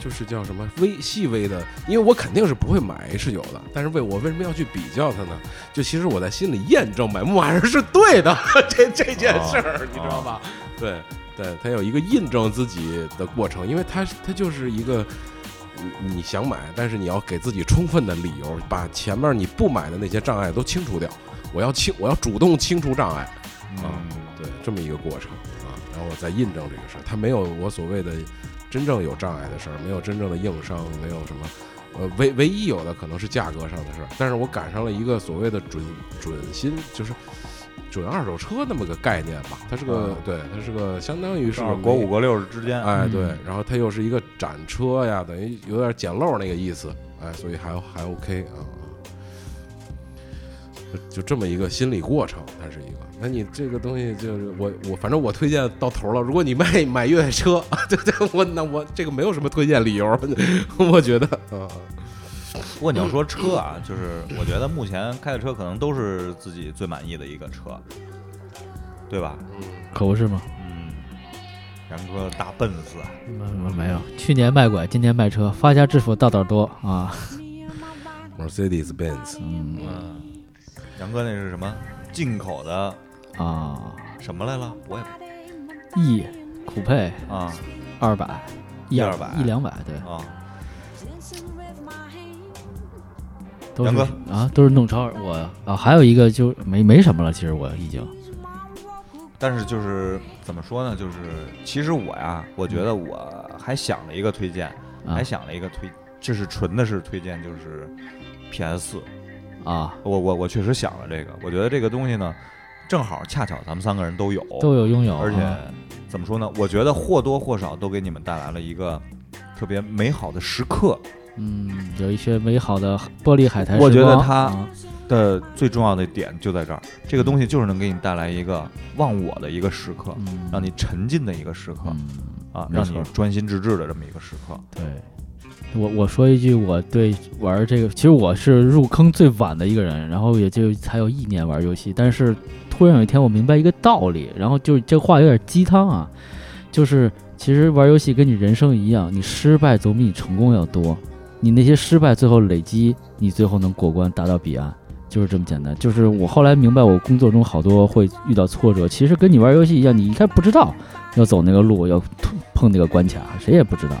就是叫什么微细微的，因为我肯定是不会买 H 九的，但是为我为什么要去比较它呢？就其实我在心里验证买牧马人是对的，(laughs) 这这件事儿、你知道吧？对对，它有一个印证自己的过程，因为它它就是一个。你你想买，但是你要给自己充分的理由，把前面你不买的那些障碍都清除掉。我要清，我要主动清除障碍。啊嗯，对，这么一个过程啊，然后我再印证这个事儿，它没有我所谓的真正有障碍的事儿，没有真正的硬伤，没有什么，呃，唯唯一有的可能是价格上的事儿，但是我赶上了一个所谓的准准新，就是准二手车那么个概念吧，它是个、嗯。对，它是个相当于是个国五国六之间，哎，嗯。对，然后它又是一个展车呀，等于有点捡漏那个意思，哎，所以还还 OK 啊，就就这么一个心理过程，它是一个。那你这个东西就是我我反正我推荐到头了。如果你卖 (laughs) 买越野车，(laughs) 对对，我那我这个没有什么推荐理由，(laughs) 我觉得啊，不过你要说车啊，就是我觉得目前开的车可能都是自己最满意的一个车，对吧？可不是吗？嗯，杨哥大奔子，没没有，去年卖拐，今年卖车，发家致富道道多啊。Mercedes Benz，嗯嗯，杨哥那是什么？进口的？啊。什么来了？我也，E 酷配啊。二百，一二100一两百，对，啊，都是杨哥啊，都是弄超我啊，还有一个就没没什么了，其实我已经但是就是怎么说呢？就是其实我呀，我觉得我还想了一个推荐，啊还想了一个推，这是纯的是推荐，就是 PS 四。啊我我我确实想了这个，我觉得这个东西呢，正好恰巧咱们三个人都有，都有拥有，而且啊怎么说呢？我觉得或多或少都给你们带来了一个特别美好的时刻嗯，有一些美好的 (laughs) 玻璃海苔。我觉得它啊。的最重要的点就在这儿，这个东西就是能给你带来一个忘我的一个时刻，嗯。让你沉浸的一个时刻嗯啊，让你专心致志的这么一个时刻。对，我我说一句，我对玩这个，其实我是入坑最晚的一个人，然后也就才有一年玩游戏，但是突然有一天我明白一个道理，然后就这话有点鸡汤啊，就是其实玩游戏跟你人生一样，你失败总比你成功要多，你那些失败最后累积，你最后能过关达到彼岸。就是这么简单，就是我后来明白，我工作中好多会遇到挫折，其实跟你玩游戏一样，你一开始不知道要走那个路，要碰那个关卡，谁也不知道。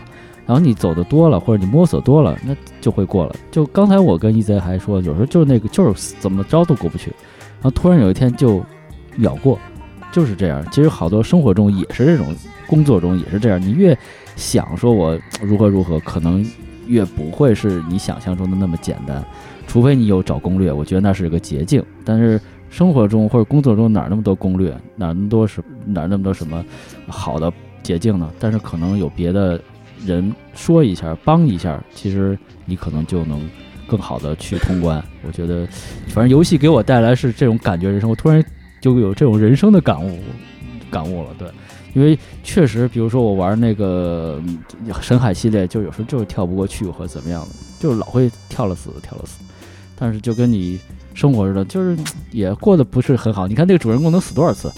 然后你走的多了，或者你摸索多了，那就会过了。就刚才我跟一贼还说，有时候就是那个就是怎么着都过不去，然后突然有一天就秒过，就是这样。其实好多生活中也是这种，工作中也是这样。你越想说我如何如何，可能越不会是你想象中的那么简单，除非你有找攻略，我觉得那是一个捷径。但是生活中或者工作中哪那么多攻略，哪那么多什哪那么多什么好的捷径呢？但是可能有别的人说一下，帮一下，其实你可能就能更好的去通关。我觉得，反正游戏给我带来是这种感觉人生，我突然就有这种人生的感悟，感悟了。对，因为确实，比如说我玩那个嗯深海系列，就有时候就是跳不过去或者怎么样的，就是老会跳了死，跳了死。但是就跟你生活似的，就是也过得不是很好。你看那个主人公能死多少次？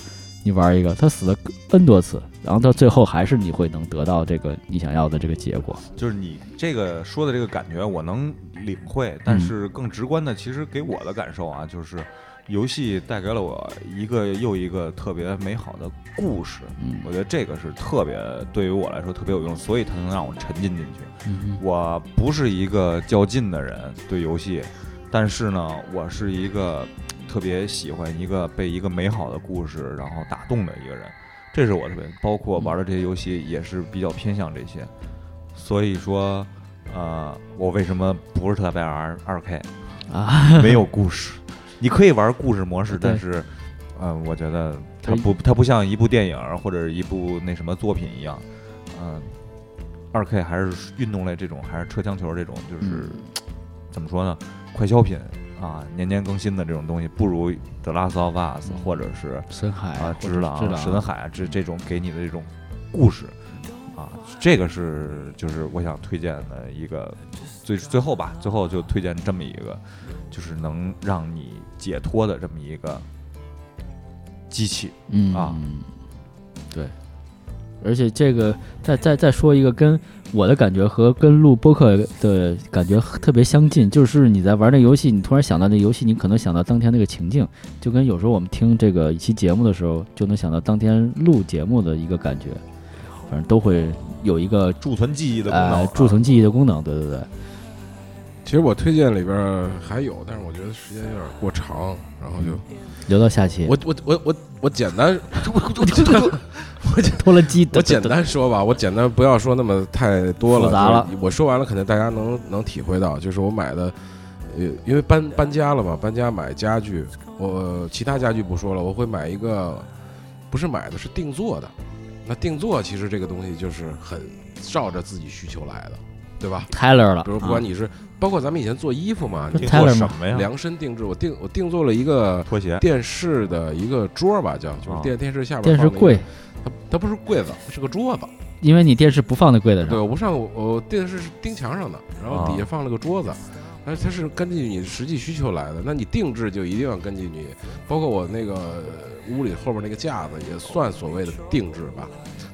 你玩一个，他死了 n 多次，然后到最后还是你会能得到这个你想要的这个结果。就是你这个说的这个感觉，我能领会，嗯但是更直观的，其实给我的感受啊，就是游戏带给了我一个又一个特别美好的故事。嗯我觉得这个是特别对于我来说特别有用，所以它能让我沉浸进去。嗯我不是一个较劲的人，对游戏，但是呢，我是一个特别喜欢一个被一个美好的故事然后打动的一个人，这是我特别包括玩的这些游戏也是比较偏向这些，所以说，呃，我为什么不是特别玩二 K？啊，没有故事，你可以玩故事模式，但是，嗯、我觉得它不，它不像一部电影或者一部那什么作品一样，嗯、二 K 还是运动类这种，还是车枪球这种，就是、嗯。怎么说呢，快消品啊，年年更新的这种东西，不如 The Last of Us、嗯或者是深海啊，或者只狼、只狼神的海啊，这这种给你的这种故事。啊，这个是就是我想推荐的一个最最后吧，最后就推荐这么一个，就是能让你解脱的这么一个机器。嗯啊，对，而且这个再再再说一个跟我的感觉和跟录播客的感觉特别相近，就是你在玩那游戏，你突然想到那游戏，你可能想到当天那个情境，就跟有时候我们听这个一期节目的时候，就能想到当天录节目的一个感觉，反正都会有一个贮存记忆的功能贮存记忆的功能，对对对，其实我推荐里边还有，但是我觉得时间有点过长，然后就留到下期。我我我我我简单，我我拖 (laughs) 了机，我简单说吧，我简单不要说那么太多了，复杂了我说完了，肯定大家能能体会到，就是我买的，呃，因为搬搬家了嘛，搬家买家具，我其他家具不说了，我会买一个，不是买的是定做的，那定做其实这个东西就是很照着自己需求来的，对吧？Tyler 了，比如不管你是，包括咱们以前做衣服嘛，你做什么呀？量身定制，我定我定做了一个拖鞋电视的一个桌吧，叫就是啊电电视下边电视柜，它它不是柜子，是个桌子。因为你电视不放在柜子对，我不上我我电视是钉墙上的，然后啊底下放了个桌子，但是它是根据你实际需求来的。那你定制就一定要根据你，包括我那个屋里后边那个架子也算所谓的定制吧，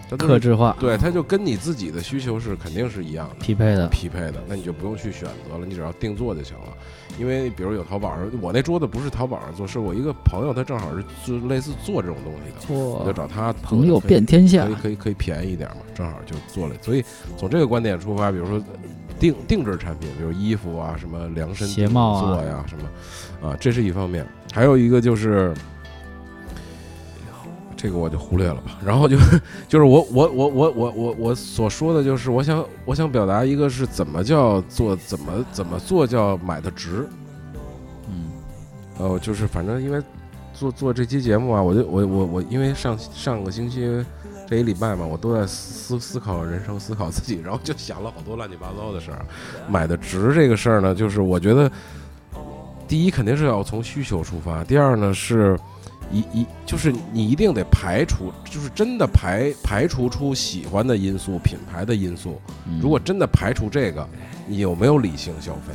它克制化对，它就跟你自己的需求是肯定是一样的。匹配的，匹配的，那你就不用去选择了，你只要定做就行了。因为比如有淘宝上，我那桌子不是淘宝上做，是我一个朋友，他正好是做类似做这种东西的，我就找他朋友遍天下可以，可以可以便宜一点嘛，正好就做了。所以从这个观点出发，比如说定定制产品，比如衣服啊，什么量身鞋帽做呀，什么啊，这是一方面。还有一个就是。这个我就忽略了吧，然后就就是我我我我我我我所说的就是我想我想表达一个是怎么叫做怎么怎么做叫买的值，嗯呃，就是反正因为做做这期节目啊，我就我我我因为上上个星期这一礼拜嘛，我都在思思考人生，思考自己，然后就想了好多乱七八糟的事儿。买的值这个事儿呢，就是我觉得第一肯定是要从需求出发，第二呢是一一就是你一定得排除，就是真的排排除出喜欢的因素、品牌的因素。嗯如果真的排除这个，你有没有理性消费？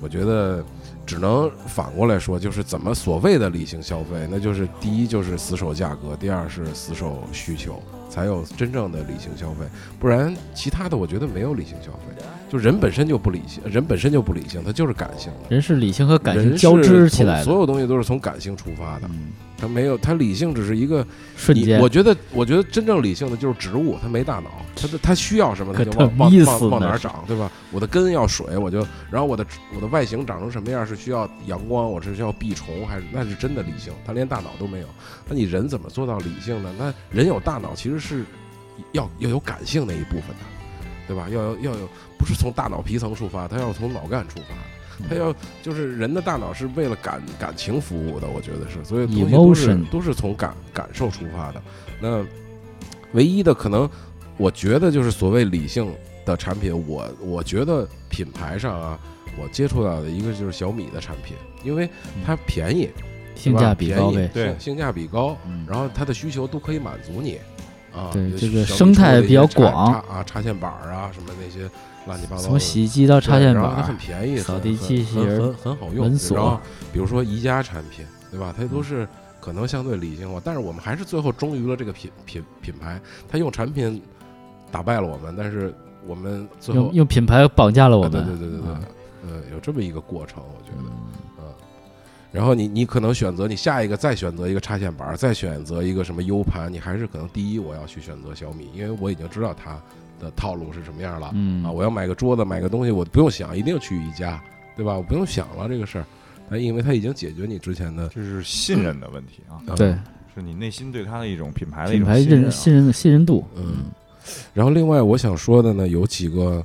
我觉得只能反过来说，就是怎么所谓的理性消费，那就是第一就是死守价格，第二是死守需求，才有真正的理性消费。不然其他的我觉得没有理性消费，就人本身就不理性，人本身就不理性，他就是感性的。人是理性和感性交织起来的，所有东西都是从感性出发的，嗯，他没有，他理性只是一个瞬间我觉得，我觉得真正理性的就是植物，它没大脑，它的它需要什么，它就往往往往哪儿长，对吧？我的根要水，我就，然后我的我的外形长成什么样是需要阳光，我是需要避虫，还是那是真的理性？他连大脑都没有，那你人怎么做到理性呢？那人有大脑其实是要要有感性那一部分的，对吧？要要要有，不是从大脑皮层出发，它要从脑干出发。他要就是人的大脑是为了感感情服务的，我觉得是，所以东西都是都是从感感受出发的。那唯一的可能，我觉得就是所谓理性的产品，我我觉得品牌上啊，我接触到的一个就是小米的产品，因为它便宜，性价比高呗，对性性价比高，嗯，然后它的需求都可以满足你。啊，对这个生态比较广插啊，插线板儿啊，什么那些乱七八糟。从洗衣机到插线板很，便宜，扫地机器人很很很好用。然后比如说宜家产品，对吧？它都是可能相对理性化，但是我们还是最后忠于了这个品品品牌，它用产品打败了我们，但是我们最后用用品牌绑架了我啊们，对对对对对啊，呃，有这么一个过程，我觉得。嗯然后你你可能选择你下一个再选择一个插线板，再选择一个什么 U 盘，你还是可能第一我要去选择小米，因为我已经知道它的套路是什么样了。嗯啊，我要买个桌子，买个东西，我不用想，一定去宜家，对吧？我不用想了这个事儿。他因为它已经解决你之前的就是信任的问题啊，啊对，是你内心对它的一种品牌的一种信任啊认信任信任度，嗯，然后另外我想说的呢，有几个，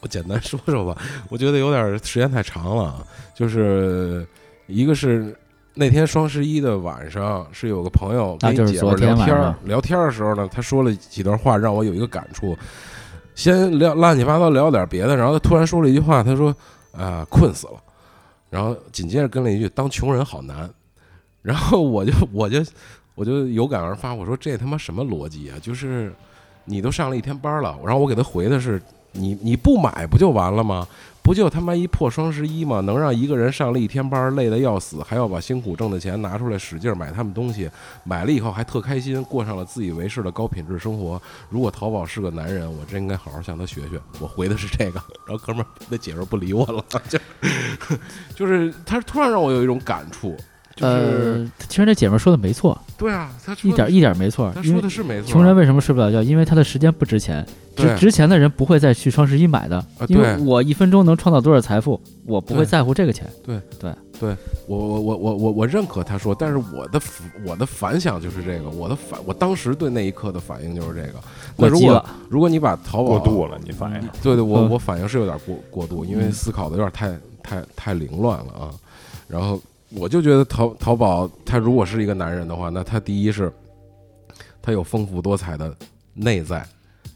我简单说说吧。我觉得有点时间太长了，啊就是一个是那天双十一的晚上，是有个朋友跟一姐们儿昨天聊天儿聊天儿的时候呢，他说了几段话，让我有一个感触。先聊乱七八糟聊点别的，然后他突然说了一句话，他说：“啊、困死了。”然后紧接着跟了一句：“当穷人好难。”然后我就我就我就有感而发，我说这他妈什么逻辑啊？就是你都上了一天班了，然后我给他回的是你你不买不就完了吗？不就他妈一破双十一吗？能让一个人上了一天班累得要死，还要把辛苦挣的钱拿出来使劲买他们东西，买了以后还特开心，过上了自以为是的高品质生活。如果淘宝是个男人，我真应该好好向他学学。我回的是这个，然后哥们儿那姐们儿不理我了，就 (laughs) 就是他突然让我有一种感触，就是、呃，其实那姐们儿说的没错，对啊，他说的一点一点没错他，说的是没错，穷人为什么睡不了觉？因为他的时间不值钱，值对。值钱的人不会再去双十一买的，因为我一分钟能创造多少财富，我不会在乎这个钱。对。对。对。我我我我我我认可他说，但是我的我的反响就是这个，我的反我当时对那一刻的反应就是这个。那如果过激了，如果你把淘宝过度了，你反应对对，我嗯。我反应是有点过过度，因为嗯。思考的有点太太太凌乱了啊。然后我就觉得淘淘宝，他如果是一个男人的话，那他第一是他有丰富多彩的内在，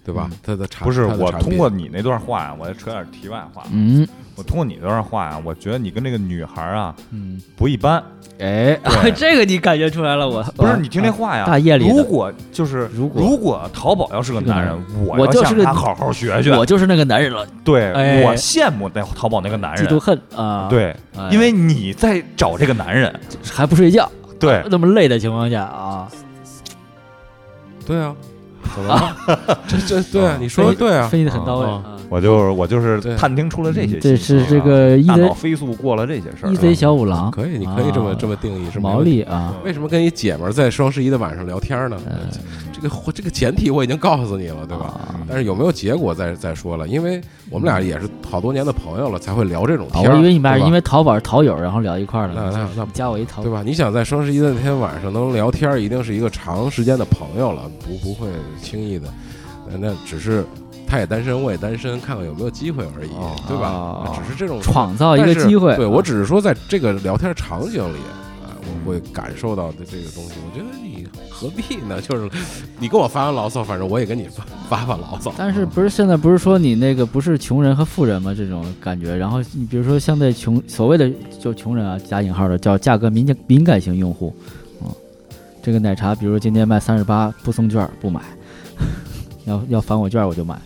对吧？嗯？他的产不是我通过你那段话呀，我再扯点题外话。嗯。我通过你那段话呀，我觉得你跟那个女孩啊嗯，不一般。哎，(laughs) 这个你感觉出来了，我。不是你听这话呀，大夜里如果就是如果。如果淘宝要是个男人，我我就是他好好学学。我就是那个男人了，对哎。我羡慕那淘宝那个男人。嫉妒。恨啊，，对，哎。因为你在找这个男人，还不睡觉，对，那么累的情况下啊，对啊，(laughs) 怎么了？(laughs) 这这对啊，你说的对啊，分析的很到位。我就是我就是探听出了这些信息啊。这是这个一大脑贼飞速过了这些事儿啊。一贼小五郎，可以，你可以这么啊这么定义是没毛利啊，为什么跟一姐们儿在双十一的晚上聊天呢？个这个前提我已经告诉你了，对吧？啊但是有没有结果再再说了，因为我们俩也是好多年的朋友了，才会聊这种啊，天儿。我以为你们俩是因为淘宝是淘友，然后聊一块儿那了。那那你加我一淘对，吧？你想在双十一的那天晚上能聊天儿，一定是一个长时间的朋友了，不不会轻易的。那那只是他也单身，我也单身，看看有没有机会而已，哦对吧？哦只是这种创造一个机会。对我啊只是说，在这个聊天场景里啊，我会感受到的这个东西。我觉得你何必呢？就是你跟我发完牢骚，反正我也跟你发发发牢骚。但是不是现在不是说你那个不是穷人和富人吗？这种感觉，然后你比如说相对穷所谓的就穷人啊，加引号的叫价格敏感敏感型用户，嗯，这个奶茶比如说今天卖三十八不送券儿不买，(laughs) 要要返我券儿我就买，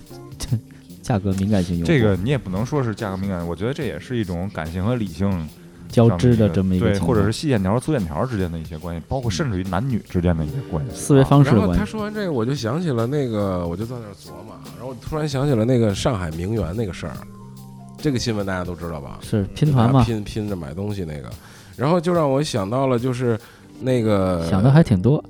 价格敏感型用户，这个你也不能说是价格敏感，我觉得这也是一种感性和理性交织的，这么一个对或者是细线条和粗线条之间的一些关系，包括甚至于男女之间的一些关系。思维方式然后他的关系。说完这个，我就想起了那个，我就在那儿琢磨，然后我突然想起了那个上海名媛那个事儿。这个新闻大家都知道吧？是拼团嘛，拼拼着买东西那个，然后就让我想到了，就是那个想的还挺多。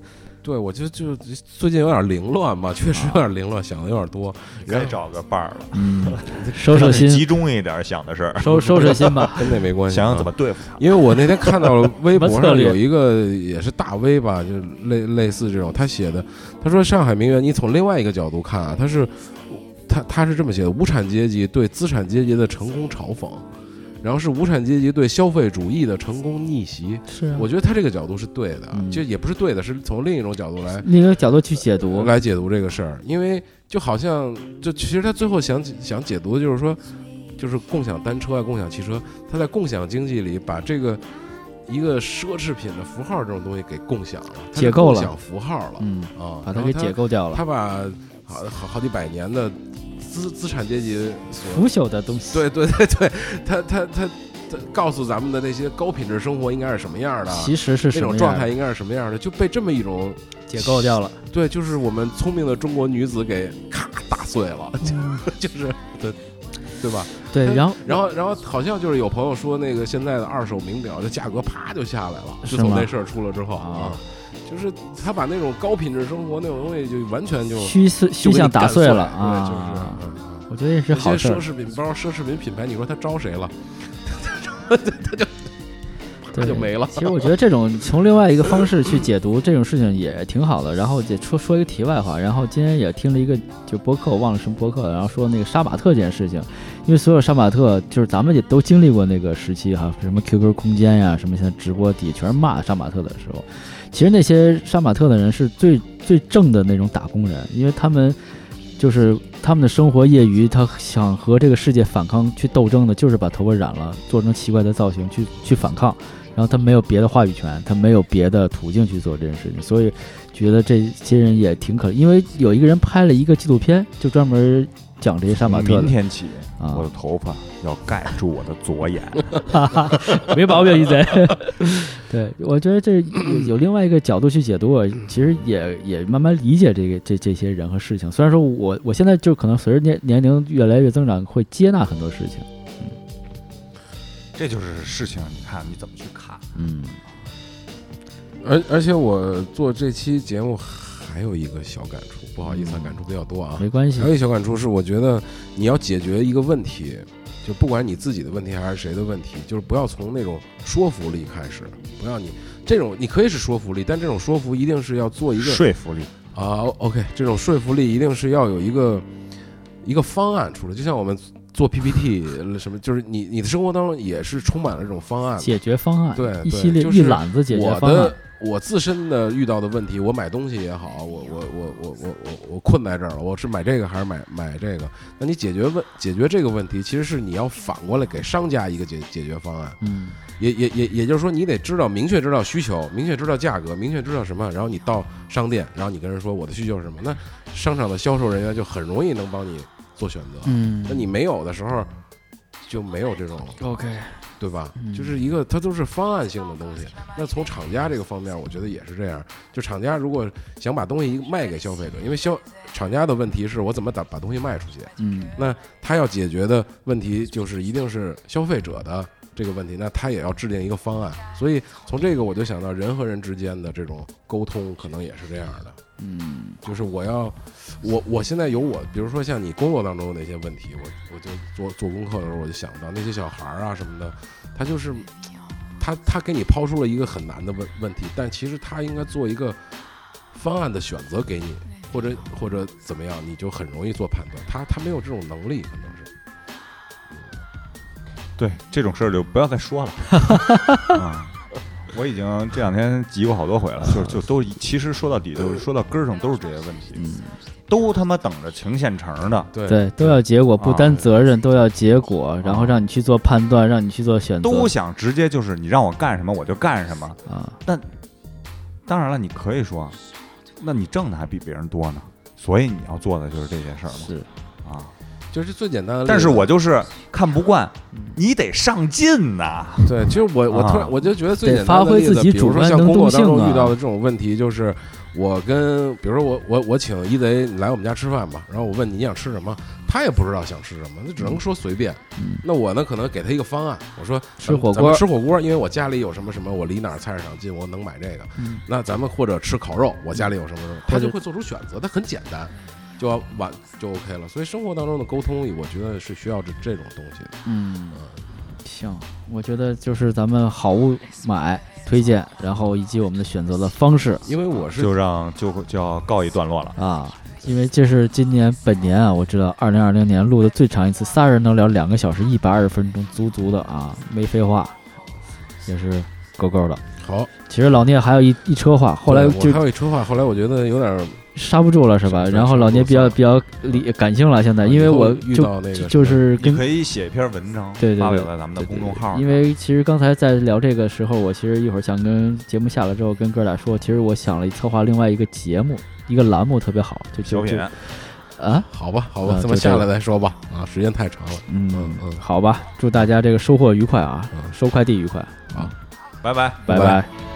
对，我就就最近有点凌乱吧，确实有点凌乱，想的有点多。该找个伴儿了，嗯，(laughs) 收收心，集中一点想的事儿，收收拾心吧。(laughs) 跟那没关系，想想啊怎么对付他。因为我那天看到了 (laughs) 微博上有一个也是大 V 吧，就类类似这种，他写的，他说上海名媛，你从另外一个角度看啊，他是他他是这么写的：无产阶级对资产阶级的成功嘲讽，然后是无产阶级对消费主义的成功逆袭。是啊，我觉得他这个角度是对的，嗯。就也不是对的，是从另一种角度来另一个角度去解读，来解读这个事儿，因为就好像就其实他最后想想解读的就是说，就是共享单车啊、共享汽车，他在共享经济里把这个一个奢侈品的符号这种东西给共享了，解构了。共享符号了。嗯，啊，把它给解构掉了，他把好好好几百年的资资产阶级所腐朽的东西。对对对对，他他他他告诉咱们的那些高品质生活应该是什么样的。其实是那什么样的种状态应该是什么样的？就被这么一种解构掉了。对，就是我们聪明的中国女子给咔打碎了，(laughs) 就是对对吧？对，然后然后然后好像就是有朋友说，那个现在的二手名表的价格啪就下来了，自从那事儿出了之后啊，就是他把那种高品质生活那种东西就完全就虚思虚就给你想打碎了对，就是我觉得也是好事奢。侈品包、奢侈品品牌，你说他招谁了？(laughs) 他就他就没了。其实我觉得这种从另外一个方式去解读这种事情也挺好的。然后也说说一个题外话，然后今天也听了一个就播客，我忘了什么播客了，然后说那个杀马特这件事情，因为所有杀马特就是咱们也都经历过那个时期哈，什么 QQ 空间呀，什么现在直播底全是骂杀马特的时候，其实那些杀马特的人是最最正的那种打工人，因为他们。就是他们的生活业余，他想和这个世界反抗、去斗争的，就是把头发染了，做成奇怪的造型去去反抗。然后他没有别的话语权，他没有别的途径去做这件事情，所以觉得这些人也挺可。因为有一个人拍了一个纪录片，就专门讲这些杀马特的。明天起，啊我的头发要盖住我的左眼。(laughs) 没毛病，一贼。(laughs) 对，我觉得这有有另外一个角度去解读，我其实也也慢慢理解这个这这些人和事情。虽然说我我现在就可能随着年年龄越来越增长，会接纳很多事情。这就是事情，你看你怎么去看。嗯，而而且我做这期节目还有一个小感触，不好意思啊，感触比较多啊。没关系还有。一小感触是，我觉得你要解决一个问题，就不管你自己的问题还是谁的问题，就是不要从那种说服力开始，不要你这种你可以是说服力，但这种说服一定是要做一个说服力，啊，OK，这种说服力一定是要有一个一个方案出来，就像我们做 PPT (laughs) 什么，就是你你的生活当中也是充满了这种方案。解决方案，对对一系列就是一揽子解决我方案的。我自身的遇到的问题，我买东西也好，我我我我我我我困在这儿了，我是买这个还是买买这个？那你解决问解决这个问题，其实是你要反过来给商家一个解解决方案。嗯也也也也就是说，你得知道明确知道需求，明确知道价格，明确知道什么，然后你到商店，然后你跟人说我的需求是什么，那商场的销售人员就很容易能帮你做选择。嗯那你没有的时候，就没有这种 OK，对吧？嗯就是一个它都是方案性的东西。那从厂家这个方面，我觉得也是这样。就厂家如果想把东西卖给消费者，因为消厂家的问题是我怎么把把东西卖出去，嗯那他要解决的问题就是一定是消费者的这个问题，那他也要制定一个方案。所以从这个我就想到人和人之间的这种沟通，可能也是这样的。嗯就是我要，我我现在有我，比如说像你工作当中的那些问题，我我就做做功课的时候，我就想到那些小孩儿啊什么的，他就是他他给你抛出了一个很难的问问题，但其实他应该做一个方案的选择给你，或者或者怎么样，你就很容易做判断。他他没有这种能力，可能是。对这种事儿就不要再说了。(laughs) 啊，我已经这两天急过好多回了，(laughs) 就就都其实说到底就是说到根儿上都是这些问题，嗯，都他妈等着情现成的，对。对，都要结果，不啊担责任，都要结果，然后让你去做判断，让你去做选择。都想直接就是你让我干什么我就干什么。啊，但当然了，你可以说，那你挣的还比别人多呢，所以你要做的就是这些事儿嘛。就是最简单的。但是我就是看不惯，你得上进呐。对，其实我我突然啊我就觉得最简单的发挥例子自己主比如说像工作当中遇到的这种问题，就是我跟比如说我我我请一贼来我们家吃饭吧，然后我问你你想吃什么，他也不知道想吃什么，那只能说随便。嗯那我呢可能给他一个方案，我说吃火锅咱们吃火锅，因为我家里有什么什么，我离哪儿菜市场近，我能买这个。嗯那咱们或者吃烤肉，我家里有什么什么，他就会做出选择，他很简单。就要完就 OK 了，所以生活当中的沟通，我觉得是需要这这种东西的。嗯，行，我觉得就是咱们好物买推荐，然后以及我们的选择的方式因为我是就让就就要告一段落了。啊，因为这是今年本年啊，我知道二零二零年录的最长一次，仨人能聊两个小时一百二十分钟，足足的啊，没废话，也是够够的。好，其实老聂还有一一车话，后来我就还有一车话，后来我觉得有点儿刹不住了，是吧？然后老聂比较比较理感性了，现在因为我遇就到那个就是跟你可以写一篇文章，对对对发表在咱们的公众号。因为其实刚才在聊这个时候，我其实一会儿想跟节目下了之后跟哥俩说，其实我想了策划另外一个节目，一个栏目特别好，就就品，啊，好吧，好吧这么下来再说吧。啊，时间太长了。嗯嗯嗯好吧，祝大家这个收获愉快啊，嗯收快递愉快，啊拜。拜拜拜。